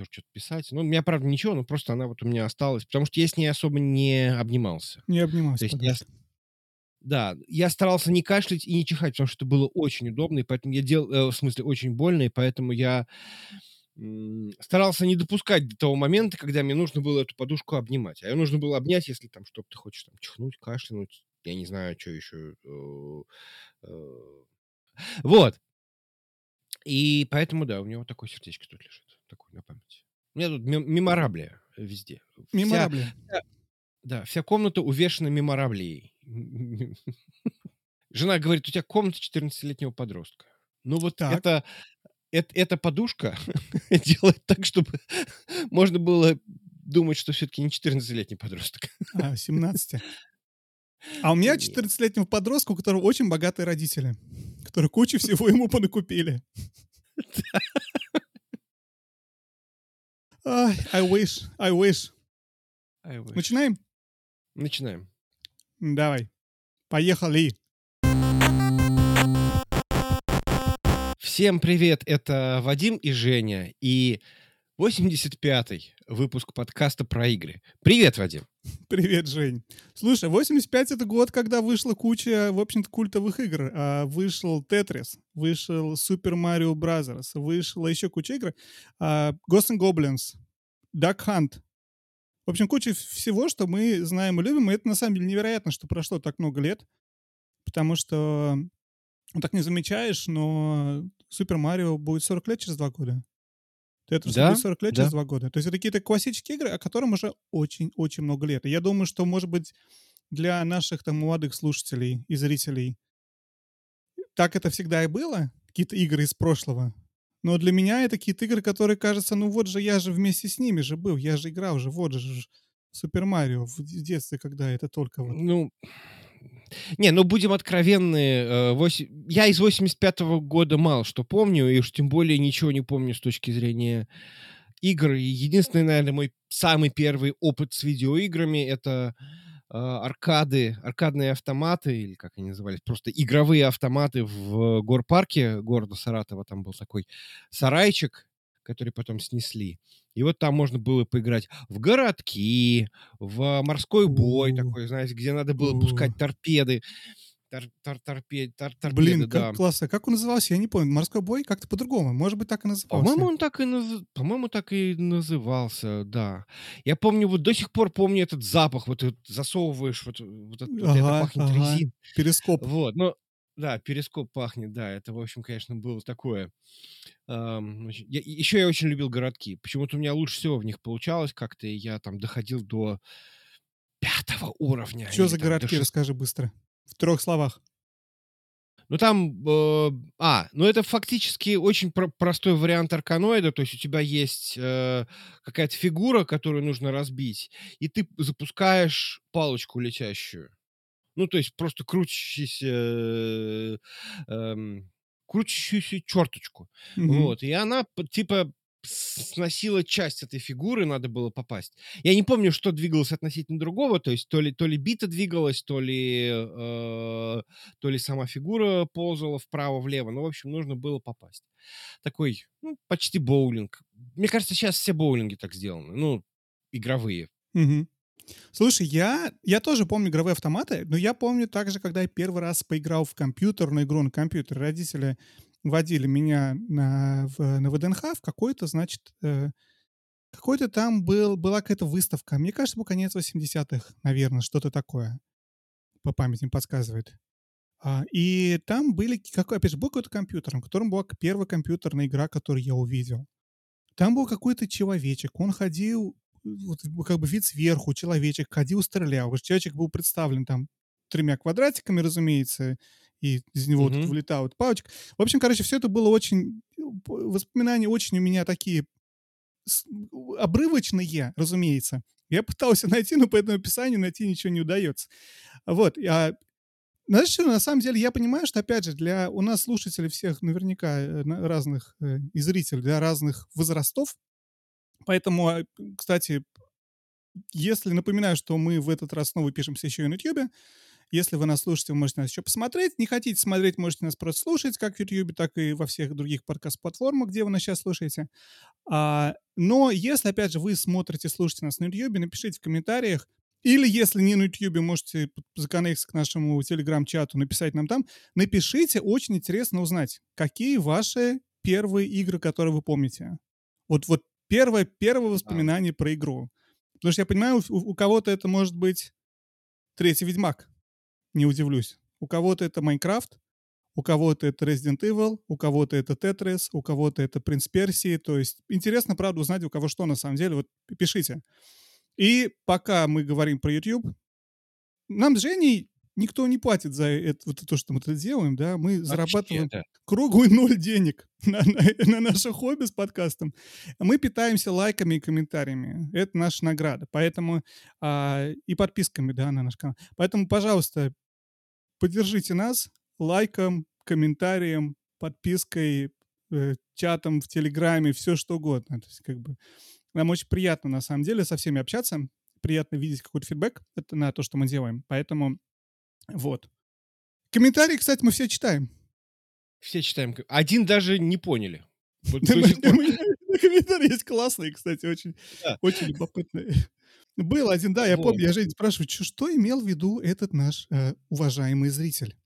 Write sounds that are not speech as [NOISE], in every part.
тоже что-то писать. Ну, у меня, правда, ничего, но просто она вот у меня осталась, потому что я с ней особо не обнимался. Не обнимался. То есть я, да, я старался не кашлять и не чихать, потому что это было очень удобно, и поэтому я делал, э, в смысле, очень больно, и поэтому я старался не допускать до того момента, когда мне нужно было эту подушку обнимать. А ее нужно было обнять, если там что-то ты хочешь там чихнуть, кашлянуть, я не знаю, что еще. Э, э. Вот. И поэтому, да, у него такое сердечко тут лежит, такое на память. У меня тут мемораблия везде. Мемораблия. Вся, да, вся комната увешана мемораблией. [LAUGHS] Жена говорит, у тебя комната 14-летнего подростка. Ну вот так. это это, эта подушка [LAUGHS] делает так, чтобы [LAUGHS] можно было думать, что все-таки не 14-летний подросток. А, 17. А у меня 14-летнего подростка, у которого очень богатые родители, которые кучу всего ему понакупили. I wish, I wish. I wish. Начинаем? Начинаем. Давай. Поехали. Всем привет, это Вадим и Женя, и 85-й выпуск подкаста про игры. Привет, Вадим. [LAUGHS] Привет, Жень. Слушай, 85 — это год, когда вышла куча, в общем-то, культовых игр. А, вышел Tetris, вышел Super Mario Bros., вышла еще куча игр. А, Ghosts and Goblins, Duck. В общем, куча всего, что мы знаем и любим. И это, на самом деле, невероятно, что прошло так много лет. Потому что ну, так не замечаешь, но Супер Марио будет 40 лет через два года. Это да? будет 40 лет да. через два года. То есть это какие-то классические игры, о которых уже очень-очень много лет. И я думаю, что, может быть, для наших там молодых слушателей и зрителей так это всегда и было, какие-то игры из прошлого. Но для меня это какие-то игры, которые кажется, ну вот же я же вместе с ними же был, я же играл же, вот же Супер Марио в детстве, когда это только вот. Ну, не, ну будем откровенны. 8... Э, я из 85-го года мало что помню, и уж тем более ничего не помню с точки зрения игр. И единственный, наверное, мой самый первый опыт с видеоиграми — это э, аркады, аркадные автоматы, или как они назывались, просто игровые автоматы в горпарке города Саратова. Там был такой сарайчик, который потом снесли. И вот там можно было поиграть в городки, в морской бой такой, знаете, где надо было пускать торпеды. Тор, тор, торпед, тор, торпеды, Блин, как да. классно. Как он назывался? Я не помню. Морской бой как-то по-другому. Может быть, так и назывался. По-моему, он так и, наз... По-моему, так и назывался, да. Я помню, вот до сих пор помню этот запах. Вот ты засовываешь, вот, вот, ага, вот это пахнет ага. резин. Перископ. Вот, но да, перископ пахнет, да. Это, в общем, конечно, было такое. Эм, я, еще я очень любил городки. Почему-то у меня лучше всего в них получалось как-то, и я там доходил до пятого уровня. Что за городки, шест... расскажи быстро. В трех словах. Ну, там... Э, а, ну это фактически очень про- простой вариант арканоида. То есть у тебя есть э, какая-то фигура, которую нужно разбить, и ты запускаешь палочку летящую. Ну, то есть просто крутящийся, э, крутящуюся черточку. Mm-hmm. Вот. И она типа сносила часть этой фигуры, надо было попасть. Я не помню, что двигалось относительно другого, то есть то ли, то ли бита двигалась, то ли, э, то ли сама фигура ползала вправо-влево, ну, в общем, нужно было попасть. Такой, ну, почти боулинг. Мне кажется, сейчас все боулинги так сделаны, ну, игровые. Угу. Слушай, я, я тоже помню игровые автоматы, но я помню также, когда я первый раз поиграл в компьютерную игру на компьютер. Родители водили меня на, в, на ВДНХ в какой-то, значит, э, какой-то там был, была какая-то выставка. Мне кажется, был конец 80-х, наверное, что-то такое. По памяти подсказывает. А, и там были, какой, опять же, был какой-то компьютер, на котором была первая компьютерная игра, которую я увидел. Там был какой-то человечек, он ходил вот, как бы вид сверху, человечек ходил, стрелял. Человечек был представлен там тремя квадратиками, разумеется, и из него mm-hmm. вот вылетала вот палочка. В общем, короче, все это было очень... Воспоминания очень у меня такие обрывочные, разумеется. Я пытался [LAUGHS] найти, но по этому описанию найти ничего не удается. Вот. А, знаешь что, на самом деле я понимаю, что, опять же, для у нас слушателей всех наверняка э, разных э, и зрителей для разных возрастов, Поэтому, а, кстати, если напоминаю, что мы в этот раз снова пишемся еще и на YouTube, Если вы нас слушаете, вы можете нас еще посмотреть. Не хотите смотреть, можете нас просто слушать, как в YouTube, так и во всех других подкаст-платформах, где вы нас сейчас слушаете. А, но если, опять же, вы смотрите, слушаете нас на YouTube, напишите в комментариях, или если не на YouTube, можете законнектиться к нашему телеграм-чату, написать нам там. Напишите, очень интересно узнать, какие ваши первые игры, которые вы помните. Вот, вот первое, первое воспоминание а. про игру. Потому что я понимаю, у, у кого-то это может быть третий Ведьмак. Не удивлюсь. У кого-то это Майнкрафт, у кого-то это Resident Evil, у кого-то это Tetris, у кого-то это Принц Персии. То есть интересно, правда, узнать, у кого что на самом деле. Вот пишите. И пока мы говорим про YouTube, нам с Женей никто не платит за это, вот то, что мы это делаем, да, мы Вообще, зарабатываем да. круглый [LAUGHS] ноль денег на, на, на наше хобби с подкастом. Мы питаемся лайками и комментариями. Это наша награда. Поэтому а, и подписками, да, на наш канал. Поэтому, пожалуйста, поддержите нас лайком, комментарием, подпиской, э, чатом в Телеграме, все что угодно. То есть, как бы, нам очень приятно, на самом деле, со всеми общаться. Приятно видеть какой-то фидбэк на то, что мы делаем. Поэтому вот. Комментарии, кстати, мы все читаем. Все читаем. Один даже не поняли. Вот Комментарии есть классные, кстати, очень, очень любопытные. Был один, да, я помню, я Женя спрашиваю, что имел в виду этот наш э, уважаемый зритель?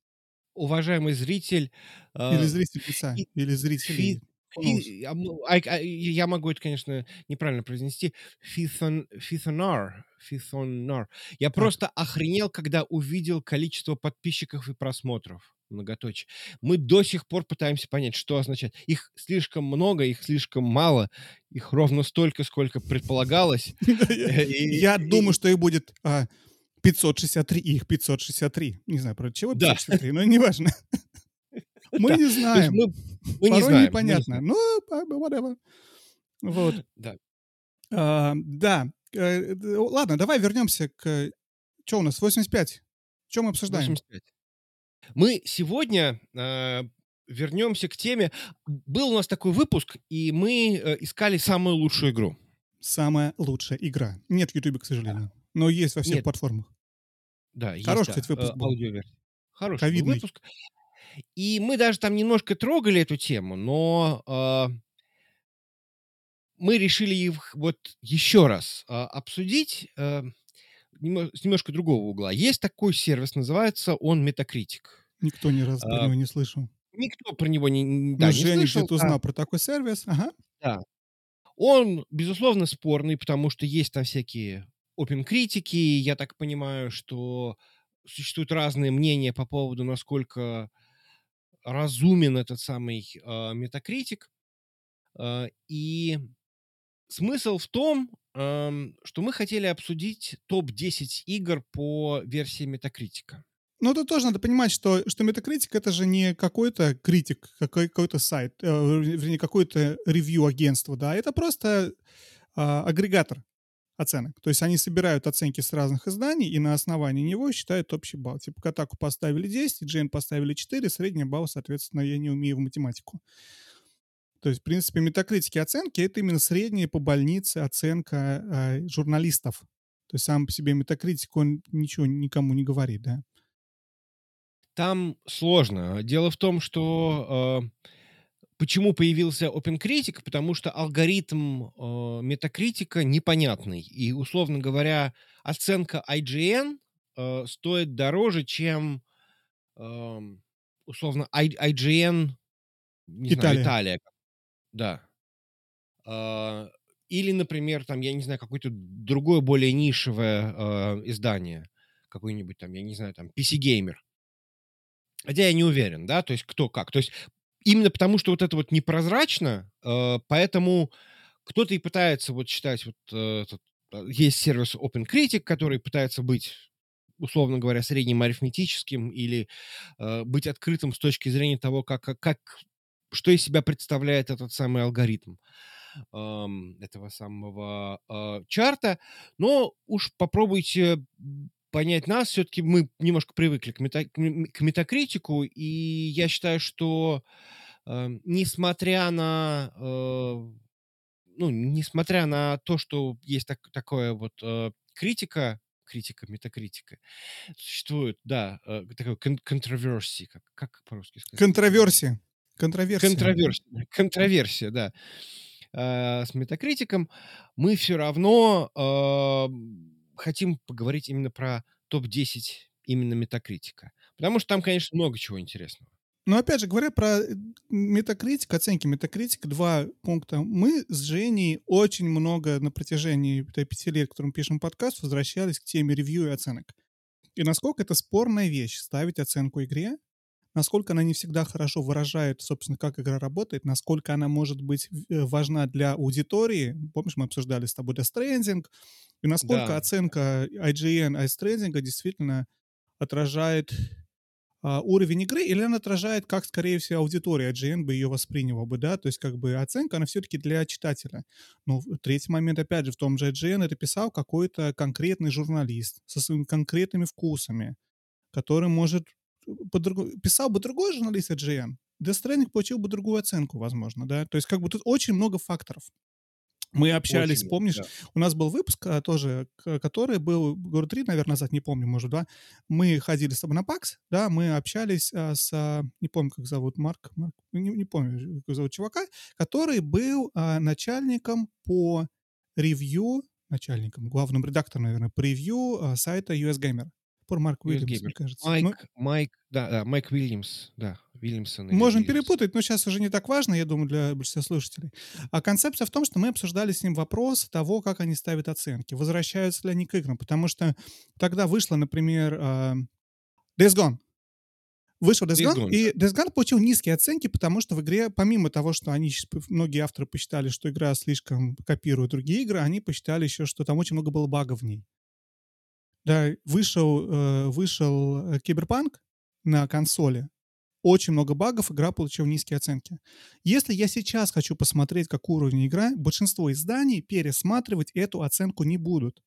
Уважаемый зритель... Э, или зритель писа, или зритель... И, а, а, а, я могу это, конечно, неправильно произнести. Фифон, фифонар. Фифонар. Я просто охренел, когда увидел количество подписчиков и просмотров. Многоточие. Мы до сих пор пытаемся понять, что означает. Их слишком много, их слишком мало. Их ровно столько, сколько предполагалось. [LAUGHS] Я думаю, что их будет 563, их 563. Не знаю, про чего 563, но неважно. [LAUGHS] Мы не знаем. Мы, Порой не знаем. непонятно. Ну, whatever. Вот. Да. А, да. Э, ладно, давай вернемся к... Что у нас? 85. Что мы обсуждаем? 85. Мы сегодня э, вернемся к теме. Был у нас такой выпуск, и мы э, искали самую лучшую игру. Самая лучшая игра. Нет в Ютубе, к сожалению. Но есть во всех Нет. платформах. Да, Хороший, есть, кстати, выпуск да, был. Аудиоверсия. Хороший выпуск. И мы даже там немножко трогали эту тему, но э, мы решили их вот еще раз э, обсудить э, с немножко другого угла. Есть такой сервис, называется он Metacritic. Никто ни разу про него не слышал. Никто про него не, да, ну, не Женя слышал. где-то узнал а, про такой сервис. Ага. Да. Он, безусловно, спорный, потому что есть там всякие open критики. Я так понимаю, что существуют разные мнения по поводу, насколько разумен этот самый э, метакритик. Э, и смысл в том, что мы хотели обсудить топ-10 игр по версии метакритика. Ну, это тоже надо понимать, что, что Metacritic — это же не какой-то критик, какой, какой-то сайт, э, вернее, какое-то ревью-агентство, да, это просто э, агрегатор оценок. То есть они собирают оценки с разных изданий и на основании него считают общий балл. Типа Катаку поставили 10, Джейн поставили 4, средний балл, соответственно, я не умею в математику. То есть, в принципе, метакритики оценки — это именно средняя по больнице оценка э, журналистов. То есть сам по себе метакритик, он ничего никому не говорит, да? Там сложно. Дело в том, что э, Почему появился OpenCritic? Потому что алгоритм э, метакритика непонятный. И, условно говоря, оценка IGN э, стоит дороже, чем, э, условно, I, IGN не Италия. Знаю, Италия. Да. Э, или, например, там, я не знаю, какое-то другое, более нишевое э, издание. Какой-нибудь там, я не знаю, там, PC Gamer. Хотя я не уверен, да, то есть кто как. То есть именно потому, что вот это вот непрозрачно, э, поэтому кто-то и пытается вот считать, вот э, этот, э, есть сервис OpenCritic, который пытается быть условно говоря, средним арифметическим или э, быть открытым с точки зрения того, как, как что из себя представляет этот самый алгоритм э, этого самого э, чарта. Но уж попробуйте понять нас. Все-таки мы немножко привыкли к, мета, к метакритику, и я считаю, что э, несмотря на э, ну, несмотря на то, что есть так, такое вот э, критика, критика, метакритика. Существует, да, э, такой кон- контроверсии, как, как по-русски сказать? Контроверсия. Контроверсия. Контроверсия, контроверсия, да. Э, с метакритиком мы все равно э, хотим поговорить именно про топ-10 именно метакритика. Потому что там, конечно, много чего интересного. Но опять же, говоря про метакритик, оценки метакритика, два пункта. Мы с Женей очень много на протяжении пяти лет, которым пишем подкаст, возвращались к теме ревью и оценок. И насколько это спорная вещь ставить оценку игре, насколько она не всегда хорошо выражает, собственно, как игра работает, насколько она может быть э, важна для аудитории. Помнишь, мы обсуждали с тобой Death Stranding, и насколько да. оценка IGN Ice Stranding действительно отражает а, уровень игры, или она отражает, как, скорее всего, аудитория IGN бы ее восприняла бы, да, то есть как бы оценка, она все-таки для читателя. Но третий момент, опять же, в том же IGN это писал какой-то конкретный журналист со своими конкретными вкусами, который может писал бы другой журналист IGN, Death Stranding получил бы другую оценку, возможно, да, то есть как бы тут очень много факторов. Мы общались, Очень, помнишь, да. у нас был выпуск а, тоже, который был, говорю, три, наверное, назад, не помню, может, два. Мы ходили с тобой на ПАКС, да, мы общались а, с, а, не помню, как зовут, Марк, Марк не, не помню, как зовут чувака, который был а, начальником по ревью, начальником, главным редактором, наверное, по ревью а, сайта US Gamer. Пор Марк Уильямс, мне кажется. Майк, ну, Майк, да, да, Майк Уильямс, да, Уильямсон. Можем Уильямс. перепутать, но сейчас уже не так важно, я думаю, для большинства слушателей. А концепция в том, что мы обсуждали с ним вопрос того, как они ставят оценки, возвращаются ли они к играм, потому что тогда вышло, например, uh, Days Gone. Вышел Days, Days Gone, Gone, и. Days Gone получил низкие оценки, потому что в игре, помимо того, что они, многие авторы посчитали, что игра слишком копирует другие игры, они посчитали еще, что там очень много было багов в ней. Да, вышел, э, вышел э, Киберпанк на консоли. Очень много багов, игра получила низкие оценки. Если я сейчас хочу посмотреть, какой уровень игра, большинство изданий пересматривать эту оценку не будут.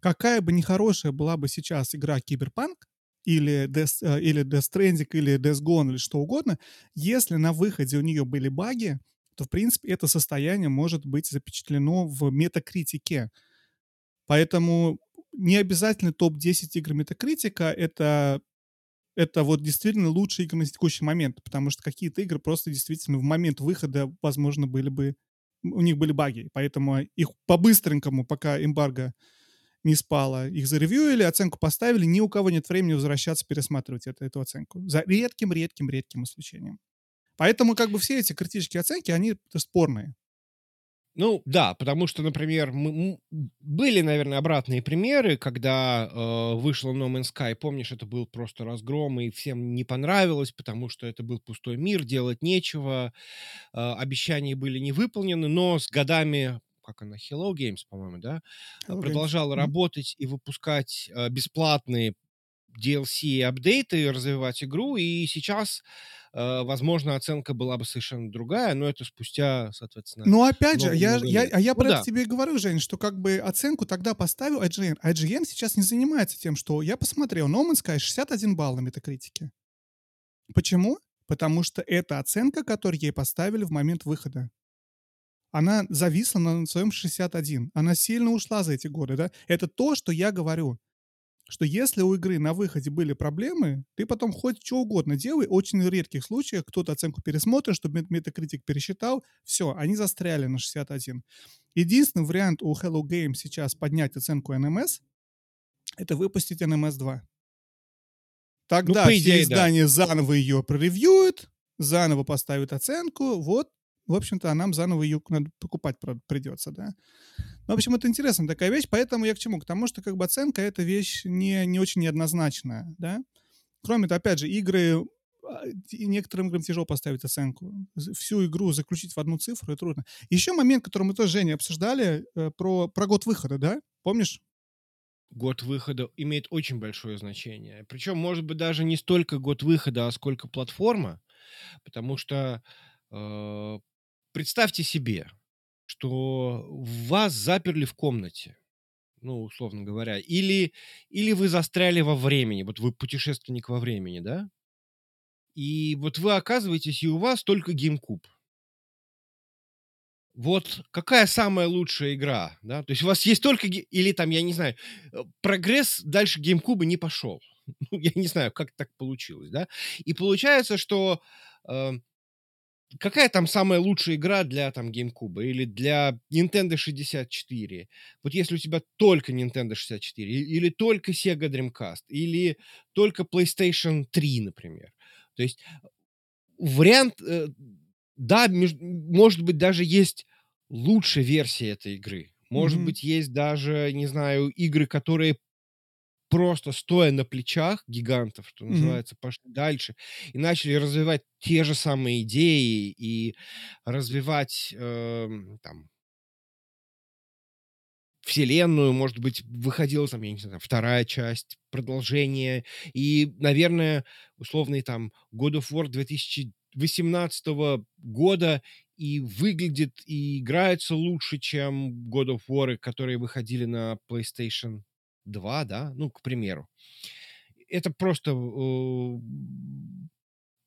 Какая бы нехорошая была бы сейчас игра Киберпанк, или Death, э, или Death Stranding, или Days Gone, или что угодно, если на выходе у нее были баги, то, в принципе, это состояние может быть запечатлено в метакритике. Поэтому не обязательно топ-10 игр Метакритика — это это вот действительно лучшие игры на текущий момент, потому что какие-то игры просто действительно в момент выхода, возможно, были бы у них были баги, поэтому их по-быстренькому, пока эмбарго не спала, их заревьюили, оценку поставили, ни у кого нет времени возвращаться, пересматривать это, эту оценку. За редким-редким-редким исключением. Поэтому как бы все эти критические оценки, они спорные. Ну да, потому что, например, мы, были, наверное, обратные примеры, когда э, вышло No Man's Sky. Помнишь, это был просто разгром, и всем не понравилось, потому что это был пустой мир, делать нечего, э, обещания были не выполнены, но с годами как она, Hello Games, по-моему, да, Hello продолжала Games. работать и выпускать э, бесплатные DLC и апдейты, развивать игру, и сейчас Э, возможно, оценка была бы совершенно другая, но это спустя, соответственно... Ну, опять же, я, я, а я ну, про да. это тебе и говорю, Жень, что как бы оценку тогда поставил IGN. IGN сейчас не занимается тем, что я посмотрел, No Man's Sky 61 балл на метакритике. Почему? Потому что это оценка, которую ей поставили в момент выхода. Она зависла на своем 61. Она сильно ушла за эти годы, да? Это то, что я говорю что если у игры на выходе были проблемы, ты потом хоть что угодно делай, очень в редких случаях кто-то оценку пересмотрит, чтобы метакритик пересчитал, все, они застряли на 61. Единственный вариант у Hello Games сейчас поднять оценку NMS — это выпустить NMS 2. Тогда ну, идее, все издания да. заново ее проревьюют, заново поставят оценку, вот в общем-то, а нам заново ее надо покупать придется, да. Ну, в общем, это интересная такая вещь, поэтому я к чему? К тому, что как бы оценка — это вещь не, не очень неоднозначная, да. Кроме того, опять же, игры а, и некоторым играм тяжело поставить оценку. Всю игру заключить в одну цифру и трудно. Еще момент, который мы тоже, Женя, обсуждали, э, про, про год выхода, да? Помнишь? Год выхода имеет очень большое значение. Причем, может быть, даже не столько год выхода, а сколько платформа. Потому что э, представьте себе, что вас заперли в комнате, ну, условно говоря, или, или вы застряли во времени, вот вы путешественник во времени, да? И вот вы оказываетесь, и у вас только GameCube. вот какая самая лучшая игра, да? То есть у вас есть только... Или там, я не знаю, э, прогресс дальше GameCube не пошел. [LAUGHS] Ну, я не знаю, как так получилось, да? И получается, что э, какая там самая лучшая игра для там GameCube или для Nintendo 64? Вот если у тебя только Nintendo 64 или только Sega Dreamcast или только PlayStation 3, например. То есть вариант, э, да, может быть, даже есть лучшая версия этой игры. Может mm-hmm. быть, есть даже, не знаю, игры, которые просто стоя на плечах гигантов, что mm-hmm. называется, пошли дальше и начали развивать те же самые идеи и развивать э, там вселенную, может быть, выходила там, я не знаю, вторая часть, продолжение, и, наверное, условный там God of War 2018 года и выглядит и играется лучше, чем God of War, которые выходили на PlayStation 2, да, ну, к примеру. Это просто э,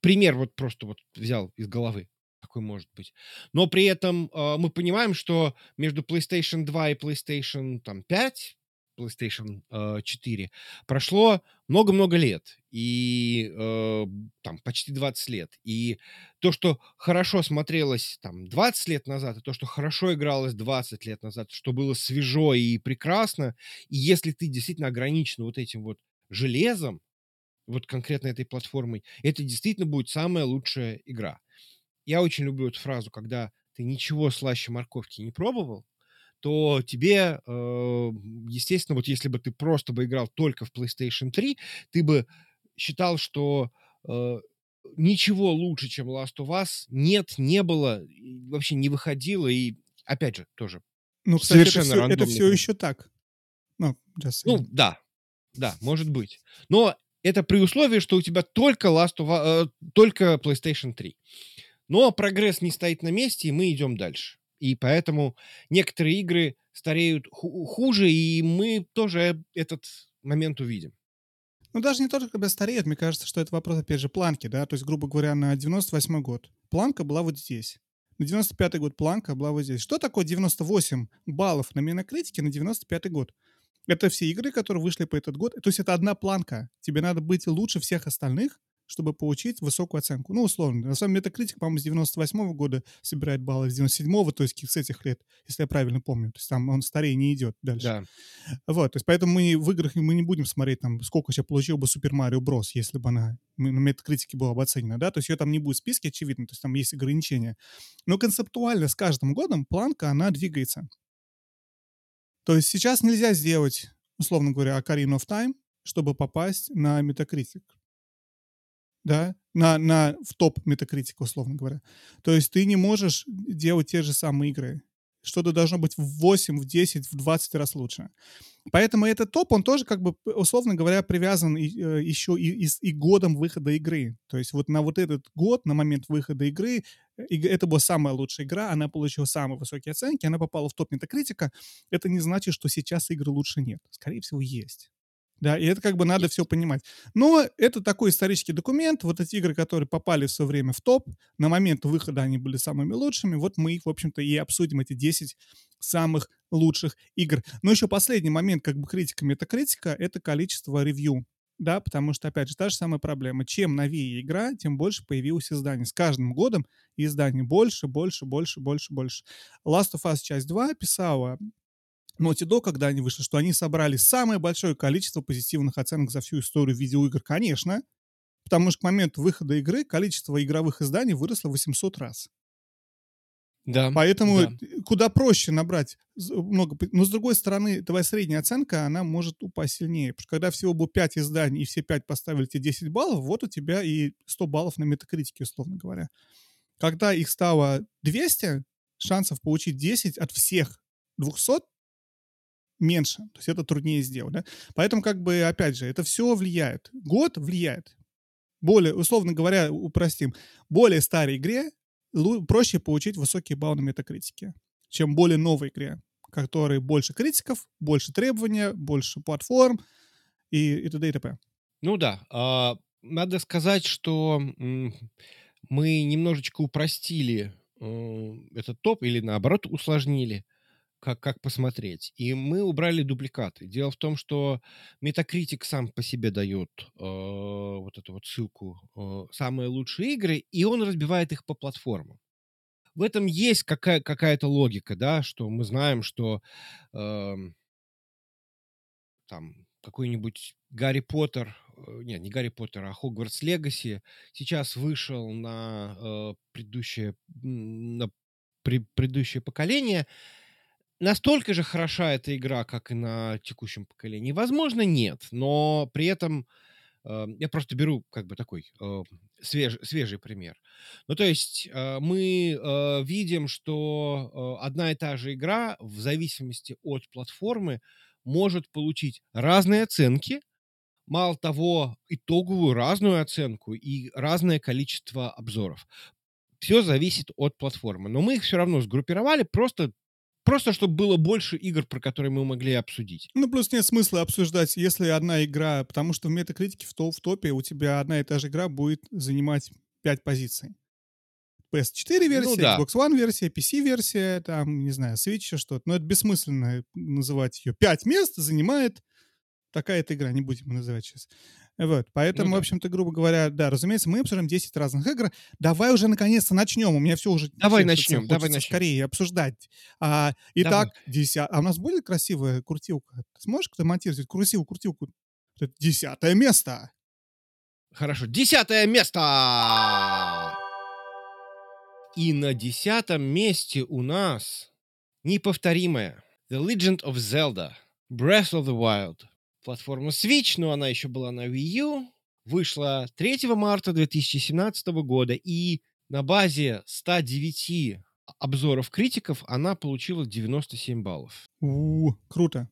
пример вот просто вот взял из головы такой может быть. Но при этом э, мы понимаем, что между PlayStation 2 и PlayStation там, 5, PlayStation э, 4 прошло много-много лет. И э, там почти 20 лет. И то, что хорошо смотрелось там 20 лет назад, и то, что хорошо игралось 20 лет назад, что было свежо и прекрасно, и если ты действительно ограничен вот этим вот железом, вот конкретно этой платформой, это действительно будет самая лучшая игра. Я очень люблю эту фразу, когда ты ничего слаще морковки не пробовал, то тебе, э, естественно, вот если бы ты просто бы играл только в PlayStation 3, ты бы считал, что э, ничего лучше, чем Last of Us нет, не было, вообще не выходило, и опять же, тоже ну, кстати, совершенно это все, это все еще так. Ну, ну, да, да, может быть. Но это при условии, что у тебя только Last of Us, э, только PlayStation 3. Но прогресс не стоит на месте, и мы идем дальше. И поэтому некоторые игры стареют хуже, и мы тоже этот момент увидим. Ну, даже не только когда стареют, мне кажется, что это вопрос, опять же, планки, да, то есть, грубо говоря, на 98 год планка была вот здесь. На 95 год планка была вот здесь. Что такое 98 баллов на Минокритике на 95 год? Это все игры, которые вышли по этот год. То есть это одна планка. Тебе надо быть лучше всех остальных, чтобы получить высокую оценку. Ну, условно. На самом деле, Метакритик, по-моему, с 98 -го года собирает баллы, с 97-го, то есть с этих лет, если я правильно помню. То есть там он старее не идет дальше. Да. Вот, то есть поэтому мы в играх мы не будем смотреть, там, сколько сейчас получил бы Супер Марио Брос, если бы она на Метакритике была бы оценена, да, то есть ее там не будет в списке, очевидно, то есть там есть ограничения. Но концептуально с каждым годом планка, она двигается. То есть сейчас нельзя сделать, условно говоря, Ocarina of Time, чтобы попасть на Metacritic да, на, на, в топ метакритика, условно говоря. То есть ты не можешь делать те же самые игры. Что-то должно быть в 8, в 10, в 20 раз лучше. Поэтому этот топ, он тоже, как бы, условно говоря, привязан и, э, еще и, и, и годом выхода игры. То есть вот на вот этот год, на момент выхода игры, это была самая лучшая игра, она получила самые высокие оценки, она попала в топ метакритика. Это не значит, что сейчас игры лучше нет. Скорее всего, есть. Да, и это как бы надо все понимать. Но это такой исторический документ. Вот эти игры, которые попали в свое время в топ, на момент выхода они были самыми лучшими. Вот мы их, в общем-то, и обсудим, эти 10 самых лучших игр. Но еще последний момент, как бы критика, метакритика, это количество ревью. Да, потому что, опять же, та же самая проблема. Чем новее игра, тем больше появилось изданий. С каждым годом изданий больше, больше, больше, больше, больше. Last of Us часть 2 писала Naughty Dog, когда они вышли, что они собрали самое большое количество позитивных оценок за всю историю видеоигр, конечно, потому что к моменту выхода игры количество игровых изданий выросло 800 раз. Да. Поэтому да. куда проще набрать много. Но с другой стороны, твоя средняя оценка, она может упасть сильнее. Потому что когда всего было 5 изданий, и все 5 поставили тебе 10 баллов, вот у тебя и 100 баллов на метакритике, условно говоря. Когда их стало 200, шансов получить 10 от всех 200 меньше. То есть это труднее сделать. Да? Поэтому, как бы, опять же, это все влияет. Год влияет. Более, условно говоря, упростим, более старой игре проще получить высокие баллы на метакритике, чем более новой игре, которой больше критиков, больше требования, больше платформ и, и т.д. и т.п. Ну да. А, надо сказать, что мы немножечко упростили э, этот топ или наоборот усложнили, как, как посмотреть. И мы убрали дубликаты. Дело в том, что Metacritic сам по себе дает э, вот эту вот ссылку э, «Самые лучшие игры», и он разбивает их по платформам. В этом есть какая- какая-то логика, да, что мы знаем, что э, там какой-нибудь Гарри Поттер, э, нет, не Гарри Поттер, а Хогвартс Легаси сейчас вышел на э, предыдущее, на при, предыдущее поколение. Настолько же хороша эта игра, как и на текущем поколении? Возможно, нет, но при этом э, я просто беру как бы такой э, свеж, свежий пример. Ну, то есть э, мы э, видим, что э, одна и та же игра в зависимости от платформы может получить разные оценки, мало того, итоговую разную оценку и разное количество обзоров. Все зависит от платформы. Но мы их все равно сгруппировали просто Просто, чтобы было больше игр, про которые мы могли обсудить. Ну, плюс нет смысла обсуждать, если одна игра, потому что в метакритике в, топ, в топе у тебя одна и та же игра будет занимать 5 позиций. PS4 версия, ну, да. Xbox One версия, PC версия, там, не знаю, Switch, еще что-то. Но это бессмысленно называть ее. Пять мест занимает такая-то игра, не будем называть сейчас. Вот, поэтому, ну, да. в общем-то, грубо говоря, да, разумеется, мы обсуждаем 10 разных игр. Давай уже наконец-то начнем. У меня все уже... Давай начнем, давай начнем. Скорее обсуждать. А, итак, десят... а у нас будет красивая крутилка? Ты сможешь монтировать красивую крутилку? Это десятое место. Хорошо, десятое место! И на десятом месте у нас неповторимая The Legend of Zelda Breath of the Wild. Платформа Switch, но она еще была на Wii U. Вышла 3 марта 2017 года, и на базе 109 обзоров критиков она получила 97 баллов. У, -у круто.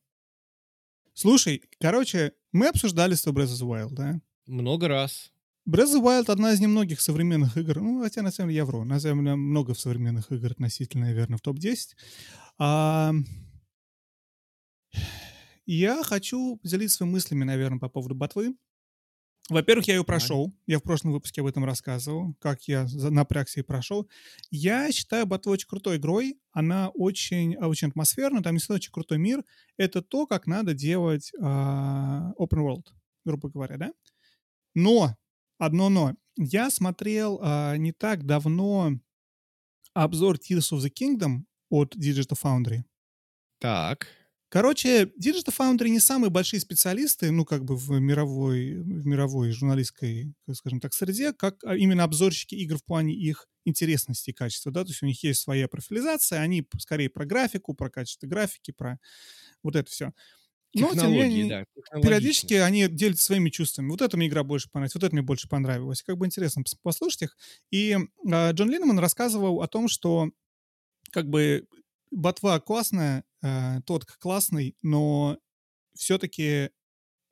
Слушай, короче, мы обсуждали с тобой Breath of the Wild, да? Много раз. Breath of the Wild одна из немногих современных игр, ну, хотя, на самом деле, я вру, на самом деле, много современных игр относительно, наверное, в топ-10. А... Я хочу поделиться своими мыслями, наверное, по поводу ботвы. Во-первых, я ее прошел. Я в прошлом выпуске об этом рассказывал, как я напрягся и прошел. Я считаю ботву очень крутой игрой. Она очень, очень атмосферная, там есть очень крутой мир. Это то, как надо делать э, open world, грубо говоря, да? Но одно но. Я смотрел а, не так давно обзор Tears of the Kingdom от Digital Foundry. Так. Короче, Digital Foundry не самые большие специалисты, ну, как бы в мировой, в мировой журналистской, скажем так, среде, как а, именно обзорщики игр в плане их интересности и качества, да, то есть у них есть своя профилизация, они скорее про графику, про качество графики, про вот это все. Но, тем не менее, да, периодически они делятся своими чувствами. Вот эта мне игра больше понравилась, вот это мне больше понравилось. Как бы интересно послушать их. И э, Джон Линнеман рассказывал о том, что как бы ботва классная, э, тот классный, но все-таки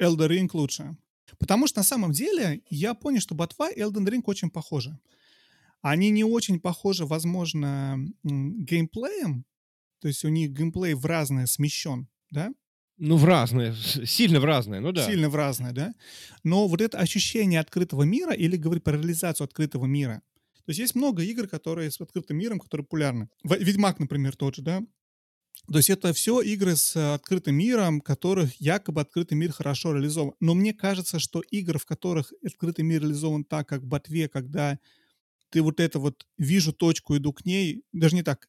Elden Ring лучше. Потому что на самом деле я понял, что ботва и Elden Ring очень похожи. Они не очень похожи, возможно, геймплеем, то есть у них геймплей в разное смещен, да, ну, в разные, сильно в разные, ну да. Сильно в разные, да. Но вот это ощущение открытого мира или говорить про реализацию открытого мира. То есть есть много игр, которые с открытым миром, которые популярны. Ведьмак, например, тот же, да. То есть это все игры с открытым миром, которых якобы открытый мир хорошо реализован. Но мне кажется, что игры, в которых открытый мир реализован так, как в Ботве, когда ты вот это вот вижу точку, иду к ней, даже не так,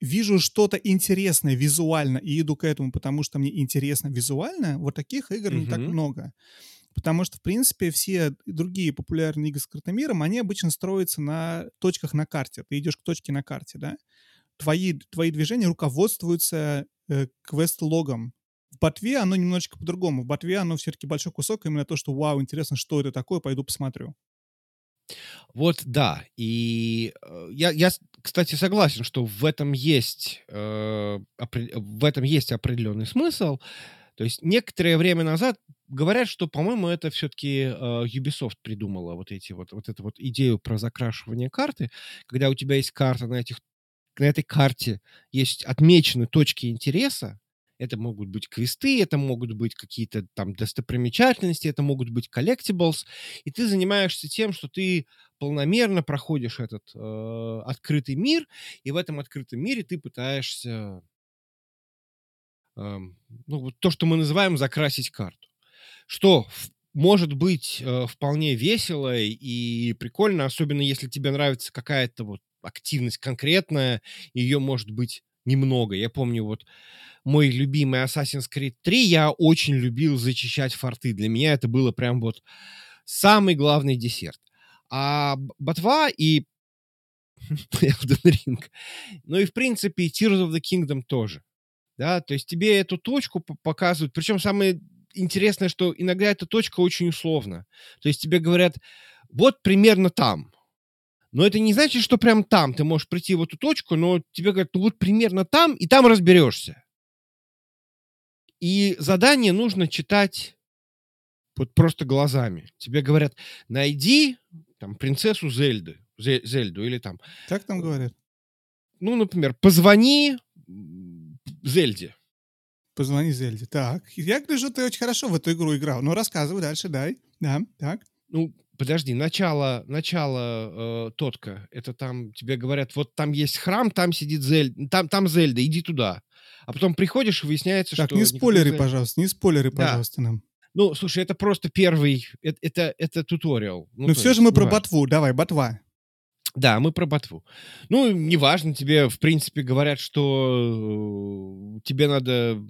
вижу что-то интересное визуально и иду к этому, потому что мне интересно визуально, вот таких игр mm-hmm. не так много. Потому что, в принципе, все другие популярные игры с открытым миром, они обычно строятся на точках на карте. Ты идешь к точке на карте, да? Твои, твои движения руководствуются э, квест-логом. В Ботве оно немножечко по-другому. В Ботве оно все-таки большой кусок, именно то, что вау, интересно, что это такое, пойду посмотрю. Вот да, и э, я, я, кстати, согласен, что в этом есть э, в этом есть определенный смысл. То есть некоторое время назад говорят, что, по-моему, это все-таки э, Ubisoft придумала вот эти вот вот эту вот идею про закрашивание карты, когда у тебя есть карта на этих на этой карте есть отмечены точки интереса, Это могут быть квесты, это могут быть какие-то там достопримечательности, это могут быть collectibles, и ты занимаешься тем, что ты полномерно проходишь этот э, открытый мир, и в этом открытом мире ты пытаешься э, ну, то, что мы называем закрасить карту. Что может быть э, вполне весело и прикольно, особенно если тебе нравится какая-то вот активность конкретная, ее может быть немного. Я помню вот мой любимый Assassin's Creed 3, я очень любил зачищать форты. Для меня это было прям вот самый главный десерт. А Ботва и [LAUGHS] Elden Ring, ну и, в принципе, Tears of the Kingdom тоже. Да, то есть тебе эту точку показывают. Причем самое интересное, что иногда эта точка очень условна. То есть тебе говорят, вот примерно там. Но это не значит, что прям там ты можешь прийти в эту точку, но тебе говорят, ну вот примерно там, и там разберешься. И задание нужно читать вот просто глазами. Тебе говорят, найди там принцессу Зельды, Зельду или там... Как там говорят? Ну, например, позвони Зельде. Позвони Зельде. Так, я гляжу, ты очень хорошо в эту игру играл. Ну, рассказывай дальше, дай. Да, так. Ну, подожди, начало, начало э, Тотка, это там тебе говорят, вот там есть храм, там сидит Зельда, там, там Зельда, иди туда. А потом приходишь, и выясняется, так, что... не спойлеры, пожалуйста, не спойлеры, да. пожалуйста, нам. Ну, слушай, это просто первый... Это, это, это туториал. Ну, Но все есть, же мы про важно. ботву. Давай, ботва. Да, мы про ботву. Ну, неважно, тебе, в принципе, говорят, что э, тебе надо...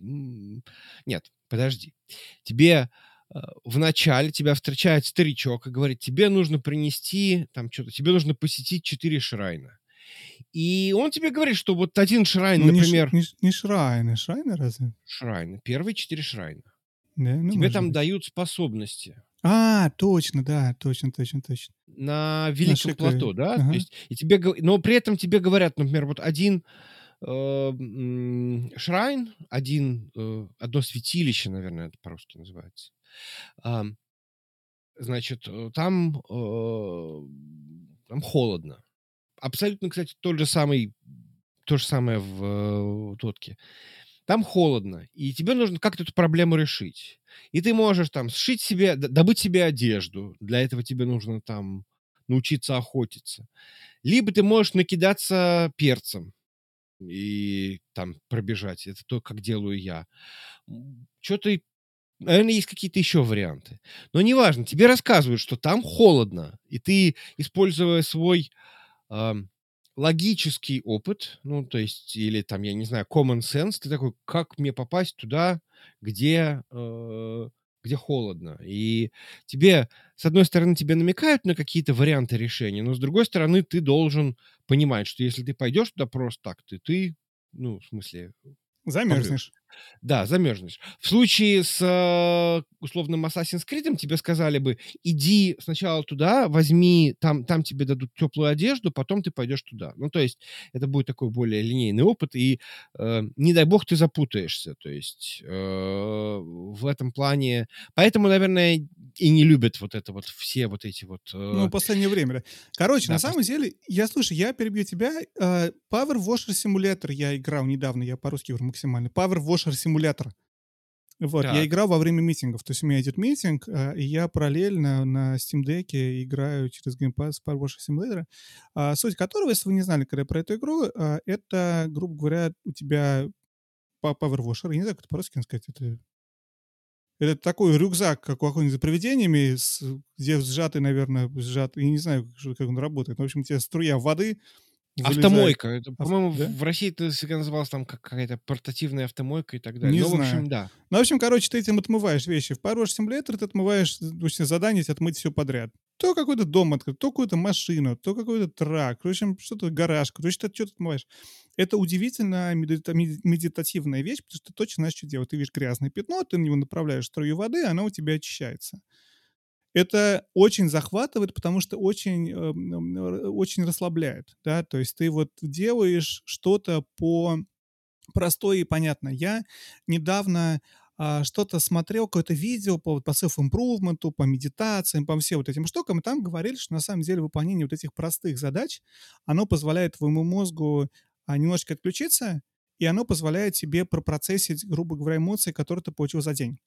Нет, подожди. Тебе э, в начале тебя встречает старичок и говорит, тебе нужно принести там что-то, тебе нужно посетить четыре шрайна. И он тебе говорит, что вот один шрайн, ну, например... Не, не, не шрайны, шрайны разве? Шрайны. Первые четыре шрайна. Да, ну, тебе там быть. дают способности. А, точно, да, точно, точно, точно. На Великом На плато, да? Ага. То есть, и тебе, но при этом тебе говорят, например, вот один э, шрайн, один, э, одно святилище, наверное, это по-русски называется. Э, значит, там, э, там холодно абсолютно, кстати, тот же самый, то же самое в, в Тотке. Там холодно, и тебе нужно как-то эту проблему решить. И ты можешь там сшить себе, добыть себе одежду. Для этого тебе нужно там научиться охотиться. Либо ты можешь накидаться перцем и там пробежать. Это то, как делаю я. Что-то Наверное, есть какие-то еще варианты. Но неважно, тебе рассказывают, что там холодно, и ты, используя свой логический опыт, ну, то есть, или там, я не знаю, common sense, ты такой, как мне попасть туда, где, э, где холодно. И тебе, с одной стороны, тебе намекают на какие-то варианты решения, но с другой стороны, ты должен понимать, что если ты пойдешь туда просто так, ты, ты ну, в смысле... Замерзнешь. Да, замерзнешь. В случае с э, условным Assassin's Creed тебе сказали бы, иди сначала туда, возьми, там, там тебе дадут теплую одежду, потом ты пойдешь туда. Ну, то есть это будет такой более линейный опыт, и э, не дай бог ты запутаешься. То есть э, в этом плане... Поэтому, наверное, и не любят вот это вот все вот эти вот... Э... Ну, в последнее время. Короче, да, на самом деле, я, слушай, я перебью тебя. Э, Power Washer Simulator я играл недавно, я по-русски говорю максимально. Power Washer Simulator. Вот, так. я играл во время митингов. То есть у меня идет митинг, э, и я параллельно на Steam Deck играю через Game Pass Power Washer Simulator, э, суть которого, если вы не знали, когда про эту игру, э, это, грубо говоря, у тебя Power Washer, я не знаю, как это по-русски сказать, это это такой рюкзак, как у какой-нибудь за привидениями, с, где сжатый, наверное, сжат, я не знаю, как он работает. В общем, у тебя струя воды, Вылезает. Автомойка. Это, по-моему, да? в России это всегда называлось там как какая-то портативная автомойка и так далее. Не ну, знаю. в общем, да. Ну, в общем, короче, ты этим отмываешь вещи. В Power Simulator ты отмываешь, допустим, задание отмыть все подряд. То какой-то дом открыть, то какую-то машину, то какой-то трак, в общем, что-то гараж, то есть ты что-то отмываешь. Это удивительно медитативная вещь, потому что ты точно знаешь, что делать. Ты видишь грязное пятно, ты на него направляешь струю воды, оно у тебя очищается это очень захватывает, потому что очень, э, очень расслабляет, да, то есть ты вот делаешь что-то по простое и понятно. Я недавно а, что-то смотрел, какое-то видео по, по self-improvement, по медитациям, по всем вот этим штукам, и там говорили, что на самом деле выполнение вот этих простых задач, оно позволяет твоему мозгу а, немножечко отключиться и оно позволяет тебе пропроцессить, грубо говоря, эмоции, которые ты получил за день.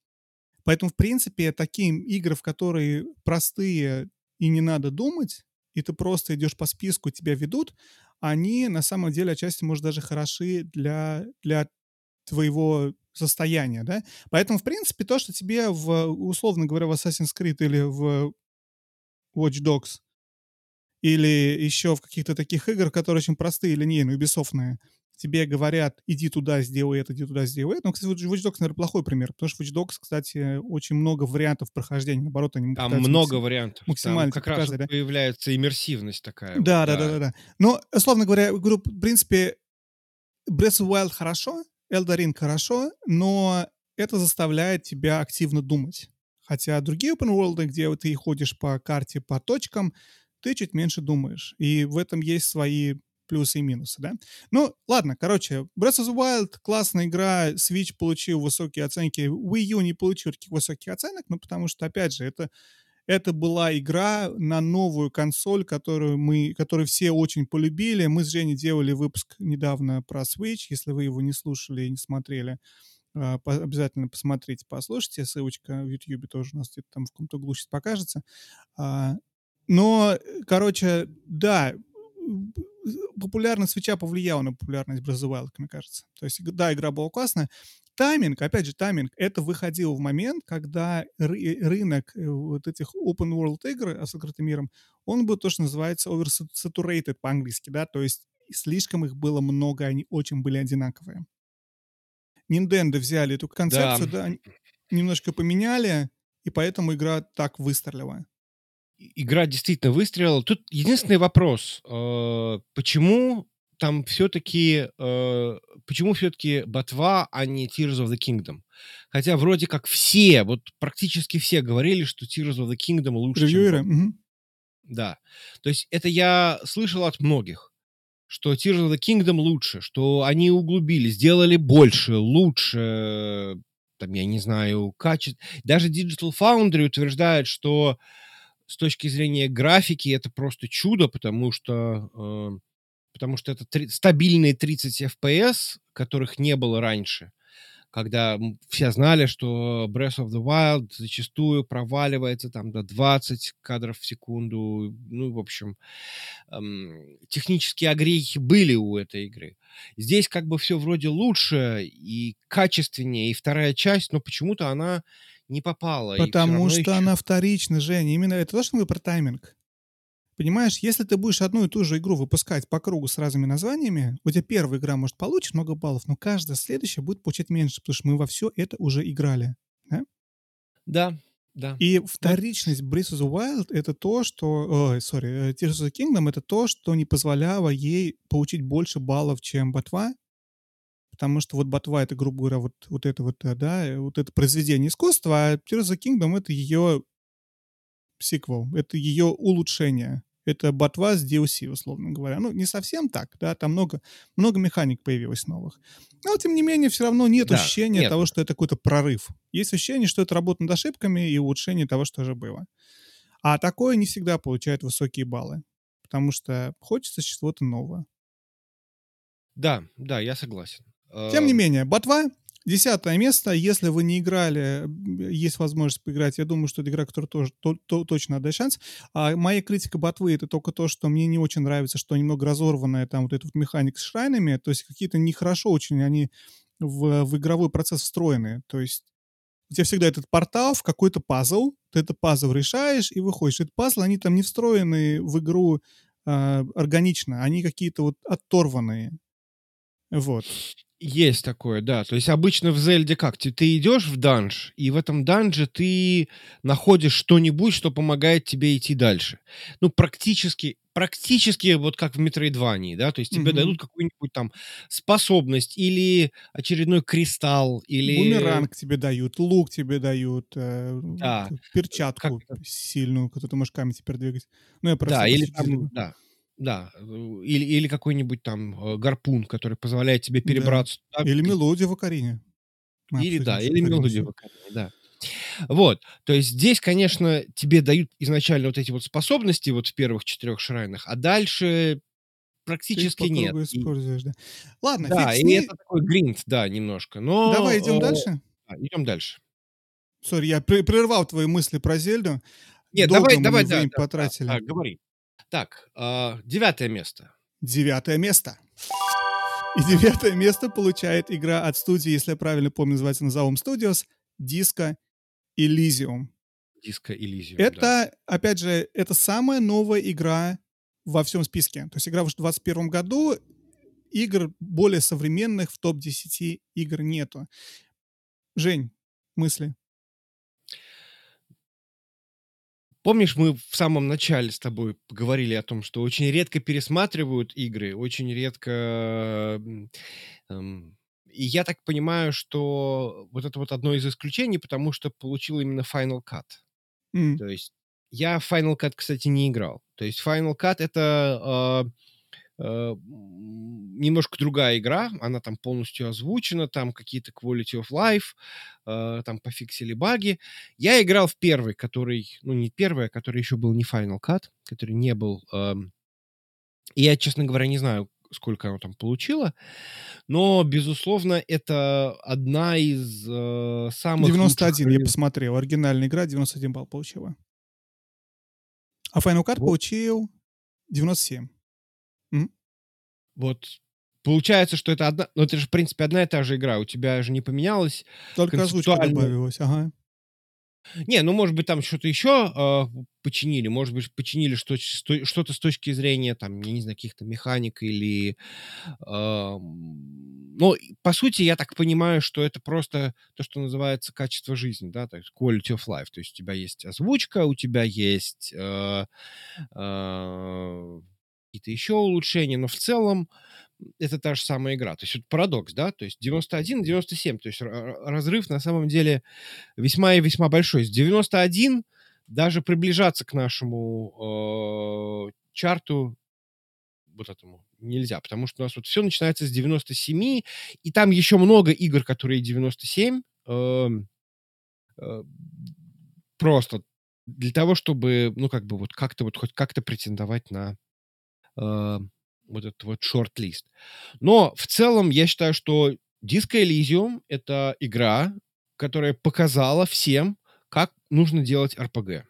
Поэтому, в принципе, такие игры, в которые простые и не надо думать, и ты просто идешь по списку, тебя ведут, они на самом деле отчасти, может, даже хороши для, для твоего состояния, да? Поэтому, в принципе, то, что тебе в, условно говоря, в Assassin's Creed или в Watch Dogs или еще в каких-то таких играх, которые очень простые, линейные, убисофтные, тебе говорят, иди туда, сделай это, иди туда, сделай это. Ну, кстати, Watch Dogs, наверное, плохой пример, потому что Watch Dogs, кстати, очень много вариантов прохождения. Наоборот, они Там много максим... вариантов. Максимально Там как раз да? появляется иммерсивность такая. Да, вот, да, да, да, да. Но, условно говоря, говорю, в принципе, Breath of Wild хорошо, Elden Ring хорошо, но это заставляет тебя активно думать. Хотя другие open world, где ты ходишь по карте, по точкам, ты чуть меньше думаешь. И в этом есть свои плюсы и минусы, да? Ну, ладно, короче, Breath of the Wild — классная игра, Switch получил высокие оценки, Wii U не получил таких высоких оценок, ну, потому что, опять же, это, это была игра на новую консоль, которую мы, которую все очень полюбили. Мы с Женей делали выпуск недавно про Switch, если вы его не слушали и не смотрели, а, обязательно посмотрите, послушайте. Ссылочка в YouTube тоже у нас где-то там в каком-то углу сейчас покажется. А, но, короче, да, популярность свеча повлияла на популярность Breath мне кажется. То есть, да, игра была классная. Тайминг, опять же, тайминг, это выходило в момент, когда ры- рынок э, вот этих open world игр с открытым миром, он был то, что называется oversaturated по-английски, да, то есть слишком их было много, они очень были одинаковые. Nintendo взяли эту концепцию, да, да немножко поменяли, и поэтому игра так выстрелила игра действительно выстрелила. Тут единственный вопрос. Э, почему там все-таки... Э, почему все-таки Ботва, а не Tears of the Kingdom? Хотя вроде как все, вот практически все говорили, что Tears of the Kingdom лучше, Ревьюеры. чем... Угу. Да. То есть это я слышал от многих, что Tears of the Kingdom лучше, что они углубили, сделали больше, лучше, там, я не знаю, качество. Даже Digital Foundry утверждает, что с точки зрения графики это просто чудо, потому что, э, потому что это три, стабильные 30 FPS, которых не было раньше, когда все знали, что Breath of the Wild зачастую проваливается там до 20 кадров в секунду. Ну, в общем, эм, технические огрехи были у этой игры. Здесь как бы все вроде лучше и качественнее, и вторая часть, но почему-то она не попала. Потому что еще... она вторична, Женя. Именно это то, что мы про тайминг. Понимаешь, если ты будешь одну и ту же игру выпускать по кругу с разными названиями, у тебя первая игра может получить много баллов, но каждая следующая будет получать меньше, потому что мы во все это уже играли. Да? Да, да. И вторичность Breath of the Wild — это то, что... Ой, сори, э, Tears of the Kingdom — это то, что не позволяло ей получить больше баллов, чем Ботва, потому что вот Ботва — это, грубо говоря, вот, вот это вот, э, да, э, вот это произведение искусства, а Tears of the Kingdom — это ее сиквел, это ее улучшение. Это ботва с DLC, условно говоря. Ну, не совсем так, да, там много, много механик появилось новых. Но, тем не менее, все равно нет да, ощущения нет. того, что это какой-то прорыв. Есть ощущение, что это работа над ошибками и улучшение того, что уже было. А такое не всегда получает высокие баллы, потому что хочется чего-то нового. Да, да, я согласен. Тем не менее, Ботва Десятое место. Если вы не играли, есть возможность поиграть. Я думаю, что это игра, которая тоже то, то, точно отдать шанс. А моя критика ботвы это только то, что мне не очень нравится, что немного разорванная там вот эта вот механика с шрайнами. То есть какие-то нехорошо очень они в, в игровой процесс встроены. То есть у тебя всегда этот портал в какой-то пазл, ты этот пазл решаешь и выходишь. Этот пазл, они там не встроены в игру э, органично, они какие-то вот оторванные. Вот. Есть такое, да. То есть обычно в Зельде как? Ты, ты идешь в данж, и в этом данже ты находишь что-нибудь, что помогает тебе идти дальше. Ну, практически, практически вот как в Метроидвании, да, то есть тебе mm-hmm. дадут какую-нибудь там способность или очередной кристалл, или... Бумеранг тебе дают, лук тебе дают, э, да. перчатку как... сильную, которую ты можешь камень теперь двигать. Ну, я просто... Да, или там, да, да, э, или, или какой-нибудь там э, гарпун, который позволяет тебе перебраться. Да. Или мелодия в Акарине. или, да, или мелодия в Акарине, да. Вот, то есть здесь, конечно, тебе дают изначально вот эти вот способности вот в первых четырех шрайнах, а дальше практически по нет. используешь, да. Ладно, да, фиг и это такой grind, да, немножко. Но, Давай идем э, дальше. да, идем дальше. Sorry, я прервал твои мысли про Зельду. Нет, Долго давай, мы давай, да, да, да, потратили. да, говори. Так, а, девятое место. Девятое место. И девятое место получает игра от студии, если я правильно помню, называется ZA/UM Studios, Disco Elysium. Disco Elysium, да. Это, опять же, это самая новая игра во всем списке. То есть игра в 2021 году, игр более современных в топ-10 игр нету. Жень, мысли? Помнишь, мы в самом начале с тобой говорили о том, что очень редко пересматривают игры, очень редко... эм, И я так понимаю, что вот это вот одно из исключений, потому что получил именно Final Cut. М, То есть я Final Cut, кстати, не играл. То есть Final Cut это э, немножко другая игра, она там полностью озвучена, там какие-то quality of life, э, там пофиксили баги. Я играл в первый, который, ну не первый, а который еще был не Final Cut, который не был... эм, я, честно говоря, не знаю, сколько оно там получило, но, безусловно, это одна из э, самых 91, я лучших... посмотрел. Оригинальная игра 91 балл получила. А Final Cut Вот. получил 97. Вот получается, что это одна... Ну, это же, в принципе, одна и та же игра. У тебя же не поменялось. Только озвучка добавилась. Ага. Не, ну, может быть, там что-то еще э, починили. Может быть, починили что- что-то с точки зрения, там, я не знаю, каких-то механик или... эм, Ну, по сути, я так понимаю, что это просто то, что называется качество жизни, да, то есть quality of life. То есть у тебя есть озвучка, у тебя есть э, э, какие-то еще улучшения, но в целом это та же самая игра. То есть это парадокс, да? То есть 91, 97. То есть разрыв на самом деле весьма и весьма большой. С 91 даже приближаться к нашему э, чарту вот этому нельзя, потому что у нас вот все начинается с 97, и там еще много игр, которые 97. эм, э, просто для того, чтобы, ну, как бы вот как-то вот хоть как-то претендовать на э, вот этот вот шорт-лист. Но в целом я считаю, что Disco Elysium — это игра, которая показала всем, как нужно делать RPG.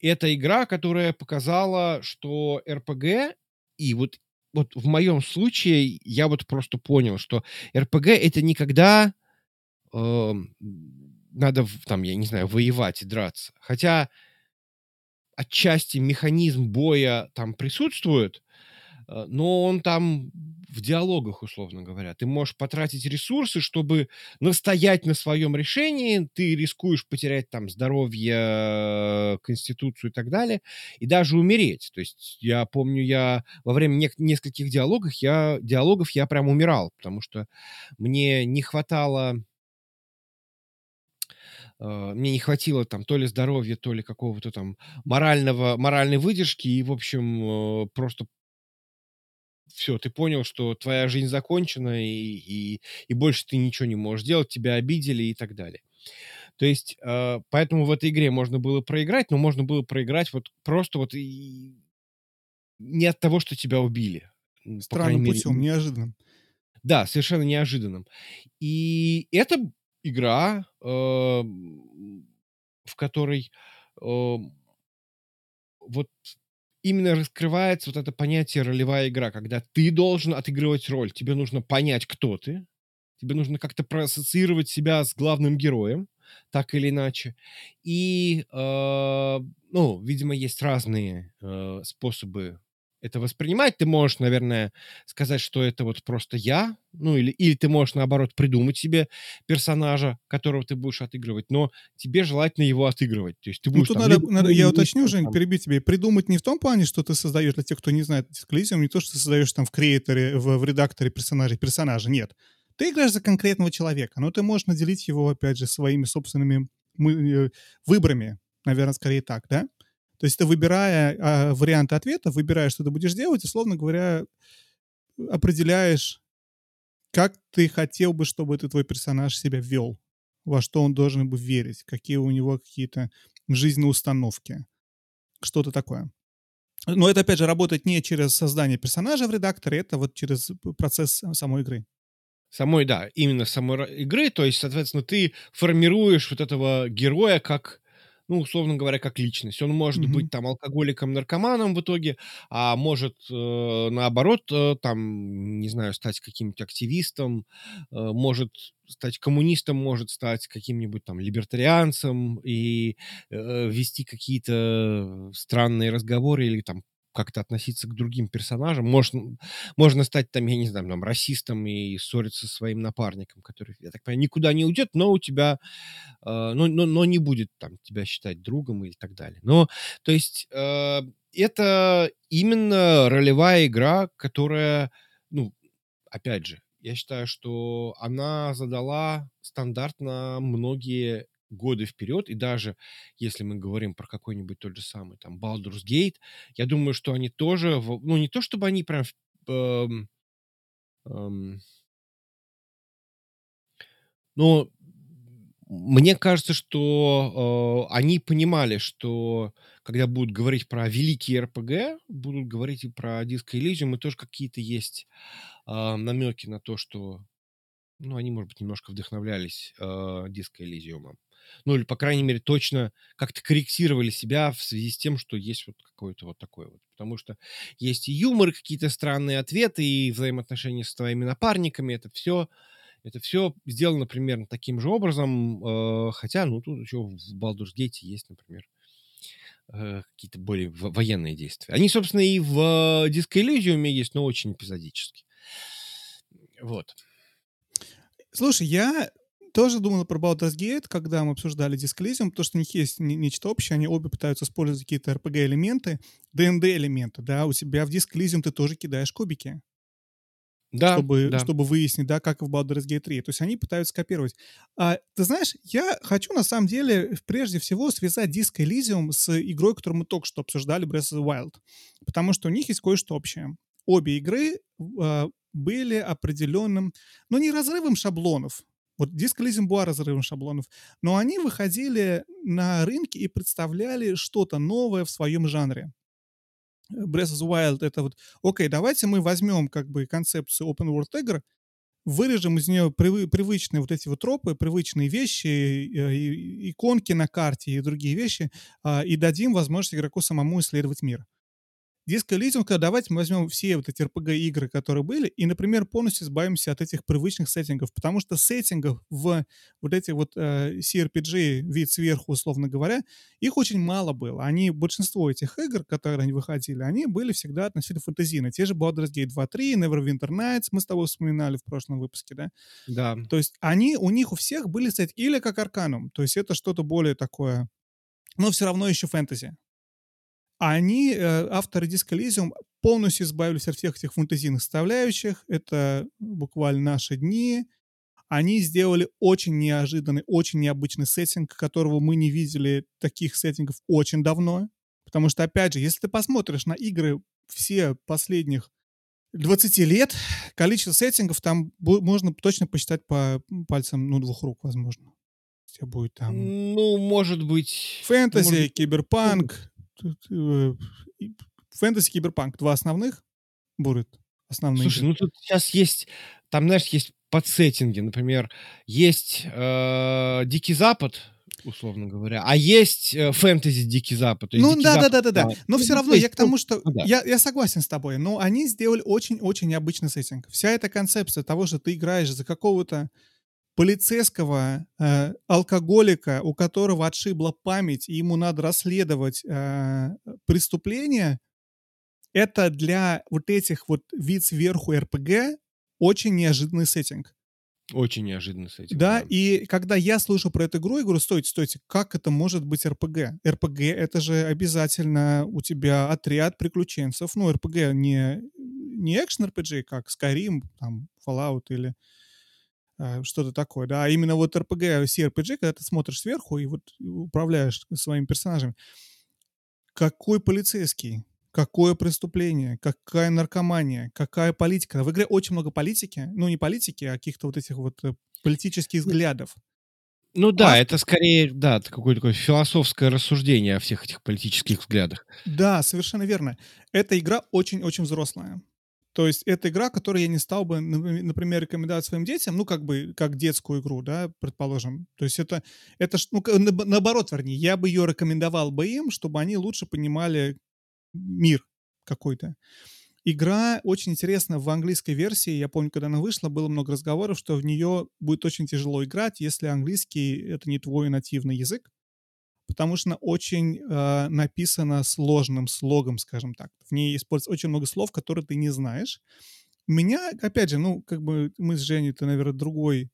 Это игра, которая показала, что RPG, и вот, вот в моем случае я вот просто понял, что RPG — это никогда эм, надо, в- там, я не знаю, воевать и драться. Хотя отчасти механизм боя там присутствует, э, но он там в диалогах, условно говоря. Ты можешь потратить ресурсы, чтобы настоять на своем решении, ты рискуешь потерять там здоровье, конституцию и так далее, и даже умереть. То есть я помню, я во время нек- нескольких диалогов я, диалогов я прям умирал, потому что мне не хватало мне не хватило там то ли здоровья, то ли какого-то там морального, моральной выдержки, и, в общем, э, просто все, ты понял, что твоя жизнь закончена, и, и, и больше ты ничего не можешь делать, тебя обидели и так далее. То есть, э, поэтому в этой игре можно было проиграть, но можно было проиграть вот просто вот и не от того, что тебя убили. Странным мере, путем, неожиданным. да, совершенно неожиданным. И это игра, эм, в которой эм, вот именно раскрывается вот это понятие ролевая игра, когда ты должен отыгрывать роль, тебе нужно понять, кто ты, тебе нужно как-то проассоциировать себя с главным героем, так или иначе. И, э, ну, видимо, есть разные э, способы это воспринимать. Ты можешь, наверное, сказать, что это вот просто я, ну, или, или ты можешь, наоборот, придумать себе персонажа, которого ты будешь отыгрывать, но тебе желательно его отыгрывать. То есть ты Ну, будешь тут там надо, либо надо- я уточню, Жень, перебить тебе. Придумать не в том плане, что ты создаешь, для тех, кто не знает дисклизиум, не то, что ты создаешь там в креаторе, в, в редакторе персонажей, персонажа, нет. Ты играешь за конкретного человека, но ты можешь наделить его, опять же, своими собственными мы- э, выборами, наверное, скорее так, да? То есть ты, выбирая а, варианты ответа, выбираешь, что ты будешь делать, условно говоря, определяешь, как ты хотел бы, чтобы этот твой персонаж себя вел, во что он должен бы верить, какие у него какие-то жизненные установки, что-то такое. Но это, опять же, работает не через создание персонажа в редакторе, это вот через процесс самой игры. Самой, да, именно самой игры. То есть, соответственно, ты формируешь вот этого героя как ну, условно говоря, как личность. Он может mm-hmm. быть там алкоголиком, наркоманом в итоге, а может э, наоборот э, там, не знаю, стать каким-нибудь активистом, э, может стать коммунистом, может стать каким-нибудь там либертарианцем и э, вести какие-то странные разговоры или там как-то относиться к другим персонажам. Можно, можно стать там, я не знаю, там, расистом и ссориться со своим напарником, который, я так понимаю, никуда не уйдет, но у тебя, э, но, но, но не будет там тебя считать другом и так далее. Но, то есть, э, это именно ролевая игра, которая, ну, опять же, я считаю, что она задала стандарт на многие годы вперед, и даже если мы говорим про какой-нибудь тот же самый там Baldur's Gate, я думаю, что они тоже, ну не то чтобы они прям эм, эм, но мне кажется, что э, они понимали, что когда будут говорить про великие РПГ, будут говорить и про Disco Elysium, и тоже какие-то есть э, намеки на то, что ну, они, может быть, немножко вдохновлялись э, Disco Elysium ну или, по крайней мере, точно как-то корректировали себя в связи с тем, что есть вот какое-то вот такое вот. Потому что есть и юмор, какие-то странные ответы, и взаимоотношения с твоими напарниками, это все это все сделано примерно таким же образом, э, хотя, ну, тут еще в Baldur's Gate есть, например, э, какие-то более военные действия. Они, собственно, и в Disco Elysium есть, но очень эпизодически. Вот. Слушай, я тоже думал про Baldur's Gate, когда мы обсуждали Disclesium, потому что у них есть нечто общее, они обе пытаются использовать какие-то RPG-элементы, D&D-элементы, да, у себя в Disclesium ты тоже кидаешь кубики. Да, чтобы, да. чтобы выяснить, да, как в Baldur's Gate 3. То есть они пытаются копировать. А, ты знаешь, я хочу на самом деле прежде всего связать Disco Elysium с игрой, которую мы только что обсуждали, Breath of the Wild. Потому что у них есть кое-что общее. Обе игры э, были определенным, ну не разрывом шаблонов, вот диск Elysium была разрывом шаблонов, но они выходили на рынки и представляли что-то новое в своем жанре. Breath of the Wild — это вот, окей, давайте мы возьмем как бы концепцию open world игр, вырежем из нее прив, привычные вот эти вот тропы, привычные вещи, и, иконки на карте и другие вещи, а, и дадим возможность игроку самому исследовать мир. Elysium, давайте мы возьмем все вот эти RPG-игры, которые были, и, например, полностью избавимся от этих привычных сеттингов, потому что сеттингов в вот эти вот э, CRPG, вид сверху, условно говоря, их очень мало было. Они, большинство этих игр, которые они выходили, они были всегда относительно фэнтезийные. Те же Baldur's Gate 2, 3, Neverwinter Nights, мы с тобой вспоминали в прошлом выпуске, да? Да. То есть они, у них у всех были сеттинги, или как Арканум, то есть это что-то более такое, но все равно еще фэнтези они, э, авторы Disco Elysium, полностью избавились от всех этих фантазийных составляющих. Это буквально наши дни. Они сделали очень неожиданный, очень необычный сеттинг, которого мы не видели таких сеттингов очень давно. Потому что, опять же, если ты посмотришь на игры все последних 20 лет, количество сеттингов там можно точно посчитать по пальцам, ну, двух рук, возможно. У тебя будет там... Ну, может быть... Фэнтези, может... киберпанк, фэнтези, киберпанк. Два основных будут основные. Слушай, ну тут сейчас есть, там, знаешь, есть подсеттинги, например, есть э, Дикий Запад, условно говоря. А есть э, фэнтези Дикий Запад. Ну да, да, да, да, да. Но все равно я к тому, что ну, да. я, я согласен с тобой. Но они сделали очень-очень необычный сеттинг. Вся эта концепция того, что ты играешь за какого-то полицейского э, алкоголика, у которого отшибла память, и ему надо расследовать э, преступление, это для вот этих вот вид сверху РПГ очень неожиданный сеттинг. Очень неожиданный сеттинг. Да, да, и когда я слышу про эту игру, я говорю, стойте, стойте, как это может быть РПГ? РПГ — это же обязательно у тебя отряд приключенцев. Ну, РПГ не, не экшен-РПГ, как Skyrim, там, Fallout или что-то такое, да, а именно вот RPG, CRPG, когда ты смотришь сверху и вот управляешь своими персонажами, какой полицейский, какое преступление, какая наркомания, какая политика. В игре очень много политики, ну не политики, а каких-то вот этих вот э, политических взглядов. Ну да, Автор- это скорее, да, какое-то такое философское рассуждение о всех этих политических взглядах. Да, совершенно верно. Эта игра очень-очень взрослая. То есть это игра, которую я не стал бы, напри- например, рекомендовать своим детям, ну, как бы, как детскую игру, да, предположим. То есть это, это ну, наоборот, вернее, я бы ее рекомендовал бы им, чтобы они лучше понимали мир какой-то. Игра очень интересна в английской версии. Я помню, когда она вышла, было много разговоров, что в нее будет очень тяжело играть, если английский — это не твой нативный язык, потому что она очень э, написана сложным слогом, скажем так. В ней используется очень много слов, которые ты не знаешь. Меня, опять же, ну, как бы мы с Женей, это, наверное, другой,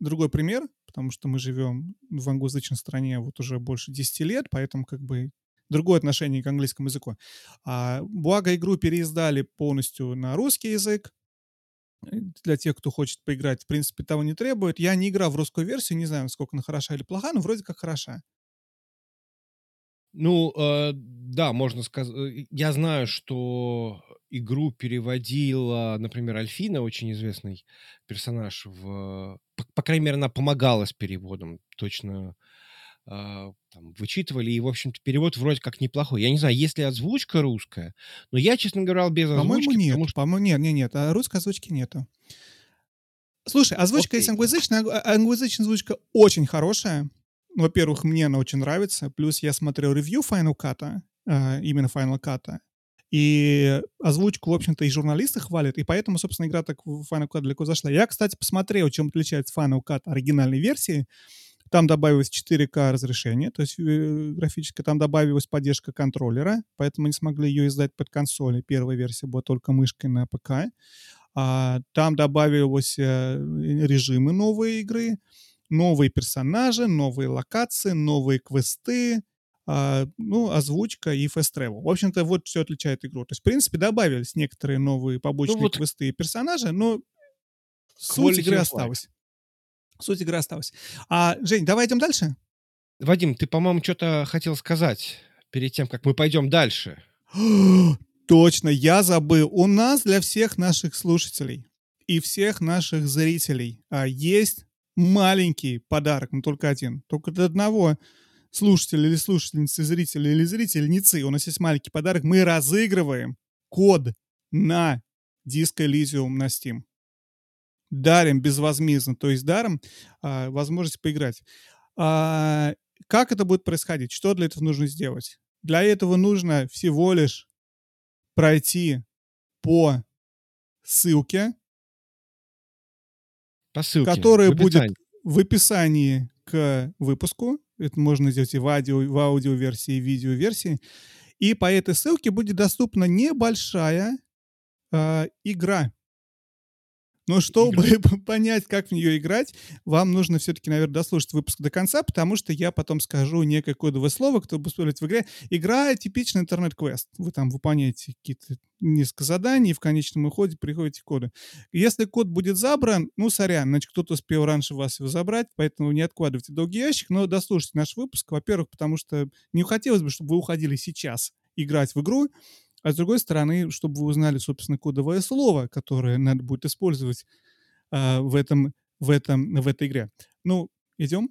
другой пример, потому что мы живем в англоязычной стране вот уже больше 10 лет, поэтому как бы другое отношение к английскому языку. А, благо игру переиздали полностью на русский язык, для тех, кто хочет поиграть, в принципе, того не требует. Я не играл в русскую версию, не знаю, насколько она хороша или плоха, но вроде как хороша. Ну, э, да, можно сказать. Я знаю, что игру переводила, например, Альфина, очень известный персонаж. В... По, по крайней мере, она помогала с переводом. Точно а, там, вычитывали. И, в общем-то, перевод вроде как неплохой. Я не знаю, есть ли озвучка русская, но я, честно говоря, без По-моему, озвучки, нет. потому что... По-моему, нет, нет, нет. А русской озвучки нету. Слушай, озвучка есть Окей. англоязычная. Англоязычная озвучка очень хорошая. Во-первых, мне она очень нравится. Плюс я смотрел ревью Final Cut, а, именно Final Cut. И озвучку, в общем-то, и журналисты хвалят, и поэтому, собственно, игра так в Final Cut далеко зашла. Я, кстати, посмотрел, чем отличается Final Cut оригинальной версии. Там добавилось 4К разрешение, то есть э, графическое. Там добавилась поддержка контроллера, поэтому не смогли ее издать под консоли. Первая версия была только мышкой на ПК. А, там добавилось э, режимы новые игры, новые персонажи, новые локации, новые квесты, а, ну, озвучка и fast travel. В общем-то, вот все отличает игру. То есть, в принципе, добавились некоторые новые побочные Ну вот квесты и персонажи, но суть игры осталась. Суть игры осталась. А, Жень, давай идем дальше. Вадим, ты, по-моему, что-то хотел сказать перед тем, как мы пойдем дальше. [GASPS] Точно, я забыл. У нас для всех наших слушателей и всех наших зрителей а, есть маленький подарок, но только один. Только для одного слушателя или слушательницы, зрителя или зрительницы у нас есть маленький подарок. Мы разыгрываем код на диско Elysium на Steam. Дарим безвозмездно, то есть даром а, возможность поиграть. А, как это будет происходить? Что для этого нужно сделать? Для этого нужно всего лишь пройти по ссылке, По ссылке. которая в будет в описании к выпуску. Это можно сделать и в, аудио, в аудиоверсии, и в видеоверсии. И по этой ссылке будет доступна небольшая э, игра. Но чтобы [LAUGHS] понять, как в нее играть, вам нужно все-таки, наверное, дослушать выпуск до конца, потому что я потом скажу некое кодовое слово, которое будет использовать в игре. Игра — типичный интернет-квест. Вы там выполняете какие-то несколько заданий, и в конечном итоге приходите к коду. Если код будет забран, ну, сорян, значит, кто-то успел раньше вас его забрать, поэтому не откладывайте долгий ящик, но дослушайте наш выпуск, во-первых, потому что не хотелось бы, чтобы вы уходили сейчас играть в игру, а с другой стороны, чтобы вы узнали, собственно, кодовое слово, которое надо будет использовать а, в, этом, в, этом, в этой игре. Ну, идем?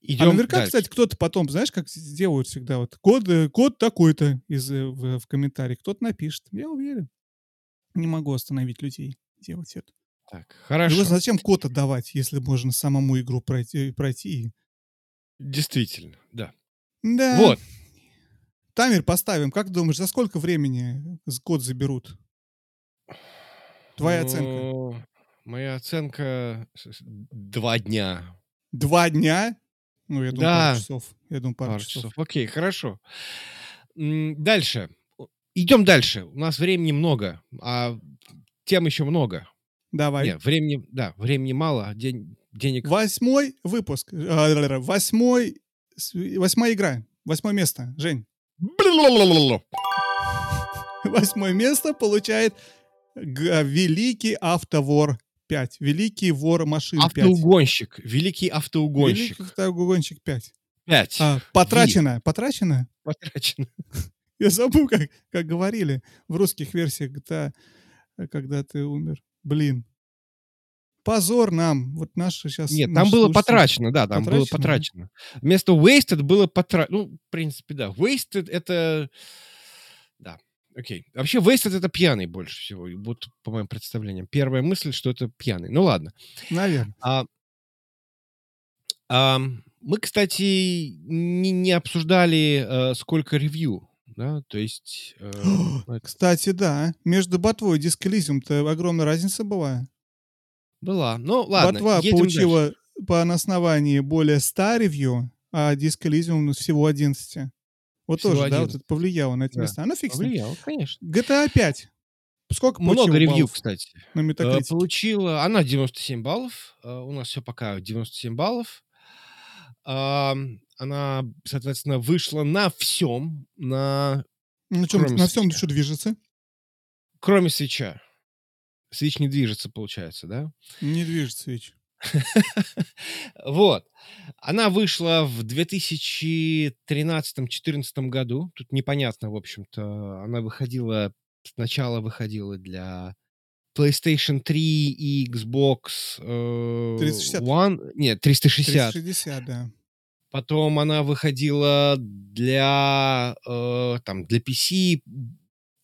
Идем а наверняка, дальше. кстати, кто-то потом, знаешь, как сделают всегда, вот код, э, код такой-то из, э, в, в комментарии, кто-то напишет. Я уверен. Не могу остановить людей делать это. Так, Ну, хорошо. зачем код отдавать, если можно самому игру пройти? пройти? Действительно, да. Да. Вот. Таймер поставим. Как думаешь, за сколько времени код заберут? Твоя оценка? Ну, Моя оценка с- с- два дня. Два дня? Ну, я думаю, Да. пару часов. Я думаю, пару, Пару часов. часов. Окей, хорошо. Дальше. Идем дальше. У нас времени много, а тем еще много. Давай. Нет, времени, да, времени мало, а день, денег... Восьмой выпуск. А, Восьмой... Восьмая игра. Восьмое место. Жень. Восьмое место получает Великий Автовор 5. Великий вор машин 5. Автоугонщик. Великий автоугонщик. Великий Автоугонщик 5. Пять. А, потрачено. Потрачено? Потрачено. [LAUGHS] Я забыл, как, как говорили в русских версиях GTA, когда ты умер. Блин. Позор нам. Вот наши сейчас... Нет, там было потрачено, да, там было потрачено. Вместо wasted было потрачено. Ну, в принципе, да. Wasted — это... Да, окей. Вообще, wasted — это пьяный больше всего. Вот, по моим представлениям. Первая мысль, что это пьяный. Ну, ладно. Наверное. А, а, мы, кстати, не, не обсуждали, э, сколько ревью да, то есть... Э, [GASPS] Кстати, да, между ботвой и Disc Elysium-то огромная разница была. Была, ну ладно. Ботва получила дальше. по основании более 100 ревью, а Disc Elysium ну, всего 11. Вот всего тоже, 11. да, вот это повлияло на эти да. места. Оно фикс. Повлияло, конечно. GTA 5. Сколько Много ревью, кстати. На Metacritic? Э, получила, она 97 баллов. Э, у нас все пока 97 баллов. Она, соответственно, вышла на всем, на... На чем, на всем что движется? Кроме свеча. Свич не движется, получается, да? Не движется свич. Вот. Она вышла в 2013-2014 году. Тут непонятно, в общем-то. Она выходила... Сначала выходила для PlayStation 3 и Xbox э, 360. One, нет, 360. 360, да. Потом она выходила для, э, там, для PC,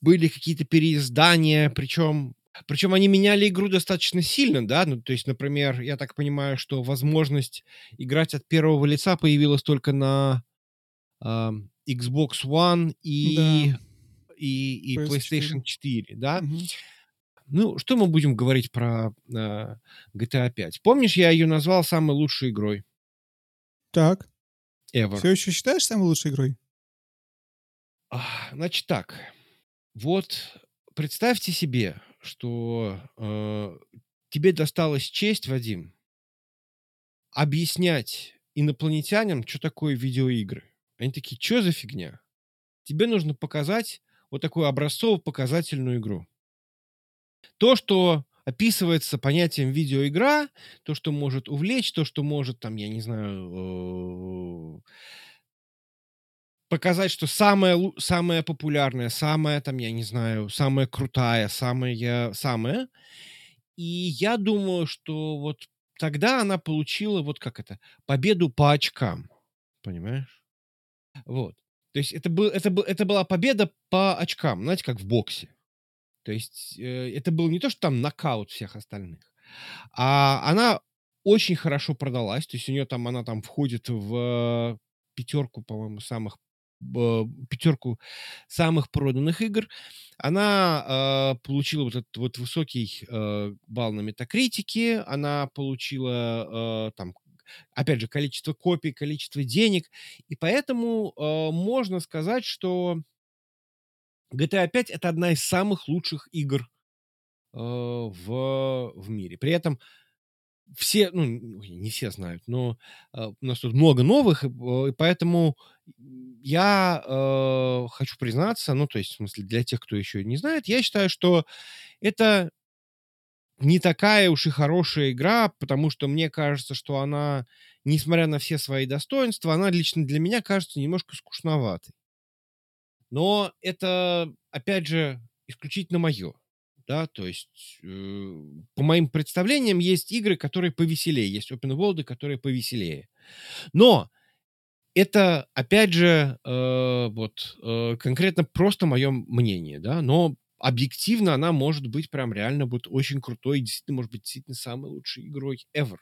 были какие-то переиздания, причем, причем они меняли игру достаточно сильно, да, ну, то есть, например, я так понимаю, что возможность играть от первого лица появилась только на э, Xbox One и, да. и, и PlayStation 4, да. Угу. Ну, что мы будем говорить про э, GTA 5? Помнишь, я ее назвал самой лучшей игрой? Так. Ever. Все еще считаешь самой лучшей игрой? Значит так. Вот представьте себе, что э, тебе досталась честь, Вадим, объяснять инопланетянам, что такое видеоигры. Они такие, что за фигня? Тебе нужно показать вот такую образцово-показательную игру. То, что описывается понятием видеоигра, то, что может увлечь, то, что может, там, я не знаю, показать, что самая, самая популярная, самая, там, я не знаю, самая крутая, самая, самая. И я думаю, что вот тогда она получила, вот как это, победу по очкам. Понимаешь? Вот. То есть это, был, это, был, это была победа по очкам, знаете, как в боксе. То есть э, это был не то, что там нокаут всех остальных, а она очень хорошо продалась. То есть у нее там, она там входит в пятерку, по-моему, самых пятерку самых проданных игр. Она э, получила вот этот вот высокий э, балл на метакритике, она получила э, там опять же количество копий, количество денег, и поэтому э, можно сказать, что GTA 5 это одна из самых лучших игр э, в, в мире. При этом все, ну, не все знают, но э, у нас тут много новых, и, поэтому я э, хочу признаться, ну, то есть, в смысле, для тех, кто еще не знает, я считаю, что это не такая уж и хорошая игра, потому что мне кажется, что она, несмотря на все свои достоинства, она лично для меня кажется немножко скучноватой. Но это, опять же, исключительно мое. Да, то есть, э, по моим представлениям, есть игры, которые повеселее, есть open world, которые повеселее. Но это, опять же, э, вот э, конкретно просто мое мнение, да, но объективно она может быть прям реально будет очень крутой, действительно может быть действительно самой лучшей игрой ever.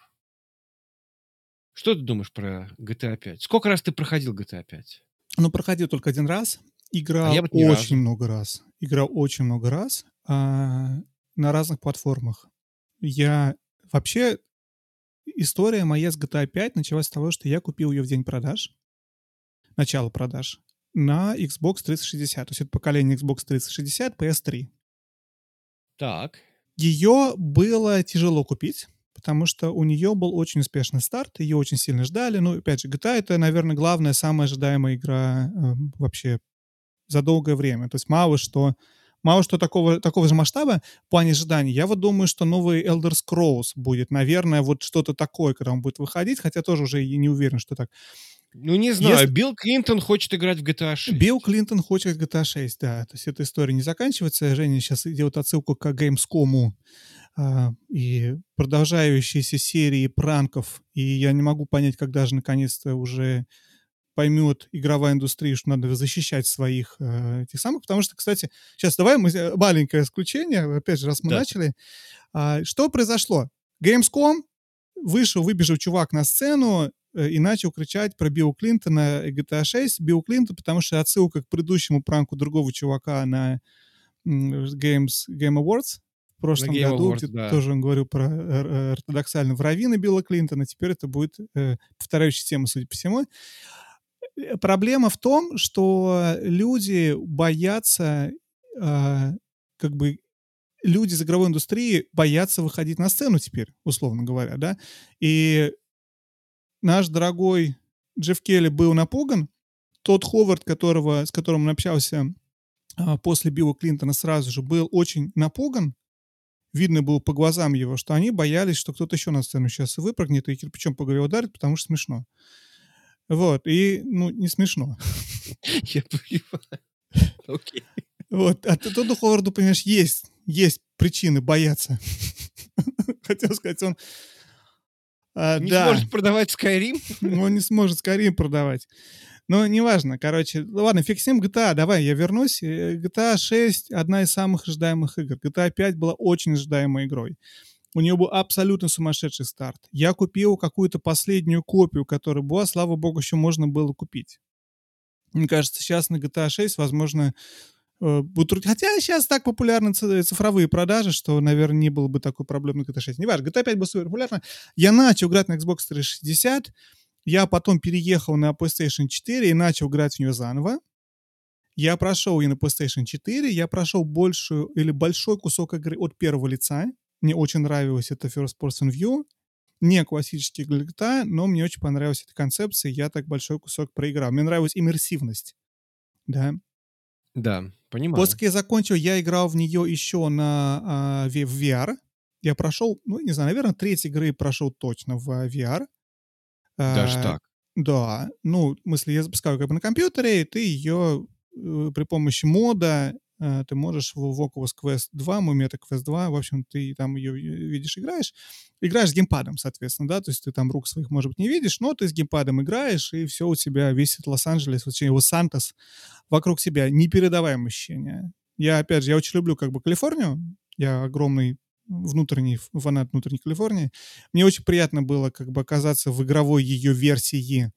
Что ты думаешь про GTA 5? Сколько раз ты проходил GTA 5? Ну, проходил только один раз. Играл а очень разу. много раз. Играл очень много раз а, на разных платформах. Я вообще история моя с GTA 5 началась с того, что я купил ее в день продаж, начало продаж, на Xbox 360. То есть это поколение Xbox 360, PS3. Так. Ее было тяжело купить, потому что у нее был очень успешный старт, ее очень сильно ждали. Ну, опять же, GTA — это, наверное, главная, самая ожидаемая игра э, вообще за долгое время. То есть мало что мало что такого, такого же масштаба в плане ожиданий. Я вот думаю, что новый Elder Scrolls будет, наверное, вот что-то такое, когда он будет выходить, хотя тоже уже не уверен, что так. Ну, не знаю, Если... Билл Клинтон хочет играть в GTA 6. Билл Клинтон хочет в GTA 6, да. То есть эта история не заканчивается. Женя сейчас делает отсылку к Gamescom. а, и продолжающиеся серии пранков, и я не могу понять, когда же наконец-то уже поймет игровая индустрия, что надо защищать своих э, этих самых, потому что, кстати, сейчас давай мы маленькое исключение, опять же, раз мы да. начали. А, что произошло? Gamescom вышел, выбежал чувак на сцену и начал кричать про Билла Клинтона и GTA 6. Билл Клинтон, потому что отсылка к предыдущему пранку другого чувака на Games, Game Awards в прошлом Game году, Awards, да. тоже он говорил про э, ортодоксального равина Билла Клинтона. Теперь это будет э, повторяющая тема, судя по всему. Э, проблема в том, что люди боятся, э, как бы люди из игровой индустрии боятся выходить на сцену теперь, условно говоря, да. И наш дорогой Джефф Келли был напуган. Тот Ховард, которого, с которым он общался а, после Билла Клинтона сразу же, был очень напуган. Видно было по глазам его, что они боялись, что кто-то еще на сцену сейчас выпрыгнет и кирпичом по голове ударит, потому что смешно. Вот, и, ну, не смешно. [LAUGHS] Я понимаю. [LAUGHS] Окей. Вот, а Тодду Ховарду, понимаешь, есть, есть причины бояться. [LAUGHS] Хотел сказать, он... А, не да. сможет продавать Skyrim? Он не сможет Skyrim продавать. Но неважно, короче, ладно, фиг с ним, GTA, давай, я вернусь. GTA 6 — одна из самых ожидаемых игр. GTA 5 была очень ожидаемой игрой. У нее был абсолютно сумасшедший старт. Я купил какую-то последнюю копию, которая была, слава богу, еще можно было купить. Мне кажется, сейчас на GTA 6, возможно, э, будут... Хотя сейчас так популярны цифровые продажи, что, наверное, не было бы такой проблемы на GTA 6. Неважно, GTA 5 был супер популярна. Я начал играть на Xbox 360, я потом переехал на PlayStation 4 и начал играть в нее заново. Я прошел и на PlayStation 4, я прошел большую или большой кусок игры от первого лица, мне очень нравилось это First Person View. Не классический GTA, но мне очень понравилась эта концепция, я так большой кусок проиграл. Мне нравилась иммерсивность. Да. Да, понимаю. После я закончил, я играл в нее еще на а, в VR. Я прошел, ну, не знаю, наверное, треть игры прошел точно в VR. Даже а, так? Да. Ну, в смысле, я запускаю как бы на компьютере, и ты ее э, при помощи мода ты можешь в Oculus Quest 2, мой Meta Quest 2, в общем, ты там ее видишь, играешь. Играешь с геймпадом, соответственно, да, то есть ты там рук своих, может быть, не видишь, но ты с геймпадом играешь, и все у тебя, весь Лос-Анджелес, вот его Сантос вокруг себя. Непередаваемое ощущение. Я, опять же, я очень люблю как бы Калифорнию, я огромный внутренний фанат внутренней Калифорнии. Мне очень приятно было как бы оказаться в игровой ее версии.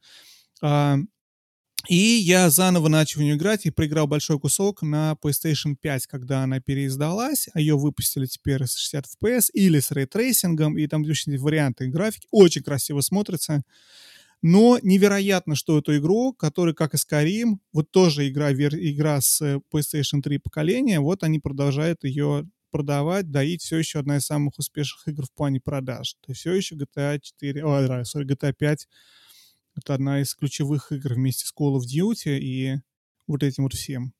И я заново начал в нее играть и проиграл большой кусок на PlayStation 5, когда она переиздалась, а ее выпустили теперь с 60 FPS или с рейтрейсингом, и там очень варианты графики, очень красиво смотрится. Но невероятно, что эту игру, которая, как и Skyrim, вот тоже игра, игра с PlayStation 3 поколения, вот они продолжают ее продавать, доить все еще одна из самых успешных игр в плане продаж. То есть все еще GTA 4, ой, sorry, GTA 5 это одна из ключевых игр вместе с Call of Duty и вот этим вот всем.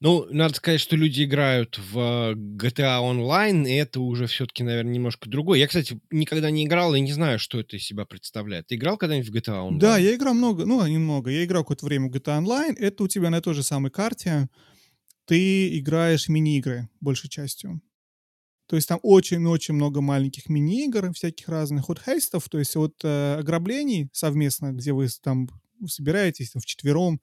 Ну, надо сказать, что люди играют в GTA Online, и это уже все-таки, наверное, немножко другое. Я, кстати, никогда не играл и не знаю, что это из себя представляет. Ты играл когда-нибудь в GTA Online? Да, я играл много, ну, немного. Я играл какое-то время в GTA Online. Это у тебя на той же самой карте. Ты играешь мини-игры большей частью. То есть там очень-очень много маленьких мини-игр, всяких разных от хейстов, то есть от э, ограблений совместно, где вы там собираетесь там, вчетвером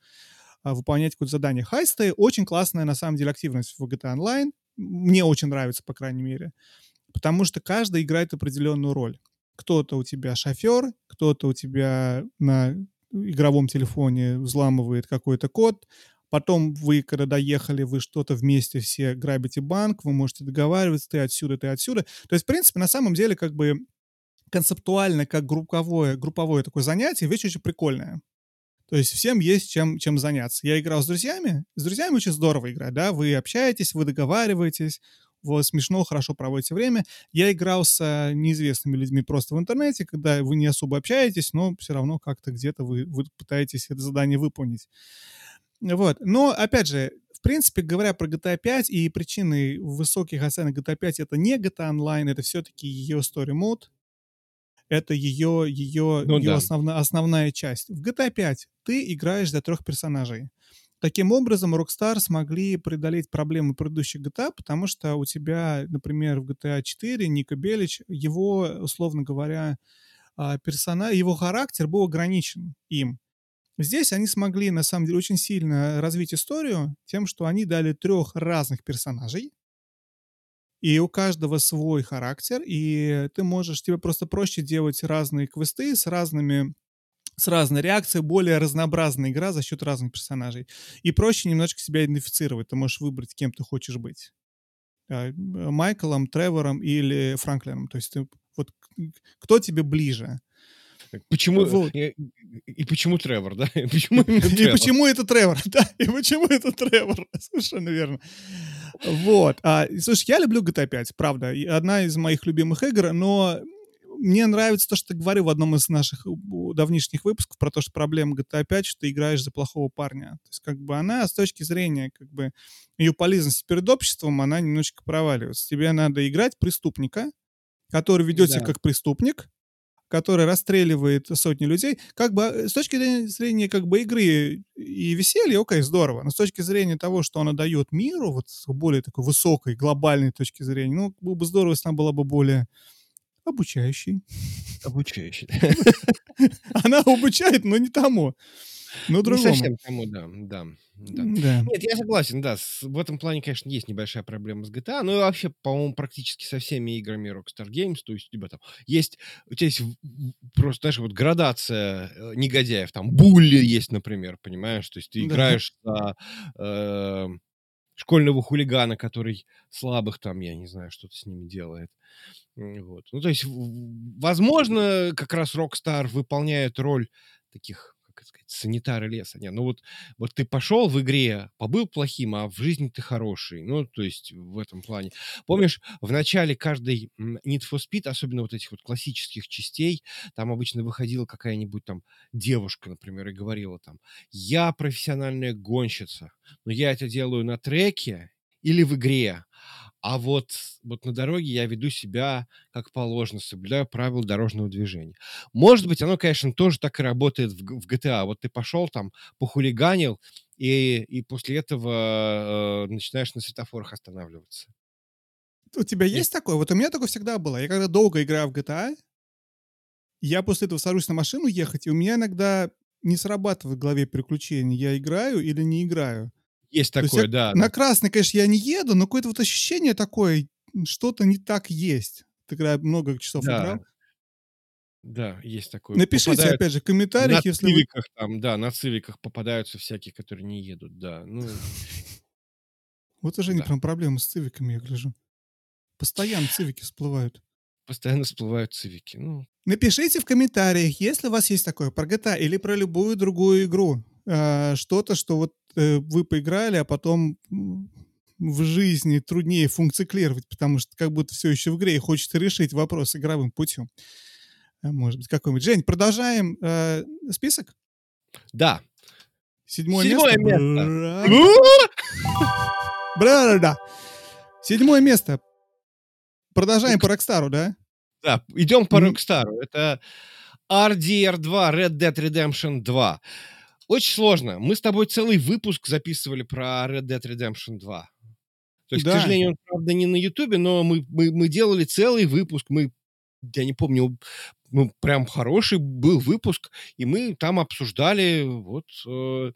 э, выполнять какое-то задание. Хайсты очень классная, на самом деле, активность в GTA Online. Мне очень нравится, по крайней мере. Потому что каждый играет определенную роль. Кто-то у тебя шофер, кто-то у тебя на игровом телефоне взламывает какой-то код, Потом вы, когда доехали, вы что-то вместе все грабите банк, вы можете договариваться, ты отсюда, ты отсюда. То есть, в принципе, на самом деле, как бы концептуально, как групповое, групповое такое занятие, вещь очень прикольная. То есть всем есть чем, чем заняться. Я играл с друзьями. С друзьями очень здорово играть, да. Вы общаетесь, вы договариваетесь, вы смешно, хорошо проводите время. Я играл с неизвестными людьми просто в интернете, когда вы не особо общаетесь, но все равно как-то где-то вы, вы пытаетесь это задание выполнить. Вот. Но, опять же, в принципе, говоря про GTA 5 и причины высоких оценок GTA 5 это не GTA Online, это все-таки ее story mode, это ее, ее, ну, ее да. основна, основная часть. В GTA 5 ты играешь за трех персонажей. Таким образом, Rockstar смогли преодолеть проблемы предыдущих GTA, потому что у тебя, например, в GTA 4 Ника Белич, его, условно говоря, а, персонаж, его характер был ограничен им. Здесь они смогли, на самом деле, очень сильно развить историю тем, что они дали трех разных персонажей, и у каждого свой характер, и ты можешь, тебе просто проще делать разные квесты с разными с разной реакцией, более разнообразная игра за счет разных персонажей. И проще немножко себя идентифицировать. Ты можешь выбрать, кем ты хочешь быть. А, Майклом, Тревором или Франклином. То есть ты, вот кто тебе ближе? Почему вот. и, и почему Тревор, да? [LAUGHS] И почему, и почему это Тревор, [LAUGHS] да? И почему это Тревор? [LAUGHS] Совершенно верно. Вот. А, слушай, я люблю GTA 5, правда. Одна из моих любимых игр, но мне нравится то, что ты говорил в одном из наших давнишних выпусков про то, что проблема GTA 5, что ты играешь за плохого парня. То есть как бы она с точки зрения как бы ее полезности перед обществом, она немножечко проваливается. Тебе надо играть преступника, который ведет да. себя как преступник, который расстреливает сотни людей, как бы э, с точки зрения как бы игры и веселья, окей, здорово, но с точки зрения того, что она дает миру, вот с более такой высокой, глобальной точки зрения, ну, было бы здорово, если она была бы более обучающей. Обучающей. [LAUGHS] Она обучает, но не тому. Ну, другому. Не совсем тому, да, да. Да. да. Нет, я согласен, да. С, в этом плане, конечно, есть небольшая проблема с GTA, но вообще, по-моему, практически со всеми играми Rockstar Games, то есть у тебя там есть, у тебя есть просто, знаешь, вот градация э, негодяев, там булли есть, например, понимаешь, то есть ты играешь за э, школьного хулигана, который слабых там, я не знаю, что-то с ними делает. Вот. Ну, то есть, возможно, как раз Rockstar выполняет роль таких сказать, санитары леса. Не, ну вот, вот ты пошел в игре, побыл плохим, а в жизни ты хороший. Ну, то есть в этом плане. Помнишь, в начале каждой Need for Speed, особенно вот этих вот классических частей, там обычно выходила какая-нибудь там девушка, например, и говорила там, я профессиональная гонщица, но я это делаю на треке или в игре. А вот, вот на дороге я веду себя как положено, соблюдаю правила дорожного движения. Может быть, оно, конечно, тоже так и работает в, в GTA. Вот ты пошел там, похулиганил, и, и после этого э, начинаешь на светофорах останавливаться. У тебя есть, есть такое? Вот у меня такое всегда было. Я когда долго играю в GTA, я после этого сажусь на машину ехать, и у меня иногда не срабатывает в голове приключения, я играю или не играю. Есть такое, есть я, да. На красный, конечно, я не еду, но какое-то вот ощущение такое, что-то не так есть. Ты когда много часов да. играл. Да, есть такое. Напишите, Попадают опять же, в комментариях, на если цивиках вы... там, да, на цивиках попадаются всякие, которые не едут, да. Ну... Вот уже да. не прям проблемы с цивиками, я гляжу. Постоянно цивики всплывают. Постоянно всплывают цивики. Ну. Напишите в комментариях, если у вас есть такое про GTA или про любую другую игру. Э, что-то, что вот вы поиграли, а потом в жизни труднее функционировать, потому что как будто все еще в игре и хочется решить вопрос игровым путем. Э, может быть, какой-нибудь. Жень, продолжаем э, список? Да. Седьмое, Седьмое место. Бра [LAUGHS] да. Седьмое место. Продолжаем по Рокстару, да? Да, идем по Рокстару. Это RDR2, Red Dead Redemption 2. Очень сложно. Мы с тобой целый выпуск записывали про Red Dead Redemption 2. То есть, да. к сожалению, он, правда, не на Ютубе, но мы, мы, мы делали целый выпуск. Мы, я не помню, ну, прям хороший был выпуск, и мы там обсуждали вот э,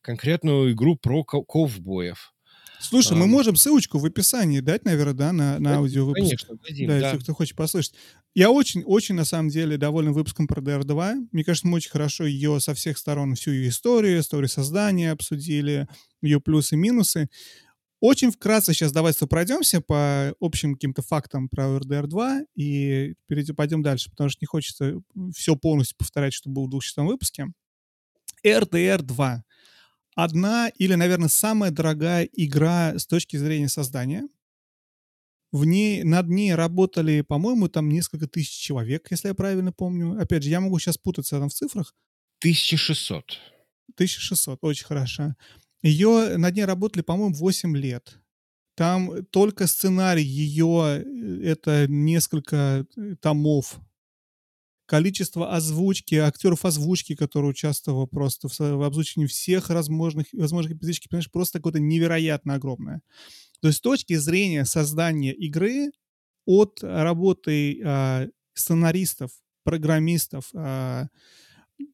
конкретную игру про ковбоев. Слушай, а, мы можем ссылочку в описании дать, наверное, да, на, на аудио Конечно, дадим, да, да, если кто хочет послушать. Я очень-очень, на самом деле, доволен выпуском про DR2. Мне кажется, мы очень хорошо ее со всех сторон, всю ее историю, историю создания обсудили, ее плюсы и минусы. Очень вкратце сейчас давайте пройдемся по общим каким-то фактам про RDR2 и пойдем дальше, потому что не хочется все полностью повторять, что было в 200 выпуске. RDR2 одна или, наверное, самая дорогая игра с точки зрения создания. В ней, над ней работали, по-моему, там несколько тысяч человек, если я правильно помню. Опять же, я могу сейчас путаться там в цифрах. 1600. 1600, очень хорошо. Ее, над ней работали, по-моему, 8 лет. Там только сценарий ее, э, это несколько э, томов количество озвучки, актеров озвучки, которые участвовали просто в, в озвучивании всех возможных, возможных эпизодичек, понимаешь, просто какое-то невероятно огромное. То есть с точки зрения создания игры от работы э, сценаристов, программистов, э,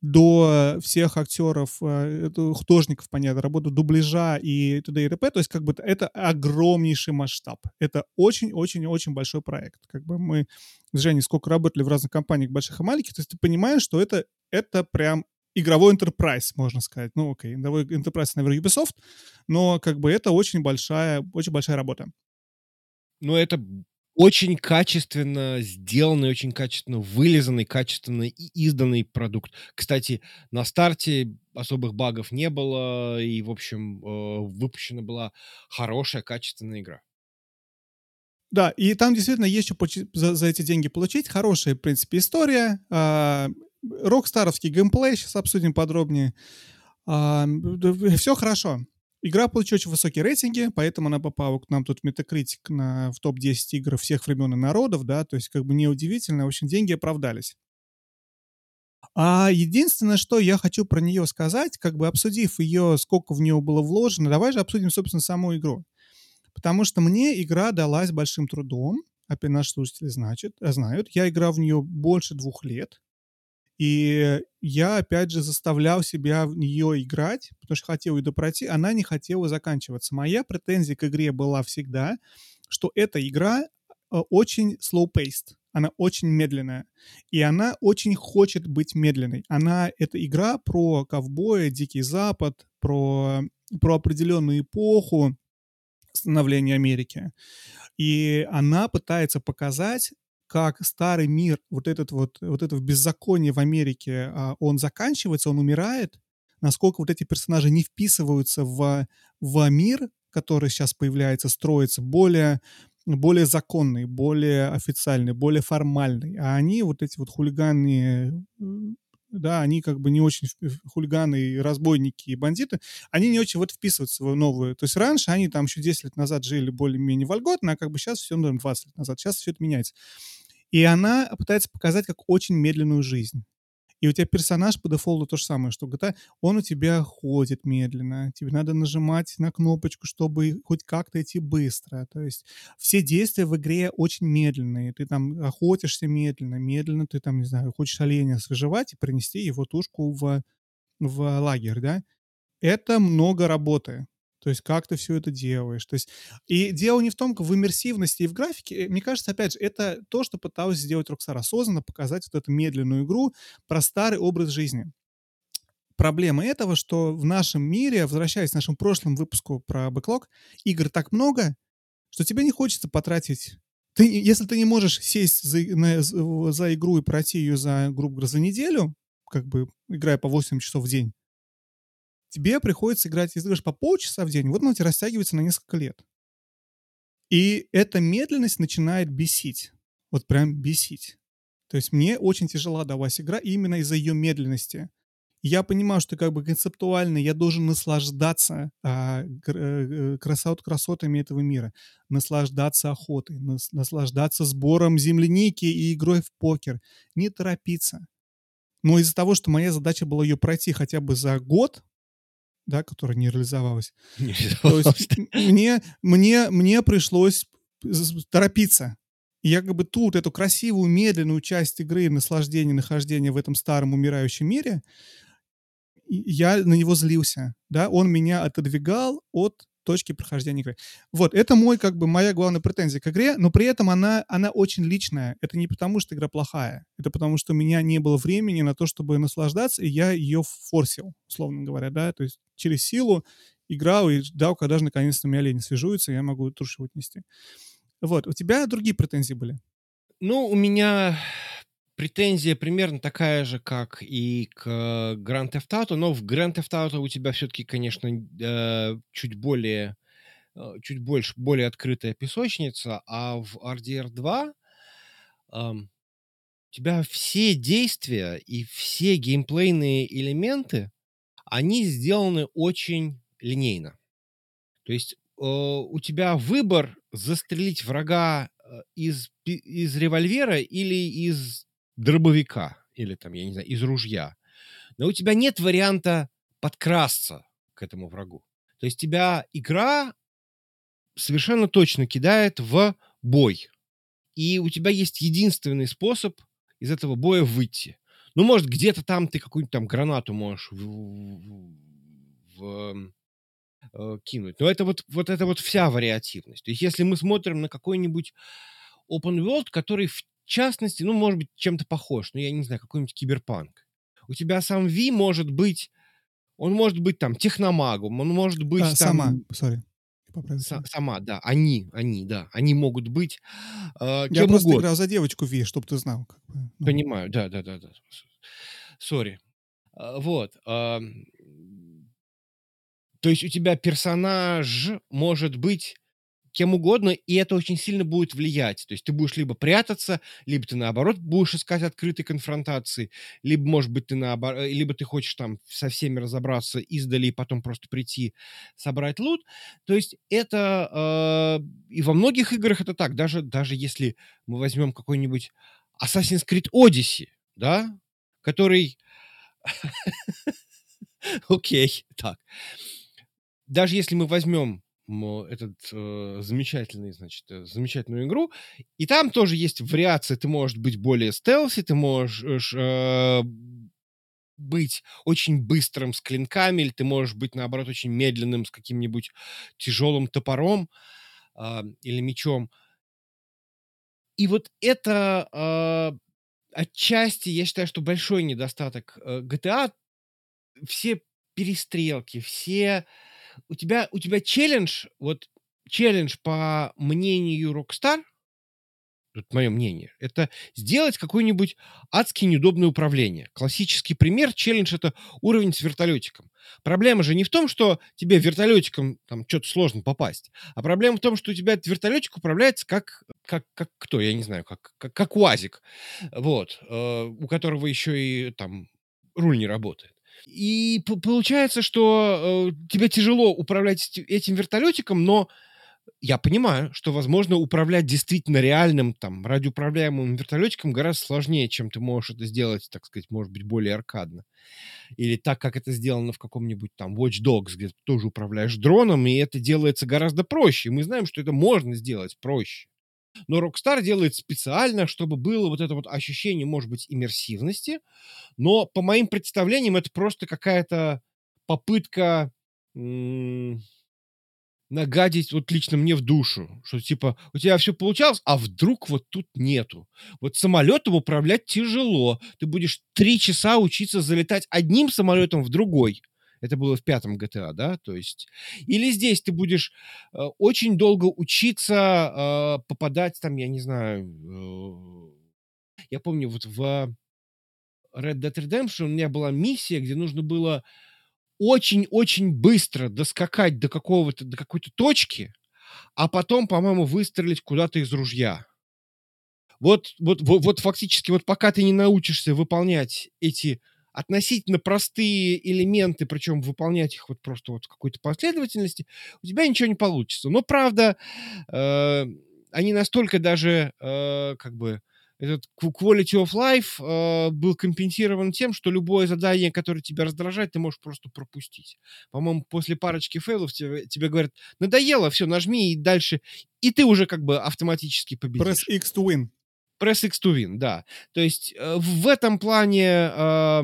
до всех актеров, э, художников, понятно, работу дубляжа и т.д. и т.п. То есть как бы это огромнейший масштаб. Это очень-очень-очень большой проект. Как бы мы с Женей сколько работали в разных компаниях, больших и маленьких, то есть ты понимаешь, что это, это прям игровой enterprise, можно сказать. Ну, окей, игровой enterprise, наверное, Ubisoft, но как бы это очень большая, очень большая работа. Ну, это очень качественно сделанный, очень качественно вылизанный, качественно изданный продукт. Кстати, на старте особых багов не было, и, в общем, э, выпущена была хорошая, качественная игра. Да, и там действительно есть что за, за эти деньги получить. Хорошая, в принципе, история. А, рокстаровский геймплей, сейчас обсудим подробнее. А, все хорошо. Игра получила очень высокие рейтинги, поэтому она попала к нам тут Metacritic на, в топ-10 игр всех времен и народов, да, то есть как бы неудивительно, в общем, деньги оправдались. А единственное, что я хочу про нее сказать, как бы обсудив ее, сколько в нее было вложено, давай же обсудим, собственно, саму игру. Потому что мне игра далась большим трудом, опять наши слушатели значит, знают. Я играл в нее больше двух лет. И я, опять же, заставлял себя в нее играть, потому что хотел ее допройти. Она не хотела заканчиваться. Моя претензия к игре была всегда, что эта игра э, очень slow-paced. Она очень медленная. И она очень хочет быть медленной. Она, эта игра про ковбоя, Дикий Запад, про, про определенную эпоху становления Америки. И она пытается показать как старый мир, вот этот вот, вот это беззаконие в Америке, а, он заканчивается, он умирает, насколько вот эти персонажи не вписываются в, в мир, который сейчас появляется, строится, более, более законный, более официальный, более формальный. А они, вот эти вот хулиганы, да, они как бы не очень хулиганы, разбойники и бандиты, они не очень вот вписываются в новую. То есть раньше они там еще 10 лет назад жили более-менее вольготно, а как бы сейчас все, ну, 20 лет назад, сейчас все это меняется. И она пытается показать как очень медленную жизнь. И у тебя персонаж по дефолту то же самое, что GTA, он у тебя ходит медленно, тебе надо нажимать на кнопочку, чтобы хоть как-то идти быстро. То есть все действия в игре очень медленные. Ты там охотишься медленно, медленно ты там, не знаю, хочешь оленя свежевать и принести его тушку в, в лагерь, да? Это много работы. То есть как ты все это делаешь. То есть, и дело не в том, в иммерсивности и в графике. Мне кажется, опять же, это то, что пыталась сделать Rockstar осознанно, показать вот эту медленную игру про старый образ жизни. Проблема этого, что в нашем мире, возвращаясь к нашему прошлому выпуску про бэклог, игр так много, что тебе не хочется потратить ты, если ты не можешь сесть за, на, за игру и пройти ее за, грубо говоря, за неделю, как бы играя по 8 часов в день, тебе приходится играть, если играешь по полчаса в день, вот она у тебя растягивается на несколько лет. И эта медленность начинает бесить. Вот прям бесить. То есть мне очень тяжела давалась игра именно из-за ее медленности. Я понимаю, что как бы концептуально я должен наслаждаться а, э, красот, красотами этого мира, наслаждаться охотой, нас, наслаждаться сбором земляники и игрой в покер, не торопиться. Но из-за того, что моя задача была ее пройти хотя бы за год, да, которая не реализовалась. [LAUGHS] Не реализовалась. То есть мне, мне, мне пришлось торопиться. И я как бы ту вот эту красивую, медленную часть игры, наслаждение, нахождение в этом старом умирающем мире, я на него злился, да, он меня отодвигал от точки прохождения игры. Вот, это мой, как бы, моя главная претензия к игре, но при этом она, она очень личная. Это не потому, что игра плохая, это потому, что у меня не было времени на то, чтобы наслаждаться, и я ее форсил, условно говоря, да, то есть через силу играл и ждал, когда же наконец-то у меня олени свяжутся, и я могу тушу отнести. Вот, у тебя другие претензии были? Ну, у меня претензия примерно такая же, как и к Grand Theft Auto, но в Grand Theft Auto у тебя все-таки, конечно, э, чуть более э, чуть больше, более открытая песочница, а в RDR 2 у тебя все действия и все геймплейные элементы, они сделаны очень линейно. То есть э, у тебя выбор застрелить врага из, из револьвера или из дробовика. или там, я не знаю, из ружья. Но у тебя нет варианта подкрасться к этому врагу. То есть тебя игра совершенно точно кидает в бой. И у тебя есть единственный способ из этого боя выйти. Ну, может, где-то там ты какую-нибудь там гранату можешь в, в, в, э, кинуть. Но это вот, вот это вот вся вариативность. То есть если мы смотрим на какой-нибудь open world, который в частности, ну, может быть, чем-то похож, ну, я не знаю, какой-нибудь киберпанк. У тебя сам Ви может быть, он может быть там техномагом, он может быть а, там... Сама, сори. С- сама, да, они, они, да, они могут быть э, Я просто угодно. играл за девочку Ви, чтобы ты знал. Как бы, ну. Понимаю, да, да, да, да. Сори. А, вот. А, то есть у тебя персонаж может быть кем угодно, и это очень сильно будет влиять. То есть ты будешь либо прятаться, либо ты наоборот будешь искать открытой конфронтации, либо, может быть, ты наоборот, э, либо ты хочешь там со всеми разобраться издали и потом просто прийти собрать лут. То есть это э, и во многих играх это так. Даже, даже если мы возьмем какой-нибудь Assassin's Creed Odyssey, да, который... [LAUGHS] Окей, так. Даже если мы возьмем этот э, замечательный, значит, э, замечательную игру. И там тоже есть вариации. Ты можешь быть более стелси, ты можешь э, быть очень быстрым с клинками, или ты можешь быть, наоборот, очень медленным с каким-нибудь тяжелым топором э, или мечом. И вот это э, отчасти, я считаю, что большой недостаток э, GTA. Все перестрелки, все у тебя, у тебя челлендж, вот челлендж по мнению Rockstar, это мое мнение, это сделать какое-нибудь адски неудобное управление. Классический пример, челлендж это уровень с вертолетиком. Проблема же не в том, что тебе вертолетиком там что-то сложно попасть, а проблема в том, что у тебя этот вертолетик управляется как, как, как кто, я не знаю, как, как, как УАЗик, вот, э, у которого еще и там руль не работает. И получается, что э, тебе тяжело управлять этим вертолетиком, но я понимаю, что, возможно, управлять действительно реальным, там, радиоуправляемым вертолетиком гораздо сложнее, чем ты можешь это сделать, так сказать, может быть, более аркадно. Или так, как это сделано в каком-нибудь там Watch Dogs, где ты тоже управляешь дроном, и это делается гораздо проще. Мы знаем, что это можно сделать проще. Но Rockstar делает специально, чтобы было вот это вот ощущение, может быть, иммерсивности. Но по моим представлениям это просто какая-то попытка нагадить вот лично мне в душу, что типа у тебя все получалось, а вдруг вот тут нету. Вот самолетом управлять тяжело. Ты будешь три часа учиться залетать одним самолетом в другой. Это было в пятом GTA, да, то есть. Или здесь ты будешь э, очень долго учиться э, попадать там, я не знаю, э, я помню вот в Red Dead Redemption у меня была миссия, где нужно было очень-очень быстро доскакать до какого-то, до какой-то точки, а потом, по-моему, выстрелить куда-то из ружья. Вот, вот, вот, вот фактически, вот пока ты не научишься выполнять эти относительно простые элементы, причем выполнять их вот просто вот в какой-то последовательности, у тебя ничего не получится. Но, правда, э, они настолько даже, э, как бы, этот quality of life э, был компенсирован тем, что любое задание, которое тебя раздражает, ты можешь просто пропустить. По-моему, после парочки фейлов тебе, тебе говорят, надоело, все, нажми и дальше. И ты уже как бы автоматически победишь. Press X to win. Press X to win, да. То есть э, в этом плане э,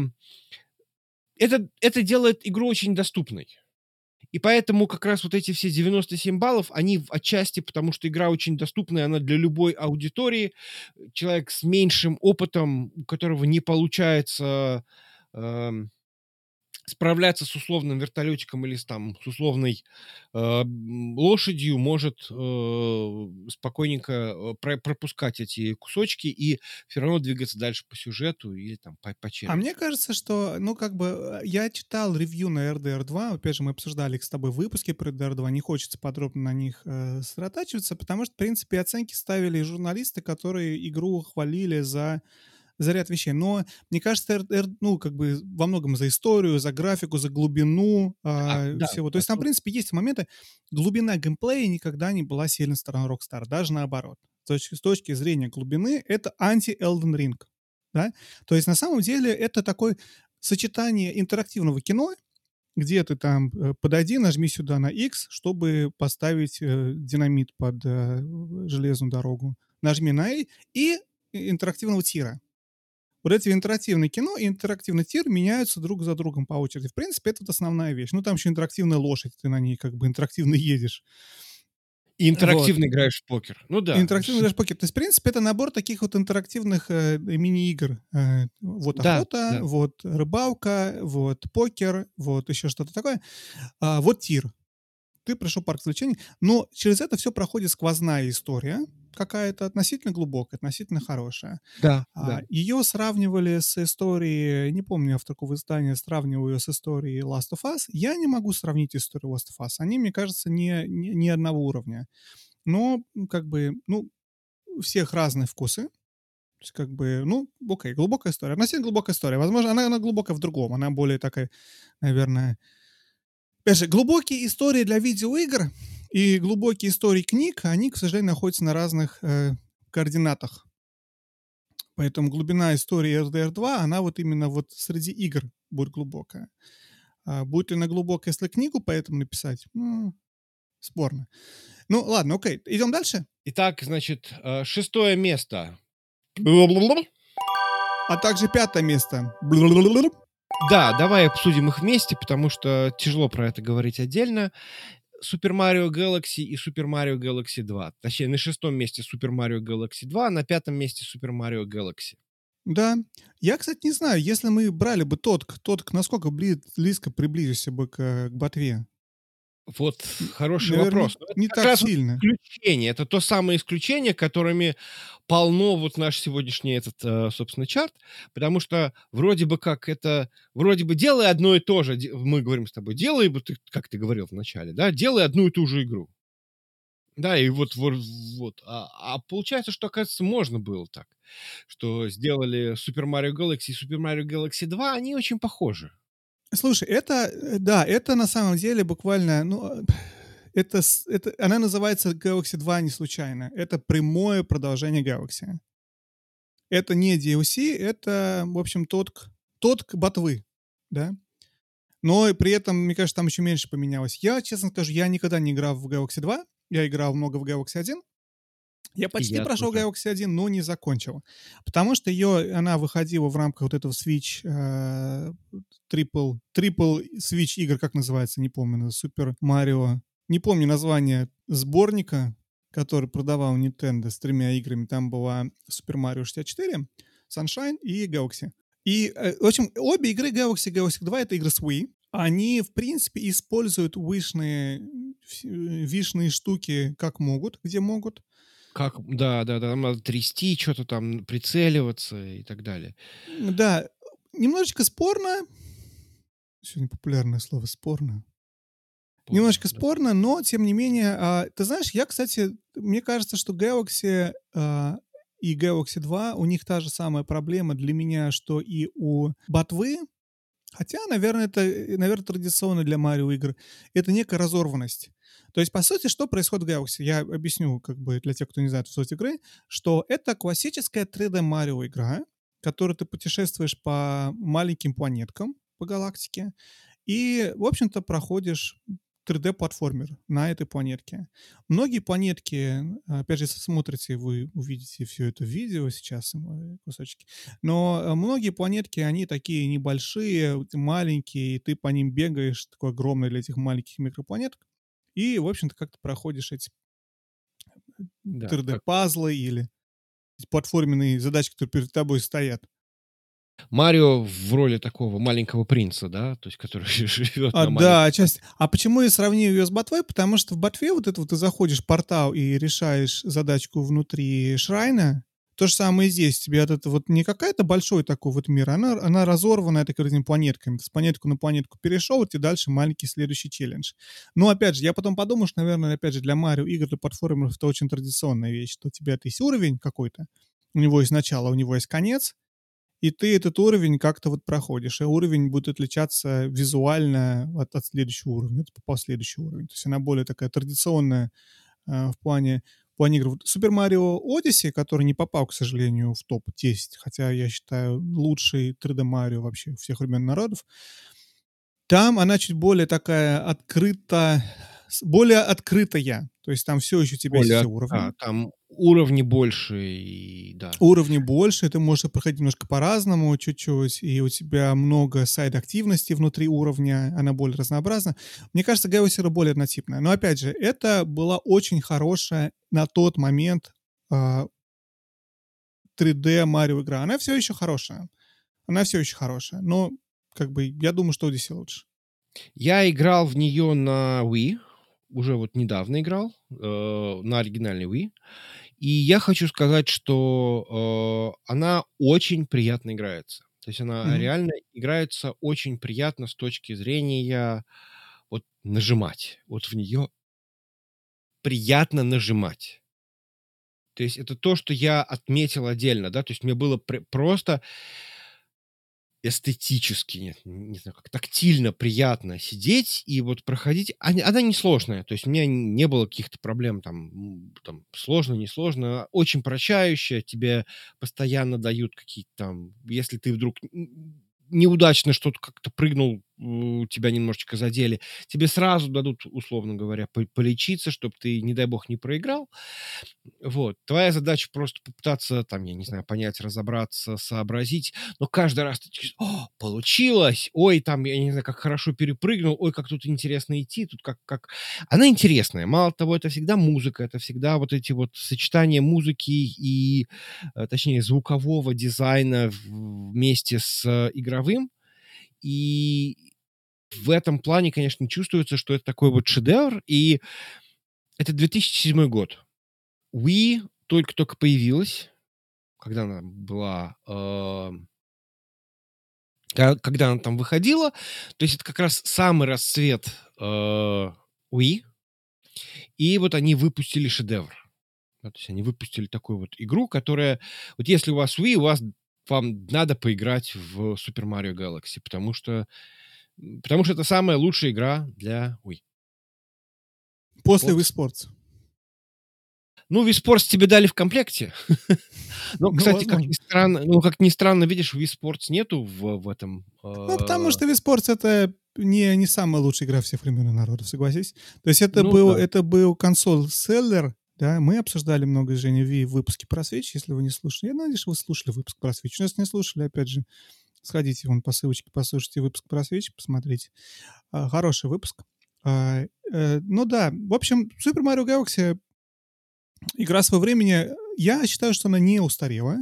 это, это делает игру очень доступной. И поэтому как раз вот эти все 97 баллов, они отчасти потому, что игра очень доступная, она для любой аудитории. Человек с меньшим опытом, у которого не получается э, справляться с условным вертолетиком или с, там, с условной э, лошадью может э, спокойненько э, про пропускать эти кусочки и все равно двигаться дальше по сюжету или там по, по А мне кажется, что, ну, как бы, э, я читал ревью на RDR 2, опять же, мы обсуждали их с тобой в выпуске про RDR 2, не хочется подробно на них э, сосредотачиваться, потому что, в принципе, оценки ставили журналисты, которые игру хвалили за за ряд вещей. Но мне кажется, R, ну, как бы во многом за историю, за графику, за глубину а, да, всего. Да, То есть там, в принципе, есть моменты. Глубина геймплея никогда не была сильной стороной Rockstar, даже наоборот. С точки, с точки зрения глубины, это анти-Elden Ring. да? То есть на самом деле это такое сочетание интерактивного кино, где ты там э, подойди, нажми сюда на X, чтобы поставить э, динамит под э, железную дорогу. Нажми на A и интерактивного тира. Вот эти интерактивные кино и интерактивный тир меняются друг за другом по очереди. В принципе, это вот основная вещь. Ну, там еще интерактивная лошадь, ты на ней как бы интерактивно [LAUGHS] едешь. И интерактивно вот. играешь в покер. Ну да. Интерактивно играешь в покер. То есть, в принципе, это набор таких вот интерактивных э, мини-игр. Э, вот да, охота, да. вот рыбалка, вот покер, вот еще что-то такое. А, вот тир. Ты пришел в парк развлечений, но через это все проходит сквозная история какая-то относительно глубокая, относительно хорошая. Да, а, да. Ее сравнивали с историей, не помню автор какого издания, сравнивал ее с историей Last of Us. Я не могу сравнить историю Last of Us. Они, мне кажется, не, не, не одного уровня. Но, как бы, ну, у всех разные вкусы. То есть, как бы, ну, окей, глубокая история. Относительно глубокая история. Возможно, она, она глубокая в другом. Она более такая, наверное... Опять же, глубокие истории для видеоигр и глубокие истории книг, они, к сожалению, находятся на разных э, координатах. Поэтому глубина истории RDR 2, она вот именно вот среди игр будет глубокая. А будет ли она глубокая, если книгу поэтому написать? Ну, спорно. Ну, ладно, окей. Идем дальше? Итак, значит, э, шестое место. А также пятое место. Да, давай обсудим их вместе, потому что тяжело про это говорить отдельно. Super Mario Galaxy и Super Mario Galaxy 2. Точнее, на шестом месте Super Mario Galaxy 2, а на пятом месте Super Mario Galaxy. Да. Я, кстати, не знаю, если мы брали бы тот, тот насколько близко приблизился бы к, к ботве. Вот хороший Наверное, вопрос. Это не так сильно. Исключение. Это то самое исключение, которыми полно вот наш сегодняшний этот, э, собственно, чарт, потому что вроде бы как это, вроде бы делай одно и то же, мы говорим с тобой, делай, как ты говорил вначале, да, делай одну и ту же игру. Да, и вот, вот, вот. А, а получается, что, оказывается, можно было так, что сделали Super Mario Galaxy и Super Mario Galaxy 2, они очень похожи. Слушай, это, э, да, это на самом деле буквально, ну, а, это, это, она называется Galaxy 2 не случайно. Это прямое продолжение Galaxy. Это не DLC, это, в общем, тот, тот ботвы, да. Но при этом, мне кажется, там еще меньше поменялось. Я, честно скажу, я никогда не играл в Galaxy 2. Я играл много в Galaxy 1. Я почти я прошел тоже. Galaxy 1, но не закончил. Потому что ее, она выходила в рамках вот этого Switch э, Triple, Triple Switch игр, как называется, не помню, Super Mario. Не помню название сборника, который продавал Nintendo с тремя играми. Там была Super Mario 64, Sunshine и Galaxy. И, э, в общем, обе игры Galaxy Galaxy 2 — это игры с Wii. Они, в принципе, используют вишные, вишные штуки как могут, где могут. Как, да, да, да, там надо трясти, что-то там, прицеливаться и так далее. Да, немножечко спорно. Сегодня популярное слово спорно. Спорно, Немножечко да. спорно, но тем не менее, а, ты знаешь, я, кстати, мне кажется, что Galaxy а, и Galaxy 2, у них та же самая проблема для меня, что и у Ботвы, хотя, наверное, это, наверное, традиционно для Марио игр, это некая разорванность. То есть, по сути, что происходит в Galaxy? Я объясню, как бы, для тех, кто не знает суть игры, что это классическая 3D Марио игра, в которой ты путешествуешь по маленьким планеткам по галактике и, в общем-то, проходишь 3D-платформер на этой планетке. Многие планетки, опять же, если смотрите, вы увидите все это видео сейчас, кусочки, но э, многие планетки, они такие небольшие, маленькие, и ты по ним бегаешь, такой огромный для этих маленьких микропланеток, и, в общем-то, как то проходишь эти да, 3D-пазлы или платформенные задачи, которые перед тобой стоят. Марио в роли такого маленького принца, да, то есть который [LAUGHS] живет а, на Да, часть. А почему я сравнил ее с Ботвой? Потому что в Ботве вот это вот ты заходишь в портал и решаешь задачку внутри Шрайна, то же самое и здесь. Тебе от этого вот не какая-то большой такой вот мир, она, она разорванная такими планетками. Ты с планетку на планетку перешел, и дальше маленький следующий челлендж. Но опять же, я потом подумал, что, наверное, опять же, для Марио игр, для платформеров это очень традиционная вещь, что у тебя есть уровень какой-то, у него есть начало, у него есть конец, и ты этот уровень как-то вот проходишь, и уровень будет отличаться визуально от, от следующего уровня, от по следующий уровень. То есть она более такая традиционная э, в плане плане игр. Супер Марио Odyssey, который не попал, к сожалению, в топ-10, хотя я считаю лучший 3D Марио вообще всех времен народов, там она чуть более такая открыта, более открытая. То есть там все еще у тебя Более, есть все уровни. а, там уровни больше, и да. Уровни больше, ты можешь проходить немножко по-разному, чуть-чуть, и у тебя много сайд-активности внутри уровня, она более разнообразна. Мне кажется, Zero более однотипная. Но, опять же, это была очень хорошая на тот момент а, 3D Марио игра. Она все еще хорошая. Она все еще хорошая. Но, как бы, я думаю, что Odyssey лучше. Я играл в нее на Wii, уже вот недавно играл, э, на оригинальной Wii. И я хочу сказать, что э, она очень приятно играется. То есть она Мгм. реально играется очень приятно с точки зрения вот нажимать. Вот в нее приятно нажимать. То есть это то, что я отметил отдельно, да, то есть мне было пр- просто эстетически, нет, не знаю, как тактильно приятно сидеть и вот проходить. Она, она несложная, то есть у меня не было каких-то проблем там, там сложно, несложно, очень прощающая, тебе постоянно дают какие-то там, если ты вдруг неудачно что-то как-то прыгнул, тебя немножечко задели, тебе сразу дадут, условно говоря, по- полечиться, чтобы ты, не дай бог, не проиграл. Вот. Твоя задача просто попытаться, там, я не знаю, понять, разобраться, сообразить. Но каждый раз ты «О, получилось! Ой, там, я не знаю, как хорошо перепрыгнул. Ой, как тут интересно идти. Тут как, как... Она интересная. Мало того, это всегда музыка. Это всегда вот эти вот сочетания музыки и, э, точнее, звукового дизайна вместе с э, игровым. И в этом плане, конечно, чувствуется, что это такой вот шедевр. И это 2007 год. Wii только-только появилась, когда она была, э, когда она там выходила. То есть это как раз самый расцвет э, Wii. И вот они выпустили шедевр. Да, то есть они выпустили такую вот игру, которая... Вот если у вас Wii, у вас вам надо поиграть в Super Mario Galaxy, потому что потому что это самая лучшая игра для Wii. После. Wii Sports. Ну, Wii Sports тебе дали в комплекте. [LAUGHS] Ну, Ну, кстати, как возможно. ни странно, ну, как ни странно, видишь, Wii Sports нету в, в этом. Ну, потому что Wii Sports это не, не самая лучшая игра всех времен и народов, согласись. То есть это, Ну был, да. это был консоль-селлер, да, мы обсуждали много с Женей Wii в выпуске про Switch, если вы не слушали. Я надеюсь, вы слушали выпуск про Switch. Если не слушали, опять же, сходите вон по ссылочке, послушайте выпуск про Switch, посмотрите. А, хороший выпуск. А, э, ну да, в общем, Super Mario Galaxy игра своего времени, я считаю, что она не устарела.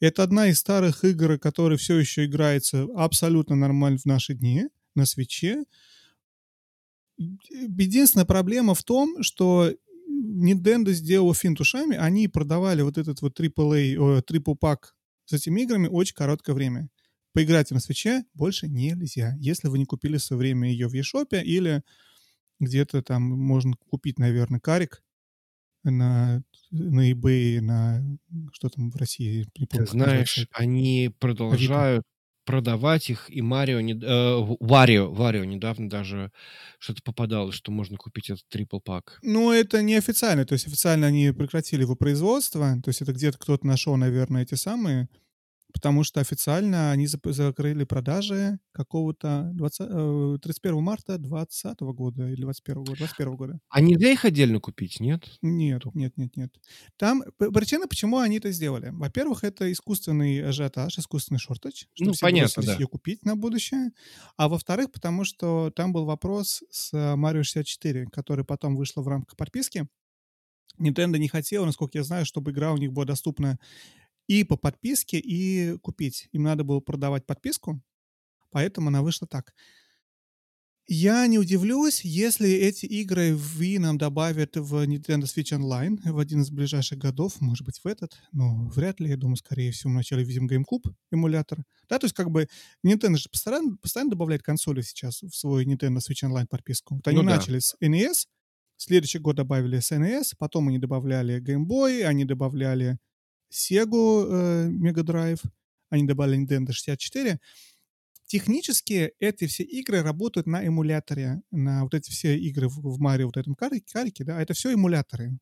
Это одна из старых игр, которая все еще играется абсолютно нормально в наши дни на свече. Единственная проблема в том, что Nintendo сделала финт ушами, они продавали вот этот вот AAA, triple пак с этими играми очень короткое время. Поиграть на свече больше нельзя, если вы не купили в свое время ее в eShop или где-то там можно купить, наверное, карик на, на eBay, на что там в России, не Ты помню, знаешь, они продолжают продавать их, и Марио, не- э, Варио, Варио недавно даже что-то попадалось, что можно купить этот трипл пак. Ну, это неофициально, то есть официально они прекратили его производство, то есть это где-то кто-то нашел, наверное, эти самые, потому что официально они закрыли продажи какого-то 20, э, 31 марта 2020 года или 21 года, 21 года. А нельзя их отдельно купить, нет? Нет, нет, нет, нет. Там причина, почему они это сделали. Во-первых, это искусственный ажиотаж, искусственный шортач, чтобы Ну, все понятно, да. ее купить на будущее. А во-вторых, потому что там был вопрос с э, Mario 64, который потом вышла в рамках подписки. Nintendo не хотела, насколько я знаю, чтобы игра у них была доступна и по подписке, и купить. Им надо было продавать подписку, поэтому она вышла так. Я не удивлюсь, если эти игры в Wii нам добавят в Nintendo Switch Online в один из ближайших годов, может быть, в этот, но вряд ли, я думаю, скорее всего, вначале видим GameCube эмулятор. Да, то есть как бы Nintendo же постоянно, постоянно добавляет консоли сейчас в свой Nintendo Switch Online подписку. Вот они Ну да. начали с NES, следующий год добавили с NES, потом они добавляли Game Boy, они добавляли Sega э, Mega Drive, они добавили Nintendo 64. Технически эти все игры работают на эмуляторе, на вот эти все игры в, в Марио, вот этом карике, карике, да, это все эмуляторы.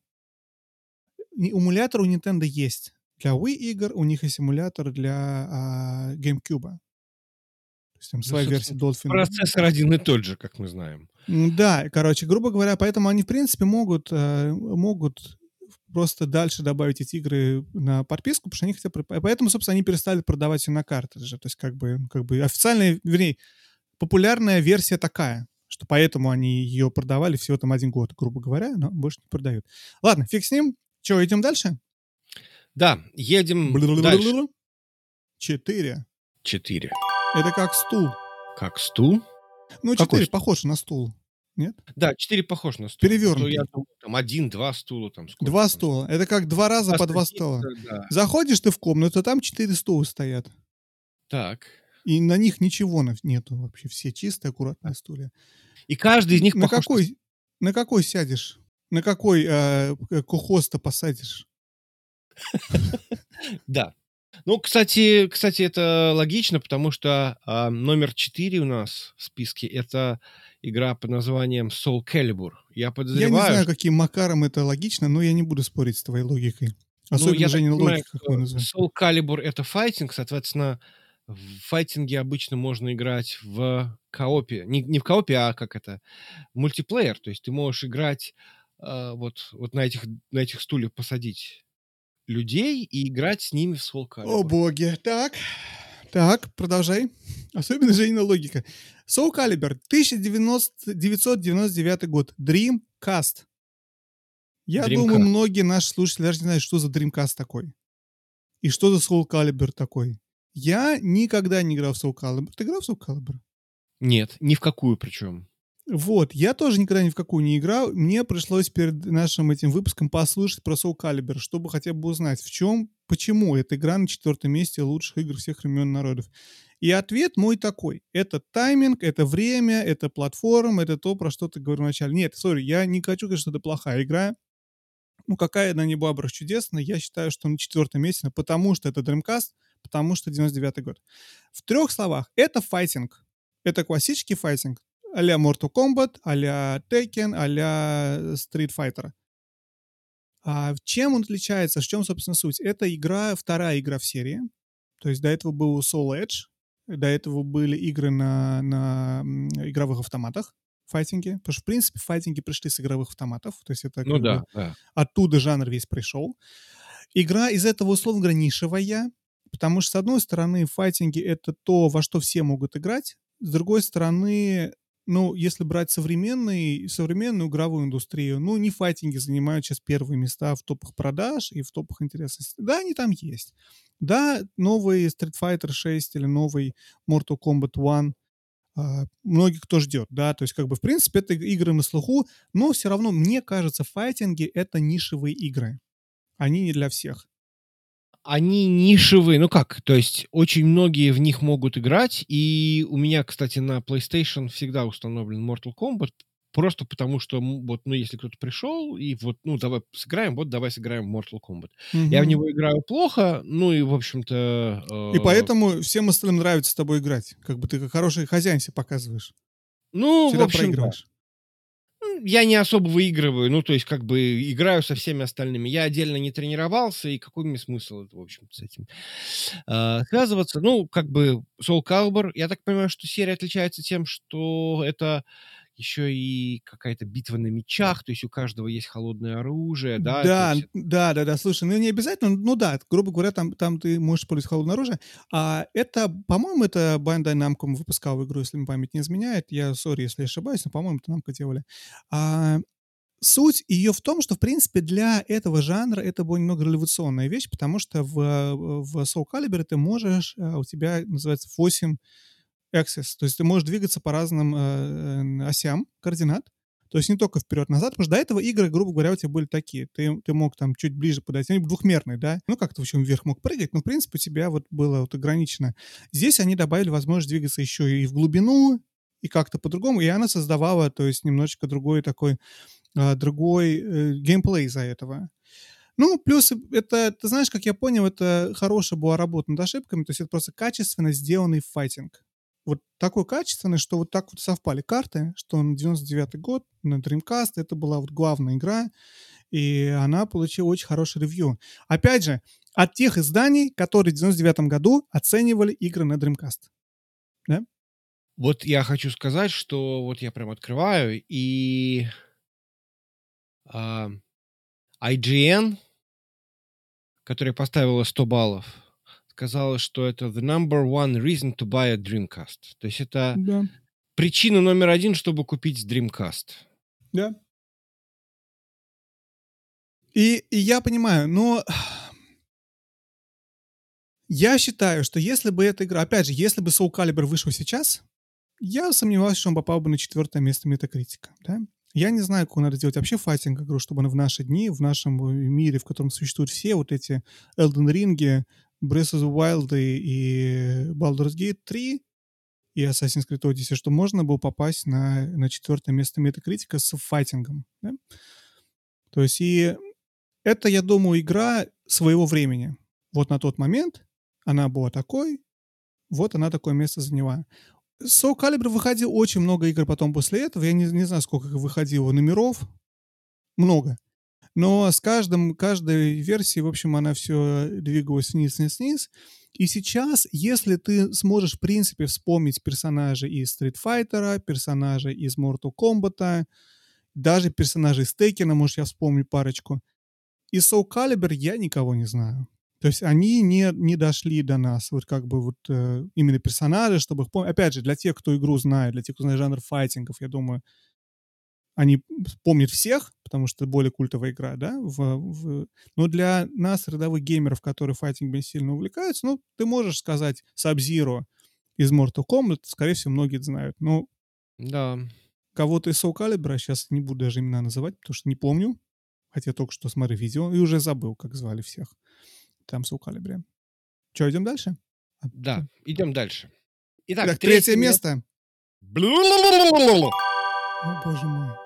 эмулятор у Nintendo есть. Для Wii игр у них есть эмулятор для а, GameCube. То есть там Ну, своя версия Dolphin. процессор один и тот же, как мы знаем. Да, короче, грубо говоря, поэтому они, в принципе, могут, э, могут просто дальше добавить эти игры на подписку, потому что они хотят... Поэтому, собственно, они перестали продавать все на картридже. То есть, как бы, как бы официальная, вернее, популярная версия такая, что поэтому они ее продавали всего там один год, грубо говоря, но больше не продают. Ладно, фиг с ним. Че, идем дальше? Да, едем дальше. Четыре. Четыре. Это как стул. Как стул? Ну, четыре стул? похож на стул. Нет? Да, четыре похож на стул. То Перевёрнутый. я думал, там один, два стула. Там, сколько Два там. стула. Это как два раза по два стола. Да. Заходишь ты в комнату, там четыре стула стоят. Так. И на них ничего на- нету вообще. Все чистые, аккуратные стулья. И каждый из них на похож какой, на какой сядешь? На какой э, кухоста посадишь? [LAUGHS] Да. Ну, кстати, кстати, это логично, потому что а, номер 4 у нас в списке это игра под названием Soul Calibur. Я Я подозреваю, не знаю, каким макаром это логично, но я не буду спорить с твоей логикой. ну, Особенно, я так Женя, понимаю, логика. Soul Calibur это файтинг, соответственно, в файтинге обычно можно играть в коопе. Не, не в коопе, а как это? Мультиплеер. То есть ты можешь играть а, вот, вот на, этих, на этих стульях посадить людей и играть с ними в Soul Calibur. О боги. Так. Так, продолжай. Особенно Женина логика. Soul Calibur, 1999 год. Dreamcast. Я Dreamcast. думаю, многие наши слушатели даже не знают, что за Dreamcast такой. И что за Soul Calibur такой. Я никогда не играл в Soul Calibur. Ты играл в Soul Calibur? Нет, ни в какую причем. Вот, я тоже никогда ни в какую не играл. Мне пришлось перед нашим этим выпуском послушать про Soul Calibur, чтобы хотя бы узнать, в чем, почему эта игра на четвертом месте лучших игр всех времен народов. И ответ мой такой. Это тайминг, это время, это платформа, это то, про что ты говорил вначале. Нет, сори, я не хочу говорить, что это плохая игра. Ну, какая она не была бы чудесная, я считаю, что на четвертом месте, потому что это Dreamcast, потому что 99 год. В трех словах, это файтинг. Это классический файтинг а-ля Mortal Kombat, а-ля Tekken, а-ля Street Fighter. А чем он отличается? В чем, собственно, суть? Это игра, вторая игра в серии. То есть до этого был Soul Edge, до этого были игры на, на игровых автоматах, файтинги. Потому что, в принципе, файтинги пришли с игровых автоматов. То есть это Ну как бы да, да. оттуда жанр весь пришел. Игра из этого, условно говоря, нишевая, потому что, с одной стороны, файтинги — это то, во что все могут играть, с другой стороны, ну, если брать современный, современную игровую индустрию, ну, не файтинги занимают сейчас первые места в топах продаж и в топах интересности. Да, они там есть. Да, новый Street Fighter 6 или новый Mortal Kombat 1 а, многих кто ждет, да, то есть как бы в принципе это игры на слуху, но все равно мне кажется файтинги это нишевые игры, они не для всех. Они нишевые, ну как, то есть очень многие в них могут играть, и у меня, кстати, на PlayStation всегда установлен Mortal Kombat, просто потому что, вот, ну, если кто-то пришел, и вот, ну, давай сыграем, вот, давай сыграем в Mortal Kombat. Я в него играю плохо, ну, и, в общем-то... И э, поэтому всем остальным нравится с тобой играть, как бы ты как хороший хозяин себя показываешь, Ну, в всегда общем, да. проигрываешь. Я не особо выигрываю, ну, то есть, как бы, играю со всеми остальными. Я отдельно не тренировался, и какой мне смысл, в общем с этим а, связываться? Ну, как бы, Soul Calibur, я так понимаю, что серия отличается тем, что это еще и какая-то битва на мечах, то есть у каждого есть холодное оружие, да? Да, есть да, да, да. Слушай, ну не обязательно, ну да, грубо говоря, там, там ты можешь использовать холодное оружие. А это, по-моему, это Bandai Namco выпускал игру, если мне память не изменяет. Я, сори, если я ошибаюсь, но, по-моему, это Namco делали. А, суть ее в том, что, в принципе, для этого жанра это была немного революционная вещь, потому что в, в Soul Calibur ты можешь, а, у тебя называется 8 access, то есть ты можешь двигаться по разным э, э, осям координат, то есть не только вперед-назад, потому что до этого игры, грубо говоря, у тебя были такие. Ты, ты мог там чуть ближе подойти. Они двухмерные, да? Ну, как ты в общем вверх мог прыгать, но, в принципе, у тебя вот было вот ограничено. Здесь они добавили возможность двигаться еще и в глубину, и как-то по-другому, и она создавала, то есть немножечко другой такой, а, другой э, геймплей из-за этого. Ну, плюс это, ты знаешь, как я понял, это хорошая была работа над ошибками, то есть это просто качественно сделанный файтинг. Вот такой качественный, что вот так вот совпали карты, что на 99 год, на Dreamcast, это была вот главная игра, и она получила очень хороший ревью. Опять же, от тех изданий, которые в 99 году оценивали игры на Dreamcast. Да? Вот я хочу сказать, что вот я прям открываю, и а, IGN, которая поставила 100 баллов, сказала, что это the number one reason to buy a Dreamcast. То есть это Да. причина номер один, чтобы купить Dreamcast. Да. И, и я понимаю, но я считаю, что если бы эта игра, опять же, если бы Soul Calibur вышел сейчас, я сомневаюсь, что он попал бы на четвертое место Метакритика. Да? Я не знаю, как надо сделать вообще файтинг игру, чтобы она в наши дни, в нашем мире, в котором существуют все вот эти Elden Ring, Breath of the Wild и Baldur's Gate 3 и Assassin's Creed Odyssey, что можно было попасть на, на четвертое место Метакритика с файтингом. Да? То есть и это, я думаю, игра своего времени. Вот на тот момент она была такой, вот она такое место заняла. Soul Calibur выходил очень много игр потом после этого. Я не, не знаю, сколько выходило номеров. Много. Но с каждым, каждой версией, в общем, она все двигалась вниз, вниз, вниз. И сейчас, если ты сможешь, в принципе, вспомнить персонажей из Street Fighter, персонажей из Mortal Kombat, даже персонажей из Tekken, может, я вспомню парочку, из Soul Calibur я никого не знаю. То есть они не, не дошли до нас, вот как бы вот э, именно персонажи, чтобы их помнить. Опять же, для тех, кто игру знает, для тех, кто знает жанр файтингов, я думаю, они помнят всех, потому что это более культовая игра, да, в, в... но для нас, рядовых геймеров, которые файтингом сильно увлекаются, ну, ты можешь сказать Sub-Zero из Mortal Kombat, скорее всего, многие это знают, но Да. кого-то из Soul Calibur, сейчас не буду даже имена называть, потому что не помню, хотя только что смотрю видео и уже забыл, как звали всех там Soul Calibur. Че, идем дальше? А, Да, идем дальше. Итак, Так, третье место. место. О, боже мой.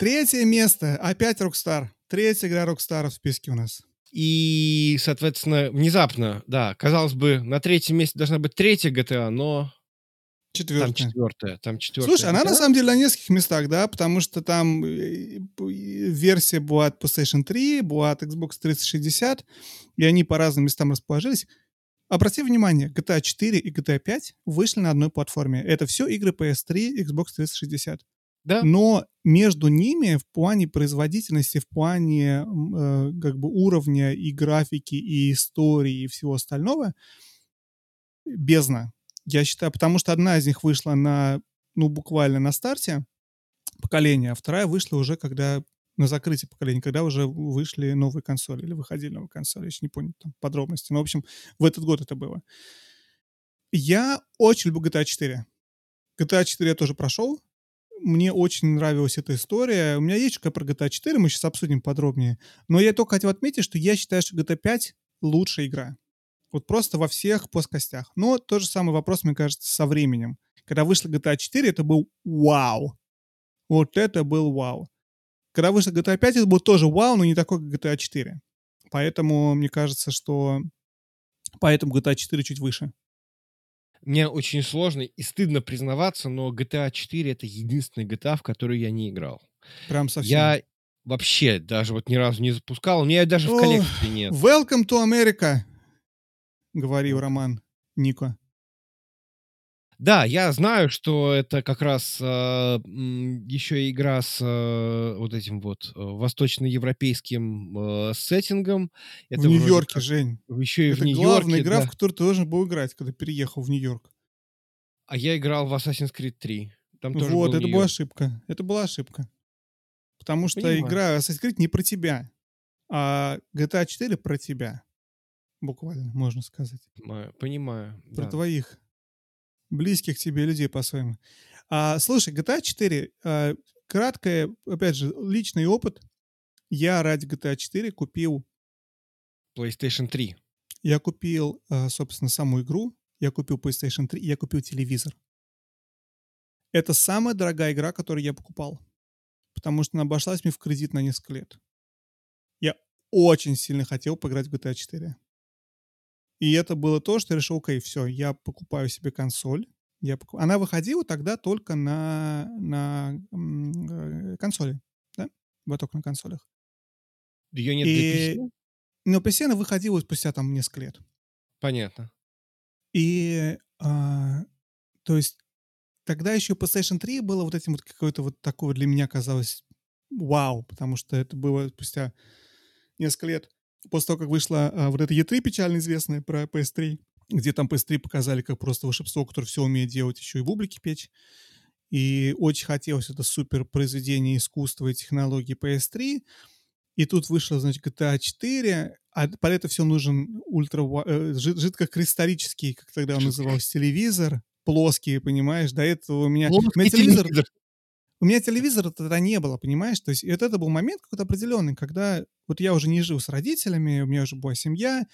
Третье место. Опять Rockstar. Третья игра Rockstar в списке у нас. И, соответственно, внезапно, да, казалось бы, на третьем месте должна быть третья GTA, но там Четвертая. четвертая. Там четвертая. Слушай, она на самом деле на нескольких местах, да, потому что там э, версия была от PlayStation 3, была от Xbox 360, и они по разным местам расположились. Обрати внимание, GTA 4 и GTA 5 вышли на одной платформе. Это все игры PS3 и Xbox 360. Да, Но между ними в плане производительности, в плане э, как бы уровня и графики, и истории, и всего остального бездна. Я считаю, потому что одна из них вышла на, ну, буквально на старте поколения, а вторая вышла уже когда на закрытие поколения, когда уже вышли новые консоли или выходили новые консоли, я еще не помню там подробности. Но, в общем, в этот год это было. Я очень люблю GTA 4. GTA 4 я тоже прошел. Мне очень нравилась эта история. У меня есть что про GTA 4, мы сейчас обсудим подробнее. Но я только хотел отметить, что я считаю, что GTA 5 лучшая игра. Вот просто во всех плоскостях. Но тот же самый вопрос, мне кажется, со временем. Когда вышла GTA 4, это был вау. Вот это был вау. Когда вышла GTA 5, это был тоже вау, но не такой, как GTA 4. Поэтому мне кажется, что поэтому GTA 4 чуть выше. Мне очень сложно и стыдно признаваться, но GTA 4 это единственная GTA, в которую я не играл. Прям совсем. Я вообще даже вот ни разу не запускал, у меня даже в Ох, коллекции нет. Welcome to America, говорил Роман Нико. Да, я знаю, что это как раз э, еще и игра с э, вот этим вот э, восточноевропейским э, сеттингом. Это в Нью-Йорке, как Жень. еще и Это в Нью-Йорке, главная игра, да. в которую ты должен был играть, когда переехал в Нью-Йорк. А я играл в Assassin's Creed 3. Там тоже Вот, был это была Нью-Йорк. ошибка. Это была ошибка. Потому что Понимаю. игра Assassin's Creed не про тебя, а GTA 4 про тебя. Буквально, можно сказать. Понимаю, понимаю, Про да. твоих близких тебе людей по-своему. А, слушай, GTA 4, а, краткое, опять же, личный опыт. Я ради GTA 4 купил, PlayStation 3. я купил, а, собственно, саму игру, я купил PlayStation 3, и я купил телевизор. Это самая дорогая игра, которую я покупал. Потому что она обошлась мне в кредит на несколько лет. Я очень сильно хотел поиграть в GTA 4. И это было то, что я решил, окей, все, я покупаю себе консоль. Я поку- Она выходила тогда только на, на м, э, консоли, да? Была только на консолях. Ее нет для И... PC? Но PC она выходила спустя там несколько лет. Понятно. И, а, то есть, тогда еще PlayStation 3 было вот этим вот какое-то вот такое для меня казалось вау, потому что это было спустя несколько лет после того, как вышла а, вот эта E3 печально известная про PS3, где там PS3 показали как просто волшебство, которое все умеет делать, еще и бублики печь. И очень хотелось это супер произведение искусства и технологии PS3. И тут вышла, значит, GTA 4, а под это все нужен ультра э, жидкокристаллический, как тогда он назывался, телевизор, плоский, понимаешь? До этого у меня... Плоский у меня телевизор, телевизор. У меня телевизора тогда не было, понимаешь? То есть это, это был момент какой-то определенный, когда вот я уже не жил с родителями, у меня уже была семья,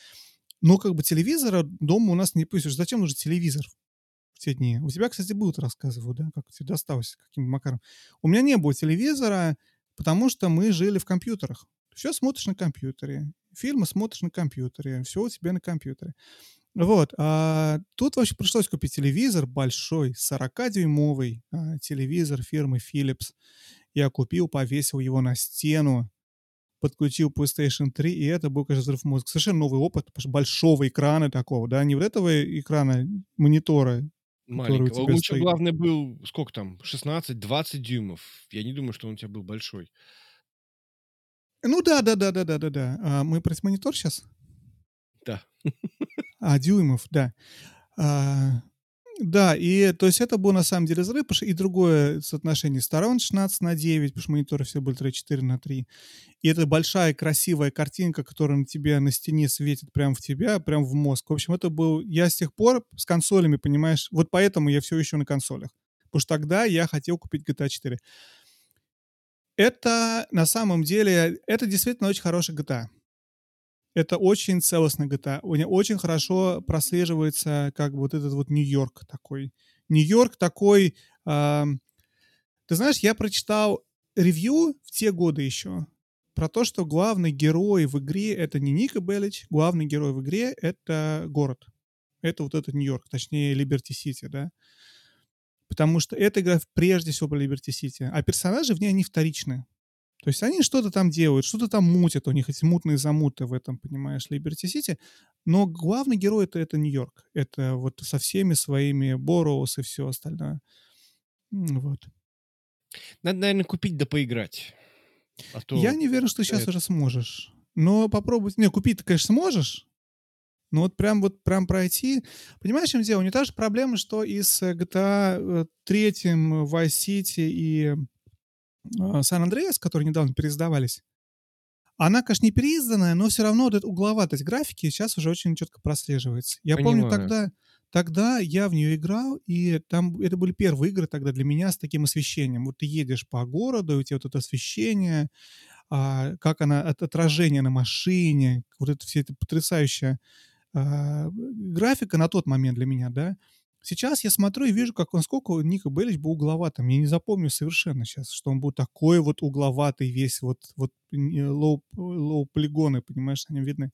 но как бы телевизора дома у нас не пустишь. Зачем нужен телевизор в те дни? У тебя, кстати, будут рассказывать, да, как тебе досталось, каким макаром. У меня не было телевизора, потому что мы жили в компьютерах. Все смотришь на компьютере, фильмы смотришь на компьютере, все у тебя на компьютере. Вот. А тут вообще пришлось купить телевизор большой, 40-дюймовый а, телевизор фирмы Philips. Я купил, повесил его на стену, подключил PlayStation 3, и это был, конечно, взрыв мозга. Совершенно новый опыт, потому что большого экрана такого, да, не вот этого экрана монитора, Маленького. Он еще, главное, был, сколько там, 16-20 дюймов. Я не думаю, что он у тебя был большой. Ну да, да, да, да, да, да, да. А, мы про монитор сейчас? Да. [LAUGHS] А, дюймов, да. А, да, и то есть это был на самом деле взрыв, и другое соотношение сторон 16 на 9, потому что мониторы все были 4 на 3. И это большая красивая картинка, которая на тебе на стене светит прямо в тебя, прямо в мозг. В общем, это был... Я с тех пор с консолями, понимаешь, вот поэтому я все еще на консолях. Потому что тогда я хотел купить GTA 4. Это на самом деле, это действительно очень хороший GTA. Это очень целостный GTA. У него очень хорошо прослеживается как бы вот этот вот Нью-Йорк такой. Нью-Йорк такой... Э, ты знаешь, я прочитал ревью в те годы еще про то, что главный герой в игре это не Ника Беллич, главный герой в игре это город. Это вот этот Нью-Йорк, точнее Либерти-Сити, да. Потому что эта игра прежде всего про City, а персонажи в ней, они вторичные. То есть они что-то там делают, что-то там мутят, у них эти мутные замуты в этом, понимаешь, Liberty City. Но главный герой это, это Нью-Йорк. Это вот со всеми своими Борроус и все остальное. Вот. Надо, наверное, купить да поиграть. А то... Я не верю, что сейчас это... уже сможешь. Но попробовать... Не, купить ты, конечно, сможешь, ну вот прям вот прям пройти. Понимаешь, в чем дело? У нее та же проблема, что и с GTA 3, Vice City и San Andreas, которые недавно переиздавались. Она, конечно, не переизданная, но все равно вот эта угловатость графики сейчас уже очень четко прослеживается. Я Понимаю. помню тогда, тогда я в нее играл, и там это были первые игры тогда для меня с таким освещением. Вот ты едешь по городу, и у тебя вот это освещение, а, как она, от отражение на машине, вот это все это потрясающее а, графика на тот момент для меня, да. Сейчас я смотрю и вижу, как он сколько Нико Беллич был угловатым. Я не запомню совершенно сейчас, что он был такой вот угловатый весь, вот, вот low, low полигоны, понимаешь, они видны.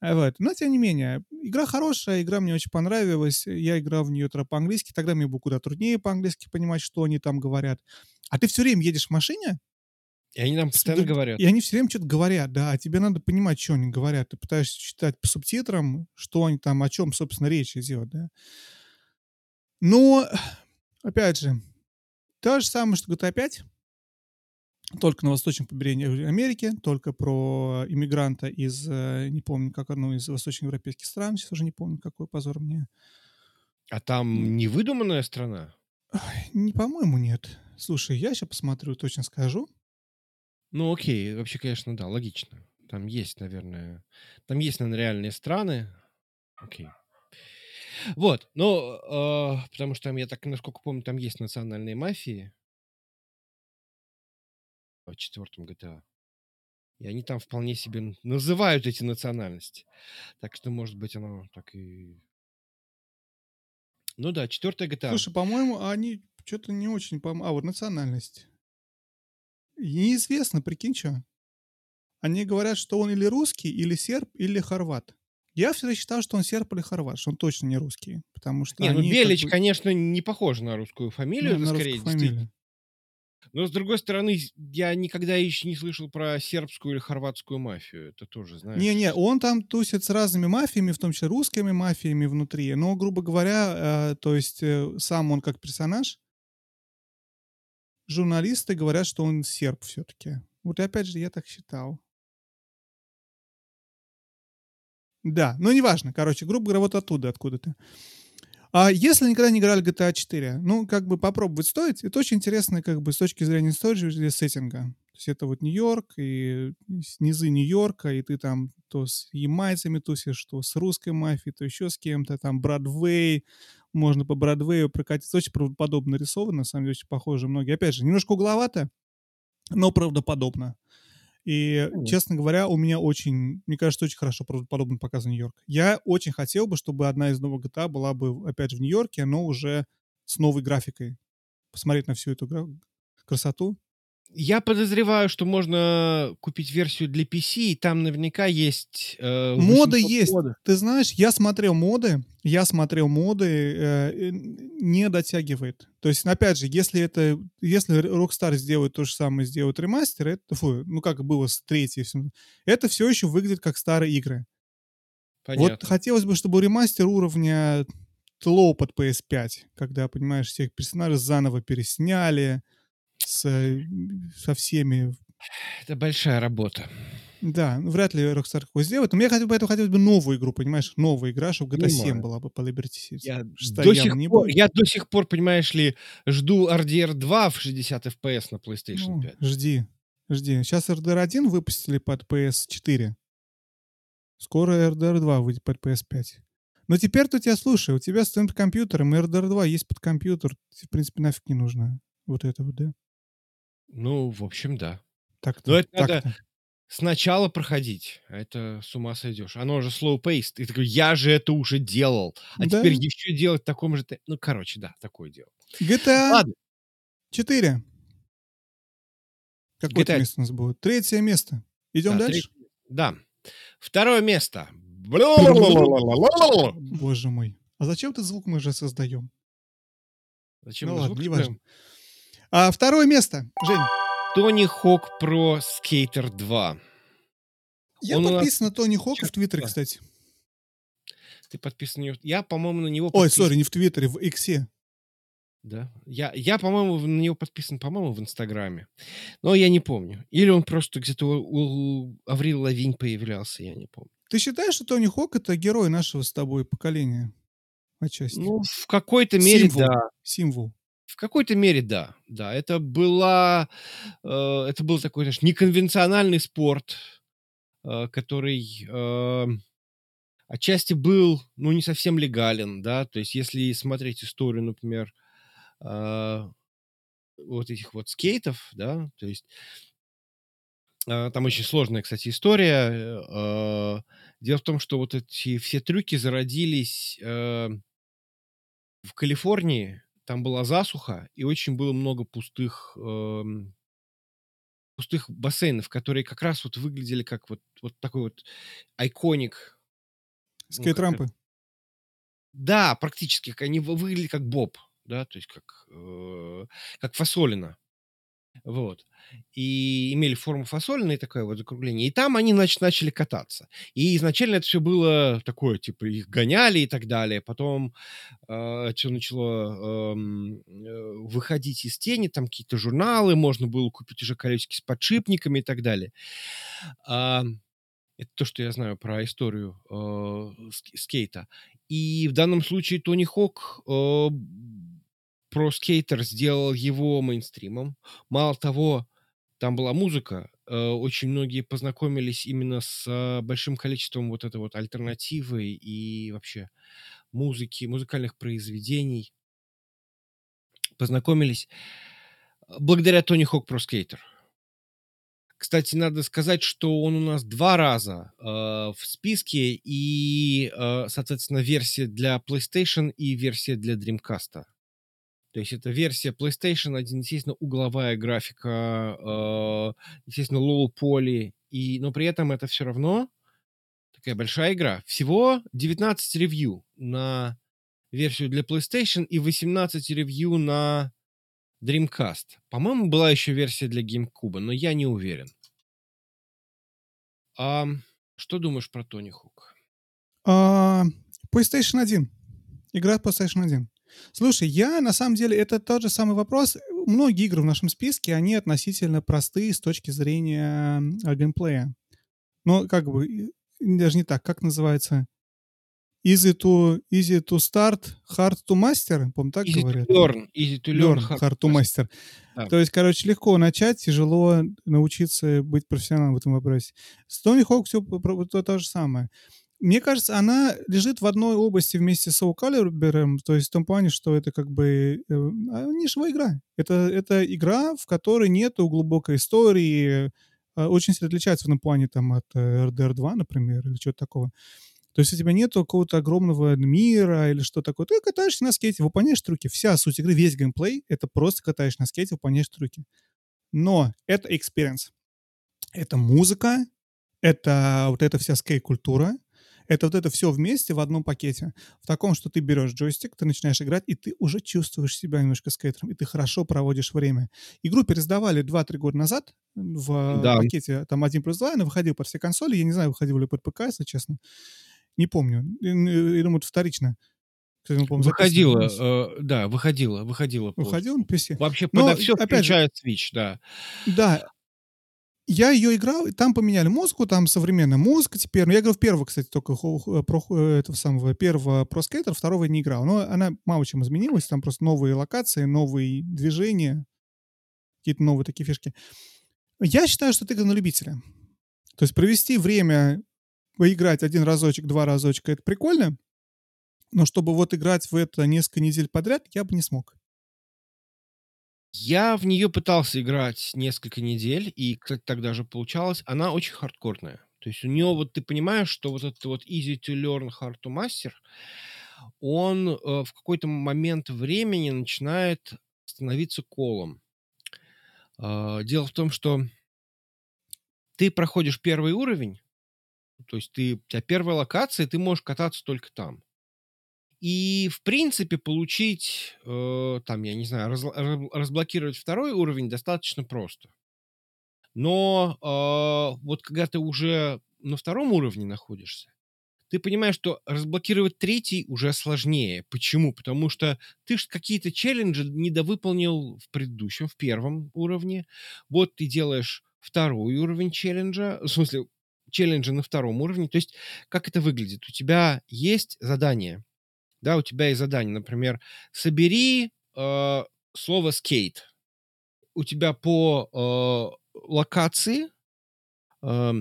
А, вот. Но, тем не менее, игра хорошая, игра мне очень понравилась. Я играл в нее по-английски, тогда мне было куда труднее по-английски понимать, что они там говорят. А ты все время едешь в машине, и они нам постоянно говорят. И они все время что-то говорят, да, а тебе надо понимать, что они говорят. Ты пытаешься читать по субтитрам, что они там, о чем, собственно, речь идет, да. Но, опять же, то же самое, что GTA 5, только на восточном побережье Америки, только про иммигранта из, э, не помню, как одну из восточноевропейских стран, сейчас уже не помню, какой позор мне. А там невыдуманная страна? Не, по-моему, нет. Слушай, я сейчас посмотрю, точно скажу. Ну, окей, вообще, конечно, да, логично. Там есть, наверное, там есть, наверное, реальные страны. Окей. Вот, ну, э, потому что там, я так, насколько помню, там есть национальные мафии. В четвертом GTA. И они там вполне себе называют эти национальности. Так что, может быть, оно так и... Ну да, четвертая GTA. Слушай, по-моему, они что-то не очень... Пом... А, вот национальность. Неизвестно, прикинь, что. Они говорят, что он или русский, или серб, или хорват. Я всегда считал, что он серб или хорват, что он точно не русский. Потому что не, ну Белич, бы... конечно, не похож на русскую фамилию, на, это на скорее фамилию. Но, с другой стороны, я никогда еще не слышал про сербскую или хорватскую мафию. Это тоже, знаешь... Не-не, он там тусит с разными мафиями, в том числе русскими мафиями внутри. Но, грубо говоря, э, то есть э, сам он как персонаж, журналисты говорят, что он серб все-таки. Вот опять же, я так считал. Да, но неважно. Короче, грубо говоря, вот оттуда, откуда-то. А если никогда не играли GTA 4, ну, как бы попробовать стоит. Это очень интересно, как бы, с точки зрения истории сеттинга. То есть это вот Нью-Йорк и низы Нью-Йорка, и ты там то с ямайцами тусишь, то с русской мафией, то еще с кем-то, там Бродвей, можно по Бродвею прокатиться. Очень правдоподобно рисовано, на самом деле, очень похоже многие. Опять же, немножко угловато, но правдоподобно. И, mm. честно говоря, у меня очень, мне кажется, очень хорошо правдоподобно показан Нью-Йорк. Я очень хотел бы, чтобы одна из новых GTA была бы, опять же, в Нью-Йорке, но уже с новой графикой. Посмотреть на всю эту красоту. Я подозреваю, что можно купить версию для PC, и там наверняка есть... Э, моды есть. Модов. Ты знаешь, я смотрел моды, я смотрел моды, э, не дотягивает. То есть, опять же, если это, если Rockstar сделает то же самое, сделает ремастер, это, фу, ну как было с третьей, это все еще выглядит как старые игры. Понятно. Вот хотелось бы, чтобы ремастер уровня тлоу под PS5, когда, понимаешь, всех персонажей заново пересняли, с, э, со всеми. Это большая работа. Да, ну, вряд ли Rockstar такое сделает. Но я хотел бы это хотелось бы новую игру, понимаешь? Новая игра, чтобы GTA 7 была бы по Liberty City. Я до, сих не пор, я до сих пор, понимаешь ли, жду RDR 2 в 60 FPS на PlayStation ну, 5. Жди, жди. Сейчас RDR 1 выпустили под PS4. Скоро RDR 2 выйдет под PS5. Но теперь-то тебя слушаю. У тебя стоит компьютер, и RDR 2 есть под компьютер. В принципе, нафиг не нужно вот это вот, да? Ну, в общем, да. Так Но это надо сначала проходить, а это с ума сойдешь. Оно же slow-paced. И такой, я же это уже делал. А да. теперь еще делать таком же... Ну, короче, да, такое дело. GTA Ладно. 4. Какое GTA... место у нас будет? Третье место. Идем да, дальше? Треть... Да. Второе место. Боже мой. А зачем этот звук мы же создаем? Зачем ну, ладно, звук? Неважно. А второе место, Жень. Тони Хок про Скейтер 2. Я Он подписан на Тони Хока в Твиттере, кстати. Ты подписан на него? Я, по-моему, на него подписан. Ой, сори, не в Твиттере, в Иксе. Да. Я, я по-моему, на него подписан, по-моему, в Инстаграме. Но я не помню. Или он просто где-то у, у Аврил Лавинь появлялся, я не помню. Ты считаешь, что Тони Хок это герой нашего с тобой поколения? Отчасти. Ну, в какой-то мере, Символ. да. Символ. В какой-то мере, да. Да, это была... Э, это был такой, знаешь, неконвенциональный спорт, э, который э, отчасти был, ну, не совсем легален, да. То есть, если смотреть историю, например, э, вот этих вот скейтов, да, то есть э, там очень сложная, кстати, история. Э, дело в том, что вот эти все трюки зародились э, в Калифорнии, там была засуха, и очень было много пустых, э, пустых бассейнов, которые как раз вот выглядели как вот, вот такой вот айконик. Ну, Скейт-рампы? Ну, да, практически. Они выглядели как боб, да, то есть как, э, как фасолина. Вот и имели форму фасольной, такое вот закругление. И там они, значит, начали кататься. И изначально это все было такое, типа, их гоняли и так далее. Потом э, все начало эм, э, выходить из тени, там какие-то журналы, можно было купить уже колесики с подшипниками и так далее. А, это то, что я знаю про историю э, скейта. И в данном случае Тони Хок э, про скейтер сделал его мейнстримом. Мало того, там была музыка, э, очень многие познакомились именно с э, большим количеством вот этой вот альтернативы и вообще музыки, музыкальных произведений. Познакомились э, благодаря Тони Хок про скейтер. Кстати, надо сказать, что он у нас два раза э, в списке, и, э, соответственно, версия для PlayStation и версия для Dreamcast. То есть это версия PlayStation 1, естественно, угловая графика, э, естественно, poly, и, но при этом это все равно такая большая игра. Всего 19 ревью на версию для PlayStation и 18 ревью на Dreamcast. По-моему, была еще версия для GameCube, но я не уверен. А, что думаешь про Тони Хук? А, PlayStation 1. Игра PlayStation 1. Слушай, я на самом деле, это тот же самый вопрос. Многие игры в нашем списке, они относительно простые с точки зрения э, геймплея. Но как бы, даже не так, как называется? Easy to, easy to start, hard to master, по так easy говорят? To learn, easy to learn, learn hard, to master. Да. То есть, короче, легко начать, тяжело научиться быть профессионалом в этом вопросе. С Тони Хоук все то, то же самое. Мне кажется, она лежит в одной области вместе с Soul то есть в том плане, что это как бы э, а, нишевая игра. Это, это игра, в которой нету глубокой истории, э, очень сильно отличается в этом плане там, от RDR 2, например, или чего-то такого. То есть у тебя нету какого-то огромного мира или что такое. Ты катаешься на скейте, выполняешь трюки. Вся суть игры, весь геймплей — это просто катаешь на скейте, выполняешь трюки. Но это experience. Это музыка, это вот эта вся скейт-культура, это вот это все вместе в одном пакете. В таком, что ты берешь джойстик, ты начинаешь играть, и ты уже чувствуешь себя немножко скейтером, и ты хорошо проводишь время. Игру пересдавали 2-3 года назад в да. пакете там 1 плюс 2, она выходила под все консоли. Я не знаю, выходила ли под ПК, если честно. Не помню. Я думаю, это вторично. Кстати, помню, выходила, э, да, выходила, выходила. Выходила на PC. Вообще Но, подо все включает же, Switch, да. Да, я ее играл, и там поменяли музыку, там современная музыка теперь. Ну, я играл в первого, кстати, только э, про э, этого самого первого про скейтер, второго не играл. Но она мало чем изменилась, там просто новые локации, новые движения, какие-то новые такие фишки. Я считаю, что это игра на любителя. То есть провести время, поиграть один разочек, два разочка, это прикольно, но чтобы вот играть в это несколько недель подряд, я бы не смог. Я в нее пытался играть несколько недель, и, кстати, так даже получалось. Она очень хардкорная. То есть у нее, вот ты понимаешь, что вот этот вот easy to learn, hard to master, он э, в какой-то момент времени начинает становиться колом. Э, дело в том, что ты проходишь первый уровень, то есть ты, у тебя первая локация, ты можешь кататься только там. И, в принципе, получить, э, там, я не знаю, раз, разблокировать второй уровень достаточно просто. Но э, вот когда ты уже на втором уровне находишься, ты понимаешь, что разблокировать третий уже сложнее. Почему? Потому что ты же какие-то челленджи недовыполнил в предыдущем, в первом уровне. Вот ты делаешь второй уровень челленджа, в смысле, челленджа на втором уровне. То есть, как это выглядит? У тебя есть задание, да, у тебя есть задание, например, собери э, слово скейт. У тебя по э, локации, э,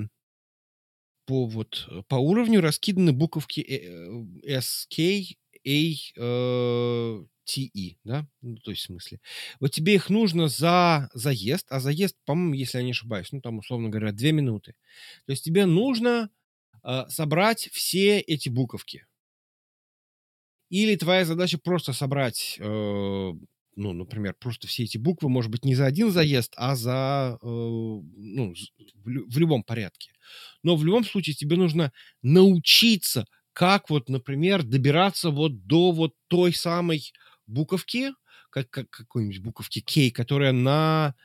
по вот по уровню раскиданы буковки S, K, A, T, E, да, ну, то есть в смысле. Вот тебе их нужно за заезд, а заезд, по-моему, если я не ошибаюсь, ну там, условно говоря, две минуты. То есть тебе нужно э, собрать все эти буковки. Или твоя задача просто собрать, э, ну, например, просто все эти буквы, может быть, не за один заезд, а за, э, ну, в, любом порядке. Но в любом случае тебе нужно научиться, как вот, например, добираться вот до вот той самой буковки, как, как какой-нибудь буковки K, которая на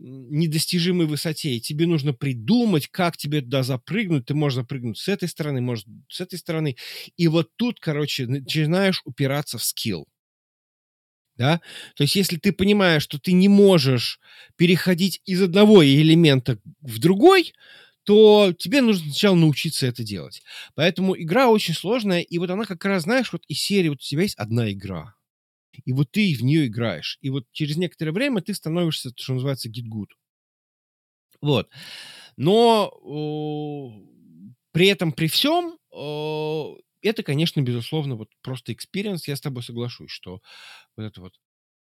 недостижимой высоте, и тебе нужно придумать, как тебе туда запрыгнуть. Ты можешь запрыгнуть с этой стороны, может, с этой стороны. И вот тут, короче, начинаешь упираться в скилл. Да? То есть, если ты понимаешь, что ты не можешь переходить из одного элемента в другой, то тебе нужно сначала научиться это делать. Поэтому игра очень сложная, и вот она как раз, знаешь, вот из серии, вот у тебя есть одна игра, и вот ты в нее играешь. И вот через некоторое время ты становишься, что называется, good. Вот. Но э, при этом, при всем, э, это, конечно, безусловно, вот просто experience. Я с тобой соглашусь, что вот это вот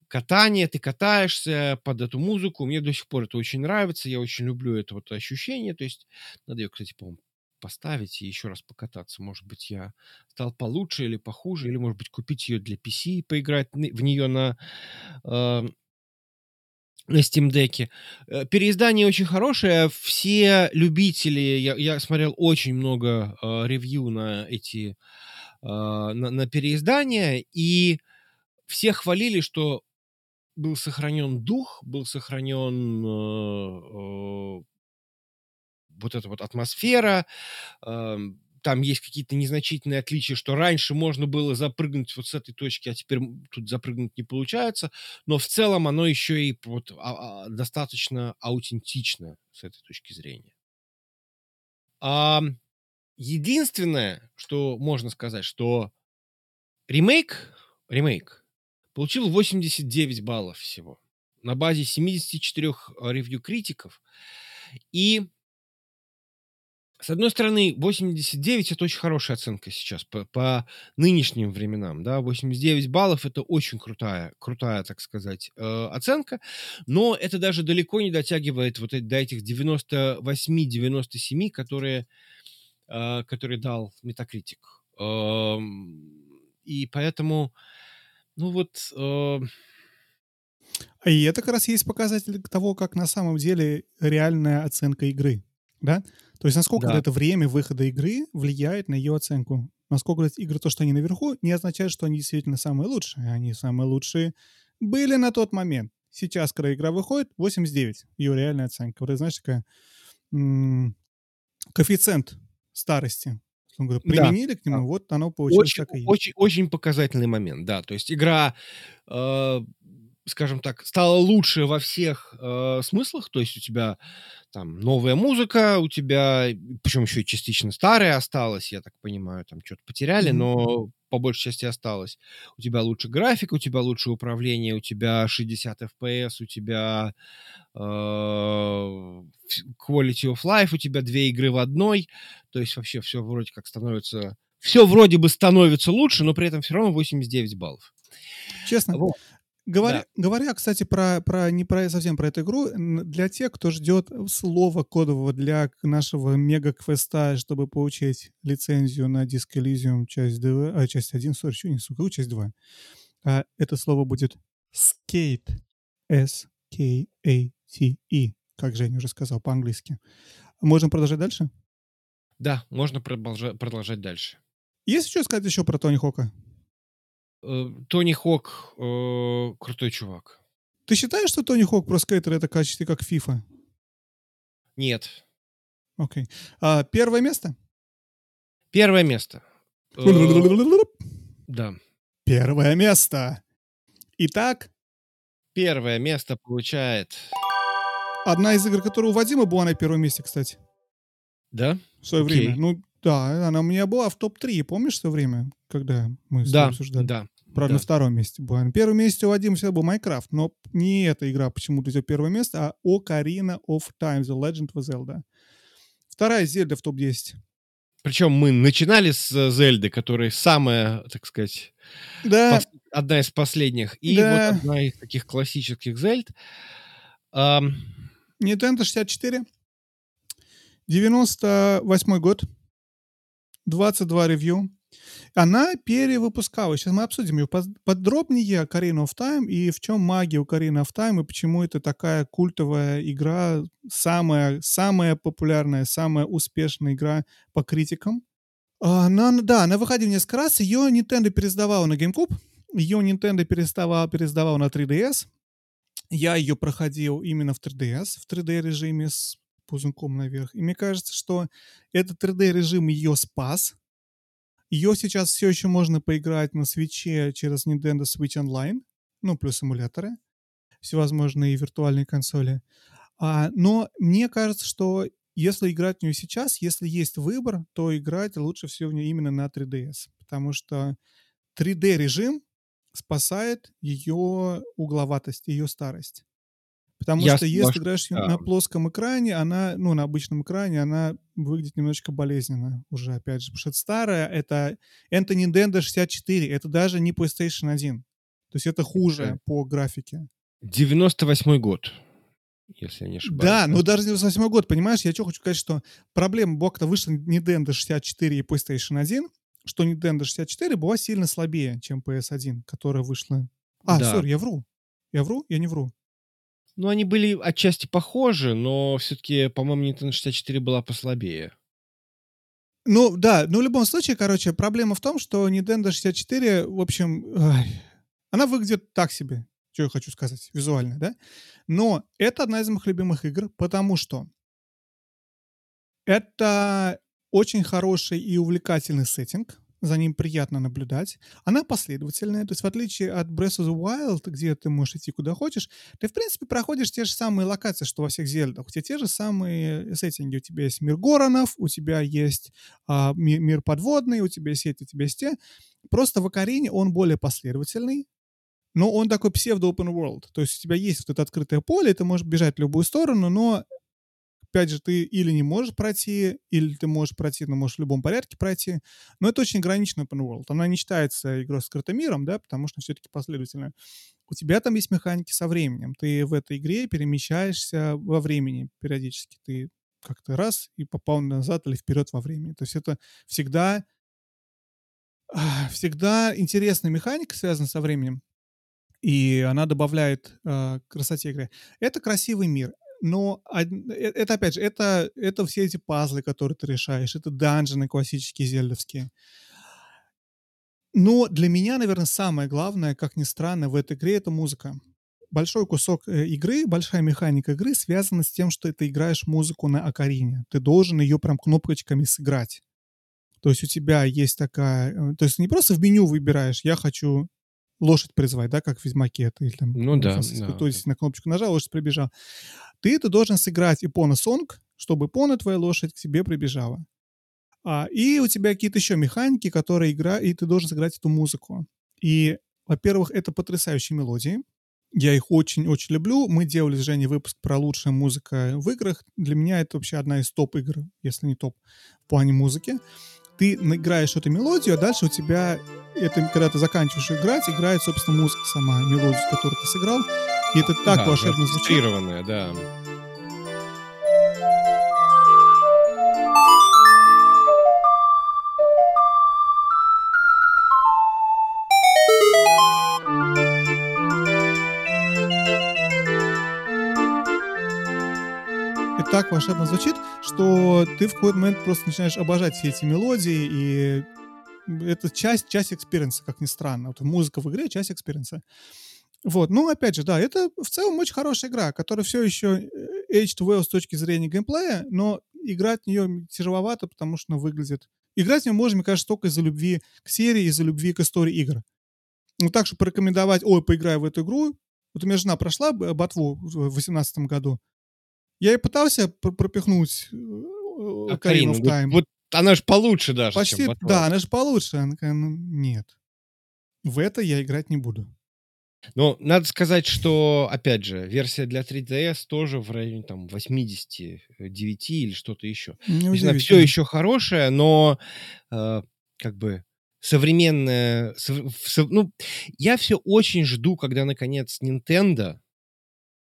катание, ты катаешься под эту музыку. Мне до сих пор это очень нравится. Я очень люблю это вот ощущение. То есть, надо ее, кстати, по-моему, поставить и еще раз покататься. Может быть, я стал получше или похуже, или, может быть, купить ее для PC и поиграть в нее на, э, на Steam Deck. Э, переиздание очень хорошее. Все любители, я, я смотрел очень много э, ревью на эти, э, на, на переиздания, и все хвалили, что был сохранен дух, был сохранен э, э, вот эта вот атмосфера, там есть какие-то незначительные отличия, что раньше можно было запрыгнуть вот с этой точки, а теперь тут запрыгнуть не получается, но в целом оно еще и вот а, а, достаточно аутентично с этой точки зрения. А, единственное, что можно сказать, что ремейк, ремейк получил 89 баллов всего на базе 74 ревью-критиков. И с одной стороны, 89 это очень хорошая оценка сейчас по, по нынешним временам, да, 89 баллов это очень крутая, крутая, так сказать, э, оценка, но это даже далеко не дотягивает вот до этих 98-97, которые, э, которые дал Metacritic. Э, и поэтому, ну вот... Э, и это как раз есть показатель того, как на самом деле реальная оценка игры, да? То есть насколько да. это время выхода игры влияет на ее оценку. Насколько эти игры, то, что они наверху, не означает, что они действительно самые лучшие. Они самые лучшие были на тот момент. Сейчас, когда игра выходит, 89, ее реальная оценка. Вот это, знаешь, такая м- коэффициент старости. Он говорит, применили да. к нему, вот оно получилось очень, как и есть. Очень, очень показательный момент, да. То есть игра э, скажем так, стала лучше во всех э, смыслах. То есть у тебя там новая музыка, у тебя, причем еще и частично старая осталась, я так понимаю, там что-то потеряли, mm-hmm. но по большей части осталось. У тебя лучше графика, у тебя лучше управление, у тебя 60 FPS, у тебя э, quality of life, у тебя две игры в одной. То есть вообще все вроде как становится... Все вроде бы становится лучше, но при этом все равно 89 баллов. Честно, вот. Говоря, да. говоря, кстати, про, про не про совсем про эту игру, для тех, кто ждет слова кодового для нашего мега-квеста, чтобы получить лицензию на Disc Elysium часть, 2, а, часть 1, сори, что не сука, часть 2, а, это слово будет skate, S-K-A-T-E, как Женя уже сказал по-английски. Можем продолжать дальше? Да, можно продолжать, продолжать дальше. Есть что сказать еще про Тони Хока? Э, Тони Хок э, крутой чувак. Ты считаешь, что Тони Хок про скейтер это качестве как FIFA? Нет. Окей. А, первое место? Первое место. Э, да. Первое место. Итак? Первое место получает... Одна из игр, которая у Вадима была на первом месте, кстати. Да? В свое Окей. время. Ну, да, она у меня была в топ-3, помнишь, в свое время, когда мы с да, обсуждали? Да, Правда, да. на втором месте была. На первом месте у Вадима всегда был Майнкрафт, но не эта игра почему-то идет первое место, а Ocarina of Time, The Legend of Zelda. Вторая Зельда в топ-10. Причем мы начинали с э, Зельды, которая самая, так сказать, да. пос- одна из последних. И да. вот одна из таких классических Зельд. Um... Nintendo 64. 98 год. 22 ревью. Она перевыпускалась. Сейчас мы обсудим ее подробнее, Karina of Time, и в чем магия у Karina of Time, и почему это такая культовая игра, самая, самая популярная, самая успешная игра по критикам. Она, да, она выходила несколько раз. Ее Nintendo пересдавала на GameCube, ее Nintendo пересдавала, пересдавала на 3DS. Я ее проходил именно в 3DS, в 3D-режиме с ползунком наверх. И мне кажется, что этот 3D-режим ее спас. Ее сейчас все еще можно поиграть на свече через Nintendo Switch Online, ну, плюс эмуляторы, всевозможные виртуальные консоли. А, но мне кажется, что если играть в нее сейчас, если есть выбор, то играть лучше всего в нее именно на 3DS, потому что 3D-режим спасает ее угловатость, ее старость. Потому Я что если играешь да. на плоском экране, она, ну, на обычном экране, она выглядит немножечко болезненно уже, опять же. Потому что это старая, это, это Nintendo 64, это даже не PlayStation 1. То есть это хуже okay. по графике. 98 год, если я не ошибаюсь. Да, но даже 98 год, понимаешь, я что хочу сказать, что проблема Бокта вышла Nintendo 64 и PlayStation 1, что Nintendo 64 была сильно слабее, чем PS1, которая вышла... А, да. сори, я вру. Я вру? Я не вру. Ну, они были отчасти похожи, но все-таки, по-моему, Nintendo 64 была послабее. Ну, да, ну, в любом случае, короче, проблема в том, что Nintendo 64, в общем, ай, она выглядит так себе. что я хочу сказать, визуально, да? Но это одна из моих любимых игр, потому что это очень хороший и увлекательный сеттинг, за ним приятно наблюдать. Она последовательная, то есть в отличие от Breath of the Wild, где ты можешь идти куда хочешь, ты, в принципе, проходишь те же самые локации, что во всех Зельдах. У тебя те же самые сеттинги. У тебя есть мир Горонов, у тебя есть а, мир, мир подводный, у тебя есть эти, у тебя есть те. Просто в Акарине он более последовательный, но он такой псевдо-open world. То есть у тебя есть вот это открытое поле, ты можешь бежать в любую сторону, но опять же, ты или не можешь пройти, или ты можешь пройти, но можешь в любом порядке пройти. Но это очень ограниченный open world. Она не считается игрой с скрытым миром, да, потому что все-таки последовательно. У тебя там есть механики со временем. Ты в этой игре перемещаешься во времени периодически. Ты как-то раз и попал назад или вперед во времени. То есть это всегда всегда интересная механика, связанная со временем, и она добавляет э, красоте игры. Это красивый мир но э, это, опять же, это, это все эти пазлы, которые ты решаешь, это данжены классические зельдовские. Но для меня, наверное, самое главное, как ни странно, в этой игре — это музыка. Большой кусок э, игры, большая механика игры связана с тем, что ты играешь музыку на акарине. Ты должен ее прям кнопочками сыграть. То есть у тебя есть такая... Э, то есть не просто в меню выбираешь, я хочу лошадь призвать, да, как в Ведьмаке. Ты, там, ну да, да. То есть на кнопочку нажал, лошадь прибежала. Ты это должен сыграть Ипона Сонг, чтобы Ипона, твоя лошадь, к тебе прибежала. А, и у тебя какие-то еще механики, которые играют, и ты должен сыграть эту музыку. И, во-первых, это потрясающие мелодии. Я их очень-очень люблю. Мы делали с Женей выпуск про лучшая музыка в играх. Для меня это вообще одна из топ-игр, если не топ, в плане музыки ты играешь эту мелодию, а дальше у тебя, это, когда ты заканчиваешь играть, играет, собственно, музыка сама, мелодию, которую ты сыграл. И это так да, волшебно звучит. да. так волшебно звучит, что ты в какой-то момент просто начинаешь обожать все эти мелодии, и это часть, часть experience а, как ни странно. Вот музыка в игре — часть experience а. Вот, ну, опять же, да, это в целом очень хорошая игра, которая все еще aged well с точки зрения геймплея, но играть в нее тяжеловато, потому что она выглядит... Играть в нее можно, мне кажется, только из-за любви к серии, из-за любви к истории игр. Ну, так что порекомендовать, ой, поиграй в эту игру. Вот у меня жена прошла ботву в 2018 году. Я и пытался пропихнуть а Карину в тайм. Вот, вот она же получше даже, Почти, чем. Да, она же получше. Она ну, нет. В это я играть не буду. Ну, надо сказать, что, опять же, версия для 3DS тоже в районе там 89 или что-то еще. Не знаю, все еще хорошее, но э, как бы современная... Сов, сов, ну, я все очень жду, когда, наконец, Nintendo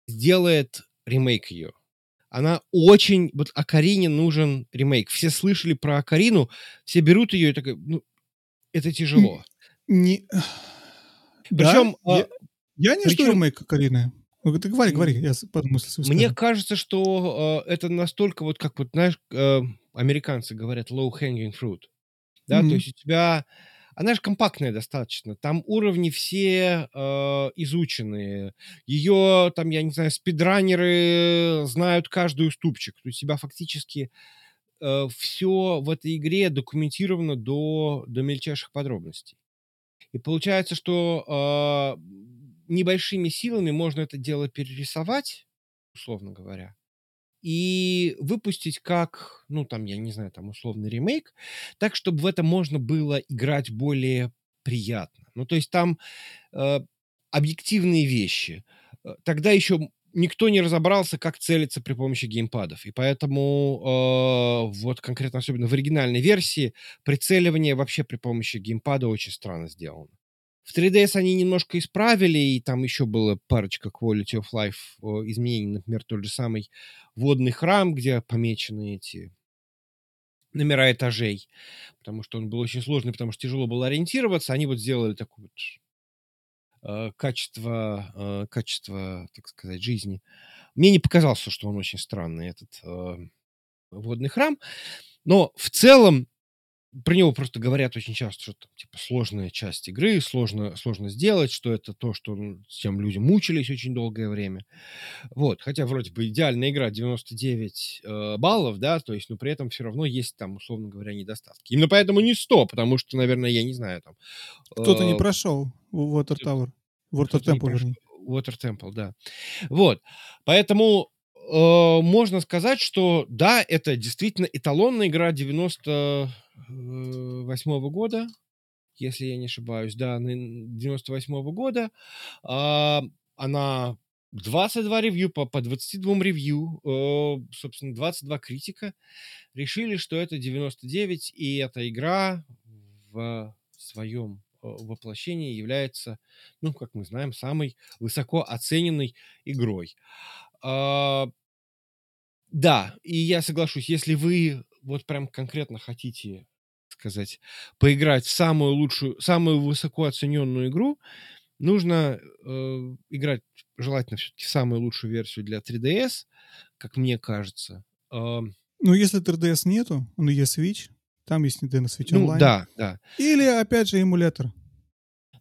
сделает ремейк ее она очень... Вот Акарине нужен ремейк. Все слышали про Акарину, все берут ее и так, ну, это тяжело. Не... Причем... Да? Я, не причем... жду ремейк Акарины. Ты говори, говори, я подмыслил. Мне кажется, что э, это настолько вот как вот, знаешь, э, американцы говорят low-hanging fruit. Да, mm-hmm. то есть у тебя она же компактная достаточно. Там уровни все э, изученные. Ее, там, я не знаю, спидранеры знают каждый уступчик. То есть тебя фактически э, все в этой игре документировано до, до мельчайших подробностей. И получается, что э, небольшими силами можно это дело перерисовать, условно говоря, и выпустить как, ну, там, я не знаю, там, условный ремейк, так, чтобы в это можно было играть более приятно. Ну, то есть там э, объективные вещи. Э, тогда еще никто не разобрался, как целиться при помощи геймпадов. И поэтому э, вот конкретно, особенно в оригинальной версии, прицеливание вообще при помощи геймпада очень странно сделано. В 3DS они немножко исправили, и там еще было парочка quality of life изменений. Например, тот же самый водный храм, где помечены эти номера этажей, потому что он был очень сложный, потому что тяжело было ориентироваться. Они вот сделали такое вот э, качество, э, качество, так сказать, жизни. Мне не показалось, что он очень странный, этот э, водный храм. Но в целом про него просто говорят очень часто, что типа сложная часть игры, сложно, сложно сделать, что это то, что ну, с чем люди мучились очень долгое время. Вот, хотя вроде бы идеальная игра 99 э, баллов, да, то есть, но при этом все равно есть там, условно говоря, недостатки. Именно поэтому не 100, потому что, наверное, я не знаю там... Кто-то э, не прошел Water Tower. Water Temple, вернее. Water Temple, да. Вот, поэтому э, можно сказать, что да, это действительно эталонная игра 98 -го года, если я не ошибаюсь, да, 98 -го года. Э, она 22 ревью по, по 22 ревью, э, собственно, 22 критика решили, что это 99, и эта игра в своем э, воплощении является, ну, как мы знаем, самой высоко оцененной игрой. А, да, и я соглашусь, если вы вот прям конкретно хотите сказать, поиграть в самую лучшую, самую высоко оцененную игру, нужно э, играть желательно все-таки самую лучшую версию для 3DS, как мне кажется. Э, ну, если 3DS нету, но есть Switch, там есть Nintendo Switch ну, Online. да, да. Или, опять же, эмулятор.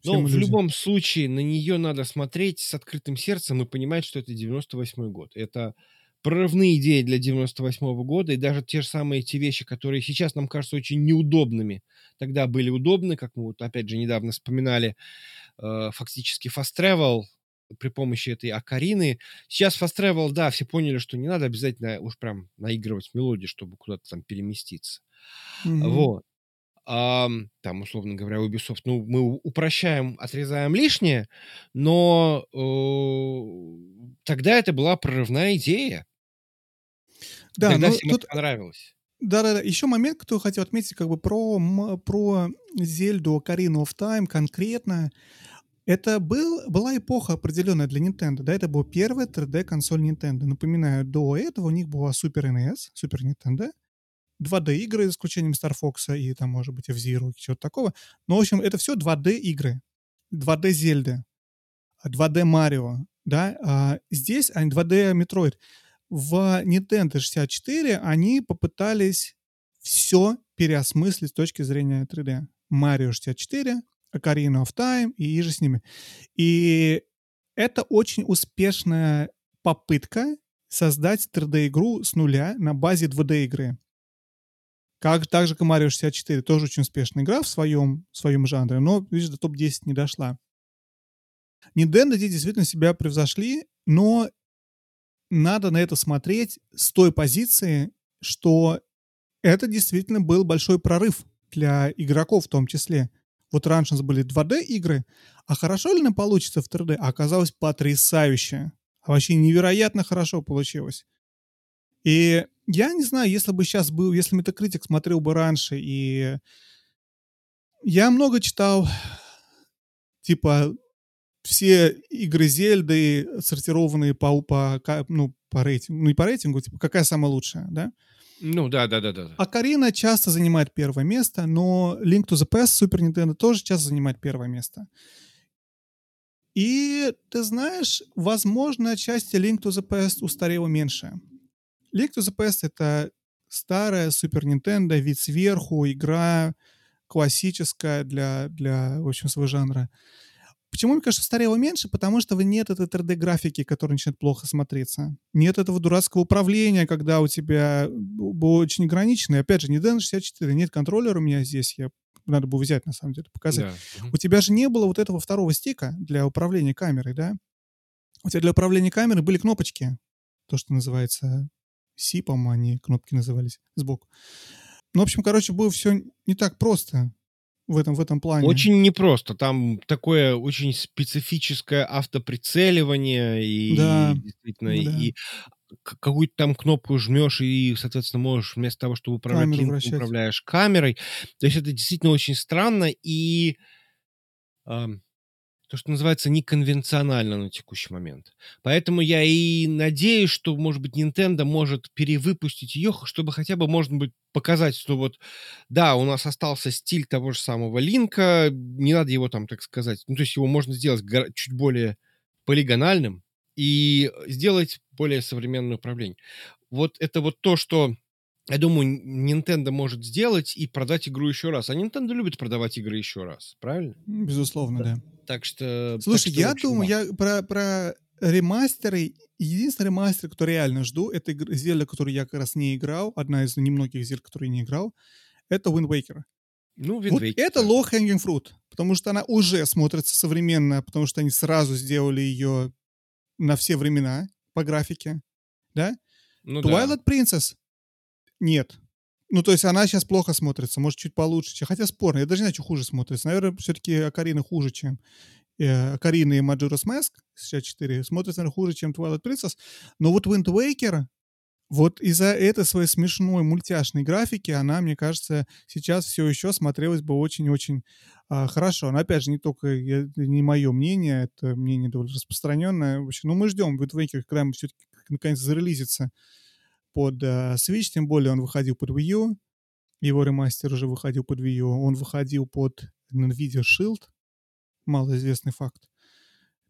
Но в любом случае на нее надо смотреть с открытым сердцем и понимать, что это 98 год. Это прорывные идеи для 98 -го года, и даже те же самые эти вещи, которые сейчас нам кажутся очень неудобными, тогда были удобны, как мы вот опять же недавно вспоминали, э, фактически Fast Travel при помощи этой Акарины. Сейчас Fast Travel, да, все поняли, что не надо обязательно уж прям наигрывать мелодию, чтобы куда-то там переместиться. Mm-hmm. Вот а, там, условно говоря, Ubisoft, ну, мы упрощаем, отрезаем лишнее, но э, тогда это была прорывная идея. Да, тогда всем тут... это понравилось. Да-да-да. Еще момент, который хотел отметить, как бы про, про Зельду Ocarina of Time конкретно. Это был, была эпоха определенная для Nintendo, да, это была первая 3D-консоль Nintendo. Напоминаю, до этого у них была Super NES, Super Nintendo, 2D-игры, за исключением Star Fox и там, может быть, F-Zero, чего-то такого. Но, в общем, это все 2D-игры. 2D Зельды, 2D Марио, да. А здесь 2D Metroid. В Nintendo 64 они попытались все переосмыслить с точки зрения 3D. Mario 64, Ocarina of Time и же с ними. И это очень успешная попытка создать 3D-игру с нуля на базе 2D-игры. Как, так же, как Mario 64, тоже очень успешная игра в своем, в своем жанре, но, видишь, до топ-10 не дошла. Nintendo здесь действительно себя превзошли, но надо на это смотреть с той позиции, что это действительно был большой прорыв для игроков в том числе. Вот раньше у нас были 2D-игры, а хорошо ли она получится в 3D? А оказалось потрясающе. Вообще невероятно хорошо получилось. И я не знаю, если бы сейчас был, если Метакритик смотрел бы раньше, и я много читал, типа, все игры Зельды, сортированные по, по, ну, по рейтингу, ну, не по рейтингу, типа, какая самая лучшая, да? Ну, да, да, да, да. А Карина часто занимает первое место, но Link to the Past Super Nintendo тоже часто занимает первое место. И ты знаешь, возможно, отчасти Link to the Past устарела меньше. Link to the Past — это старая Super Nintendo, вид сверху, игра классическая для, для в общем, своего жанра. Почему, мне кажется, старела меньше? Потому что нет этой 3D-графики, которая начинает плохо смотреться. Нет этого дурацкого управления, когда у тебя было очень ограничено. И опять же, не Nintendo 64, нет контроллера у меня здесь, я надо бы взять, на самом деле, показать. Да. У тебя же не было вот этого второго стика для управления камерой, да? У тебя для управления камерой были кнопочки, то, что называется C, по-моему, они кнопки назывались сбоку. Ну, в общем, короче, было все не так просто в этом, в этом плане. Очень непросто. Там такое очень специфическое автоприцеливание и да. действительно да. и какую-то там кнопку жмешь и, соответственно, можешь вместо того, чтобы управлять линком, управляешь камерой. То есть это действительно очень странно и то, что называется, неконвенционально на текущий момент. Поэтому я и надеюсь, что, может быть, Nintendo может перевыпустить ее, чтобы хотя бы, можно быть, показать, что вот, да, у нас остался стиль того же самого Линка, не надо его там, так сказать, ну, то есть его можно сделать чуть более полигональным и сделать более современное управление. Вот это вот то, что я думаю, Nintendo может сделать и продать игру еще раз. А Nintendo любит продавать игры еще раз, правильно? Безусловно, да. Так что... Слушай, так что, я думаю, да. я про, про ремастеры. Единственный ремастер, который реально жду, это Зельда, которую я как раз не играл. Одна из немногих Зельд, которые не играл. Это Wind Waker. Ну, Wind Вот Waker, это да. low hanging fruit, потому что она уже смотрится современно, потому что они сразу сделали ее на все времена по графике, да? Ну, да. Twilight Princess нет. Ну, то есть она сейчас плохо смотрится, может, чуть получше. Хотя спорно, я даже не знаю, что хуже смотрится. Наверное, все-таки Акарина хуже, чем э, Акарина и Majora's Mask 64. Смотрится, наверное, хуже, чем Twilight Princess. Но вот Wind Waker, вот из-за этой своей смешной мультяшной графики, она, мне кажется, сейчас все еще смотрелась бы очень-очень а, хорошо. Но, опять же, не только я- не мое мнение, это мнение довольно распространенное. В общем, ну, мы ждем Waker, когда мы все-таки наконец зарелизится под э, Switch, тем более он выходил под Wii U, его ремастер уже выходил под Wii U, он выходил под NVIDIA Shield, малоизвестный факт.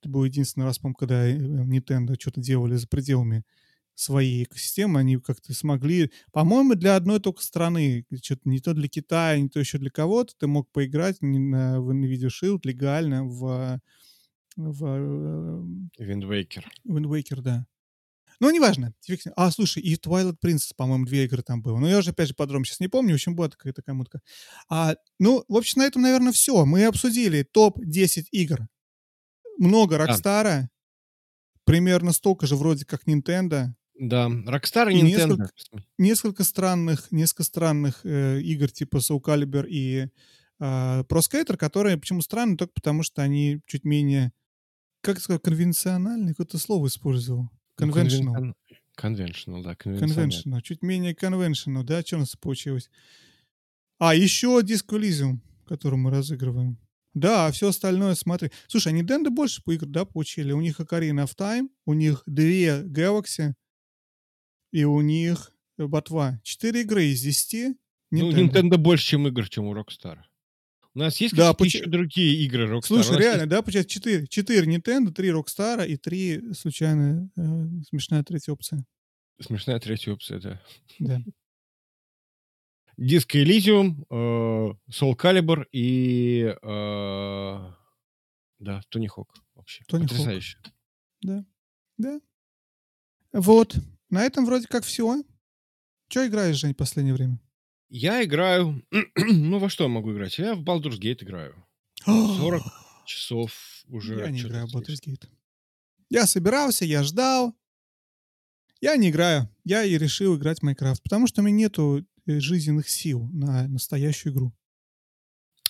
Это был единственный раз, по-моему, когда э, Nintendo что-то делали за пределами своей экосистемы, они как-то смогли, по-моему, для одной только страны, что-то не то для Китая, не то еще для кого-то, ты мог поиграть на- в NVIDIA Shield легально в, в э, Wind Waker. Wind Waker, да. Ну, неважно. А, слушай, и Twilight Princess, по-моему, две игры там было. Но я уже, опять же, подробно сейчас не помню. В общем, была такая такая мутка. А, ну, в общем, на этом, наверное, все. Мы обсудили топ-10 игр. Много Рокстара. Примерно столько же вроде как Nintendo. Да, Rockstar и И Nintendo. несколько- Несколько странных, несколько странных э, игр типа Soul Calibur и э, Pro Skater, которые почему странны только потому, что они чуть менее, как сказать, конвенциональные, какое-то слово использовал. Ну, Conventional. конвен- Conventional, да. Conventional, чуть менее conventional, да? Что у нас получилось? А, еще Disco Elysium, который мы разыгрываем. Да, а все остальное, смотри. Слушай, они Nintendo больше по игр, да, получили? У них Ocarina of Time, у них две Galaxy, и у них Ботва. Четыре игры из десяти. Ну. Nintendo больше, чем игр, чем у Rockstar. У нас есть Да, какие-то поч- еще другие игры Rockstar? Слушай, реально, есть- да, получается четыре. Четыре Nintendo, три Rockstar и три случайная, э, смешная третья опция. Смешная третья опция, да. Да. Disco Elysium, э, Soul Calibur и... э, да, Тони Хок. Вообще. Тони Хок. Потрясающе. Да. Да. Вот. На этом вроде как все. Че играешь, Жень, в последнее время? Я играю... [CLEARS THROAT] ну, во что я могу играть? Я в Baldur's Gate играю. [GASPS] 40 часов уже. Я не играю в. Baldur's Gate. Я собирался, я ждал. Я не играю. Я и решил играть в Майнкрафт, потому что у меня нету э, жизненных сил на настоящую игру.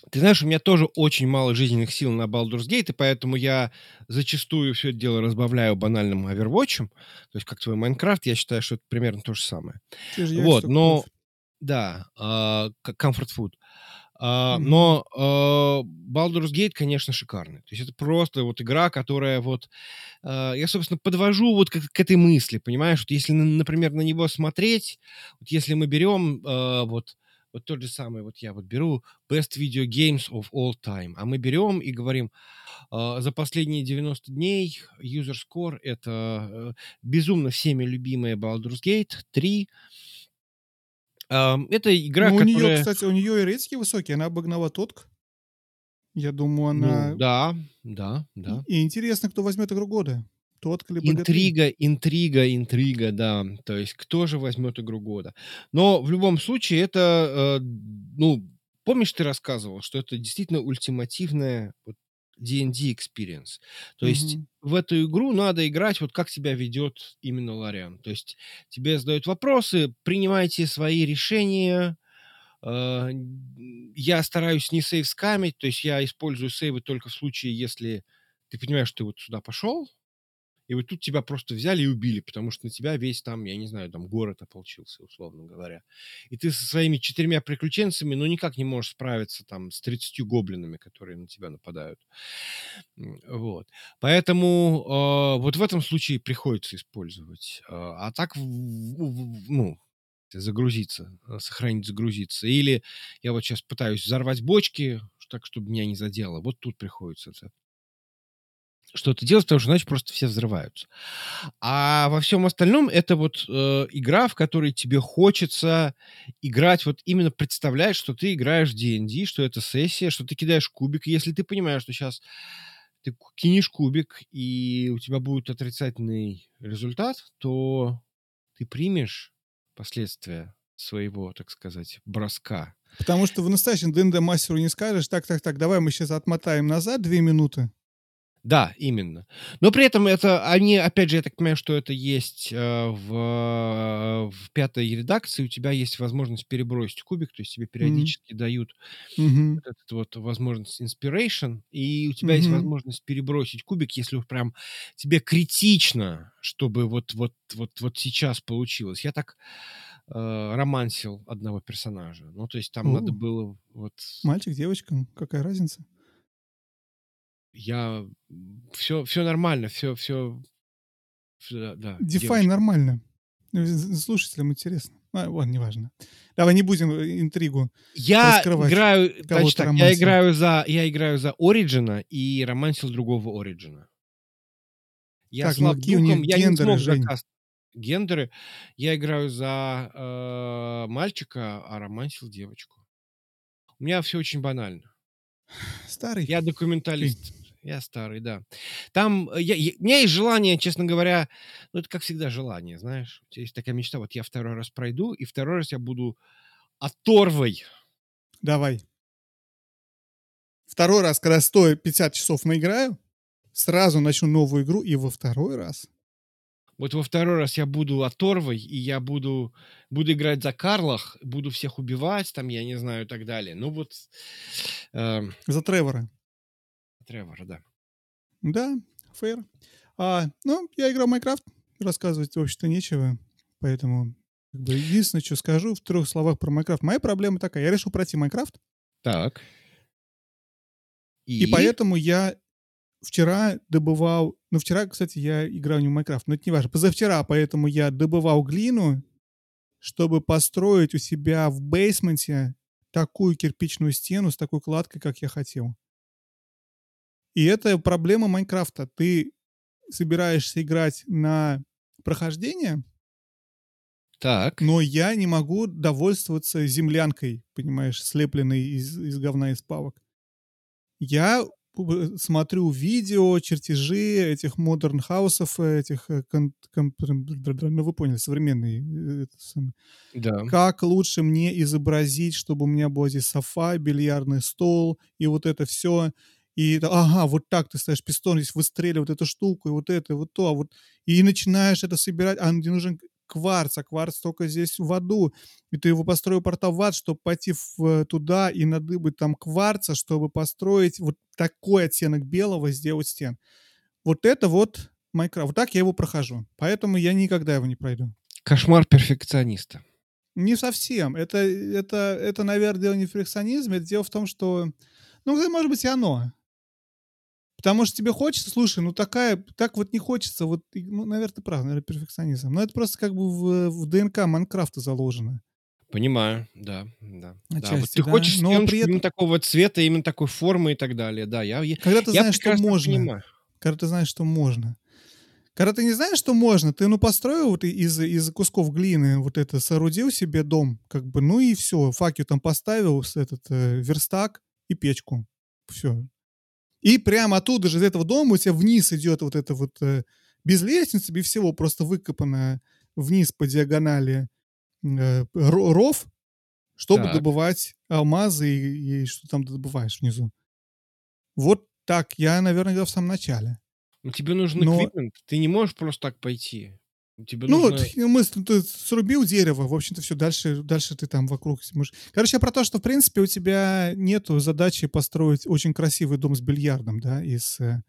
Ты знаешь, у меня тоже очень мало жизненных сил на Baldur's Gate, и поэтому я зачастую все это дело разбавляю банальным Overwatch. То есть, как твой Майнкрафт, я считаю, что это примерно то же самое. Же Вот, но... кофе. Да, а, как comfort food. А. Но а, Baldur's Gate, конечно, шикарный. То есть это просто вот игра, которая вот... Я, собственно, подвожу вот к, к этой мысли, понимаешь? Вот если, например, на него смотреть, вот если мы берем вот, вот тот же самый, вот я вот беру Best Video Games of All Time, а мы берем и говорим, за последние 90 дней user score это э, безумно всеми любимая Baldur's Gate 3, Ам, Это игра, Ну, у которая... нее, кстати, у нее и рейтинги высокие, она обогнала Тотк. Я думаю, Ну, она... да, да, да. И интересно, кто возьмет игру года. Тотк либо. Интрига, интрига, интрига, да. То есть кто же возьмет игру года? Но в любом случае это, э, ну, помнишь, ты рассказывал, что это действительно ультимативная вот, D&D experience. То есть Мгм. в эту игру надо играть вот как себя ведет именно Лориан. То есть тебе задают вопросы, принимайте свои решения. Э, Я стараюсь не сейв скамить, то есть я использую сейвы только в случае, если ты понимаешь, что ты вот сюда пошел, и вот тут тебя просто взяли и убили, потому что на тебя весь там, я не знаю, там город ополчился, условно говоря. И ты со своими четырьмя приключенцами, ну, никак не можешь справиться там с 30 гоблинами, которые на тебя нападают. Вот. Поэтому э, вот в этом случае приходится использовать. Э, а так, ну, загрузиться, э, сохранить, загрузиться. Или я вот сейчас пытаюсь взорвать бочки, так, чтобы меня не задело. Вот тут приходится это что-то делать, потому что иначе просто все взрываются. А во всем остальном это вот э, игра, в которой тебе хочется играть, вот именно представлять, что ты играешь в D&D, что это сессия, что ты кидаешь кубик. Если ты понимаешь, что сейчас ты кинешь кубик, и у тебя будет отрицательный результат, то ты примешь последствия своего, так сказать, броска. Потому что в настоящем ДНД мастеру не скажешь, так, так, так, давай мы сейчас отмотаем назад две минуты, да, именно. Но при этом это они, опять же, я так понимаю, что это есть э, в, в пятой редакции. У тебя есть возможность перебросить кубик, то есть тебе периодически mm-hmm. дают mm-hmm. вот эту вот возможность inspiration, и у тебя mm-hmm. есть возможность перебросить кубик, если прям тебе критично, чтобы вот вот вот вот сейчас получилось. Я так э, романсил одного персонажа. Ну, то есть там uh надо было вот... Мальчик, девочка, какая разница? Я все, все нормально, все, все, все да. Define нормально. Ну, слушателям интересно. А, ладно, неважно. Давай не будем э, интригу Я играю, значит так, я играю за, я играю за Ориджина и романсил другого Ориджина. Я так, слаб ну, духом, я гендеры, не смог заказ гендеры. Я играю за э, мальчика, а романсил девочку. У меня все очень банально. Старый. Я документалист. Я старый, да. Там э, я, я, у меня есть желание, честно говоря, ну это как всегда желание, знаешь. У тебя есть такая мечта, вот я второй раз пройду, и второй раз я буду оторвой. Давай. Второй раз, когда стою 50 часов наиграю, сразу начну новую игру, и во второй раз. Вот во второй раз я буду оторвой, и я буду, буду играть за Карлах, буду всех убивать, там, я не знаю, и так далее. Ну вот... Э, за Тревора. Тревора, да. Да, fair. А, ну, я играл в Майнкрафт, рассказывать вообще-то нечего, поэтому как бы, единственное, что скажу в трех словах про Майнкрафт. Моя проблема такая, я решил пройти Майнкрафт. Так. И? и поэтому я вчера добывал... Ну, вчера, кстати, я играл не в Майнкрафт, но это не важно. Позавчера, поэтому я добывал глину, чтобы построить у себя в basement е такую кирпичную стену с такой кладкой, как я хотел. И это проблема Майнкрафта. Ты собираешься играть на прохождение, так. но я не могу довольствоваться землянкой, понимаешь, слепленной из, из говна из палок. Я смотрю видео, чертежи этих модерн хаусов, этих, э, кон, кон, ну вы поняли, современные. Э, да. Как лучше мне изобразить, чтобы у меня был здесь софа, бильярдный стол и вот это все и ага, вот так ты ставишь пистон, здесь выстреливает эту штуку, и вот это, и вот то, а вот, и начинаешь это собирать, а где нужен кварц, а кварц только здесь в аду, и ты его построил портал в ад, чтобы пойти в, э, туда и надыбать там кварца, чтобы построить вот такой оттенок белого, сделать стен. Вот это вот Майнкрафт. Вот так я его прохожу. Поэтому я никогда его не пройду. Кошмар перфекциониста. Не совсем. Это, это, это наверное, дело не в перфекционизме. Это дело в том, что... Ну, может быть, и оно. Потому что тебе хочется, слушай, ну такая, так вот не хочется, вот, ну, наверное, ты прав, наверное, перфекционизм. Но это просто как бы в, в ДНК Майнкрафта заложено. Понимаю, да, да. Отчасти, да. Вот ты да. хочешь Но при этом... именно такого цвета, именно такой формы и так далее, да. Я, когда ты я знаешь, что можно, понимаю. когда ты знаешь, что можно. Когда ты не знаешь, что можно, ты, ну, построил вот из, из кусков глины вот это, соорудил себе дом, как бы, ну и все, факел там поставил, этот э, верстак и печку. Все, и прямо оттуда же, из этого дома у тебя вниз идет вот это вот, э, без лестницы, без всего, просто выкопанное вниз по диагонали э, ров, чтобы так. добывать алмазы и, и что там ты добываешь внизу. Вот так, я, наверное, где в самом начале. Но тебе нужен Но... эквипмент, ты не можешь просто так пойти. Тебе ну, нужно... вот, мы, ты срубил дерево, в общем-то, все, дальше, дальше ты там вокруг можешь... Короче, про то, что, в принципе, у тебя нету задачи построить очень красивый дом с бильярдом, да, из... Э,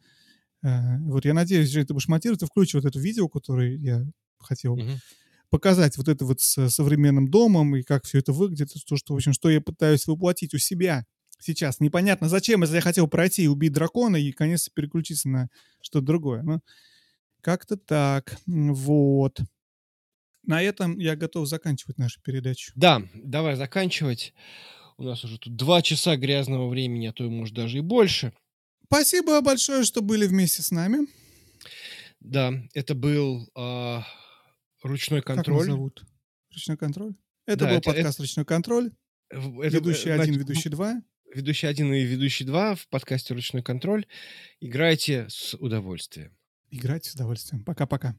э, вот я надеюсь, что ты будешь монтировать, ты включишь вот это видео, которое я хотел угу. показать, вот это вот с современным домом и как все это выглядит, то, что, в общем, что я пытаюсь воплотить у себя сейчас. Непонятно зачем, если я хотел пройти и убить дракона и, конечно, переключиться на что-то другое. Но... Как-то так. Вот. На этом я готов заканчивать нашу передачу. Да, давай заканчивать. У нас уже тут два часа грязного времени, а то, может, даже и больше. Спасибо большое, что были вместе с нами. Да, это был э, ручной Как контроль. нас зовут? Ручной контроль? Это Да, был это- подкаст «Ручной контроль». Это, ведущий э, один, значит, ведущий два. ведущий один и ведущий два в подкасте «Ручной контроль». Играйте с удовольствием. Играйте с удовольствием. Пока-пока.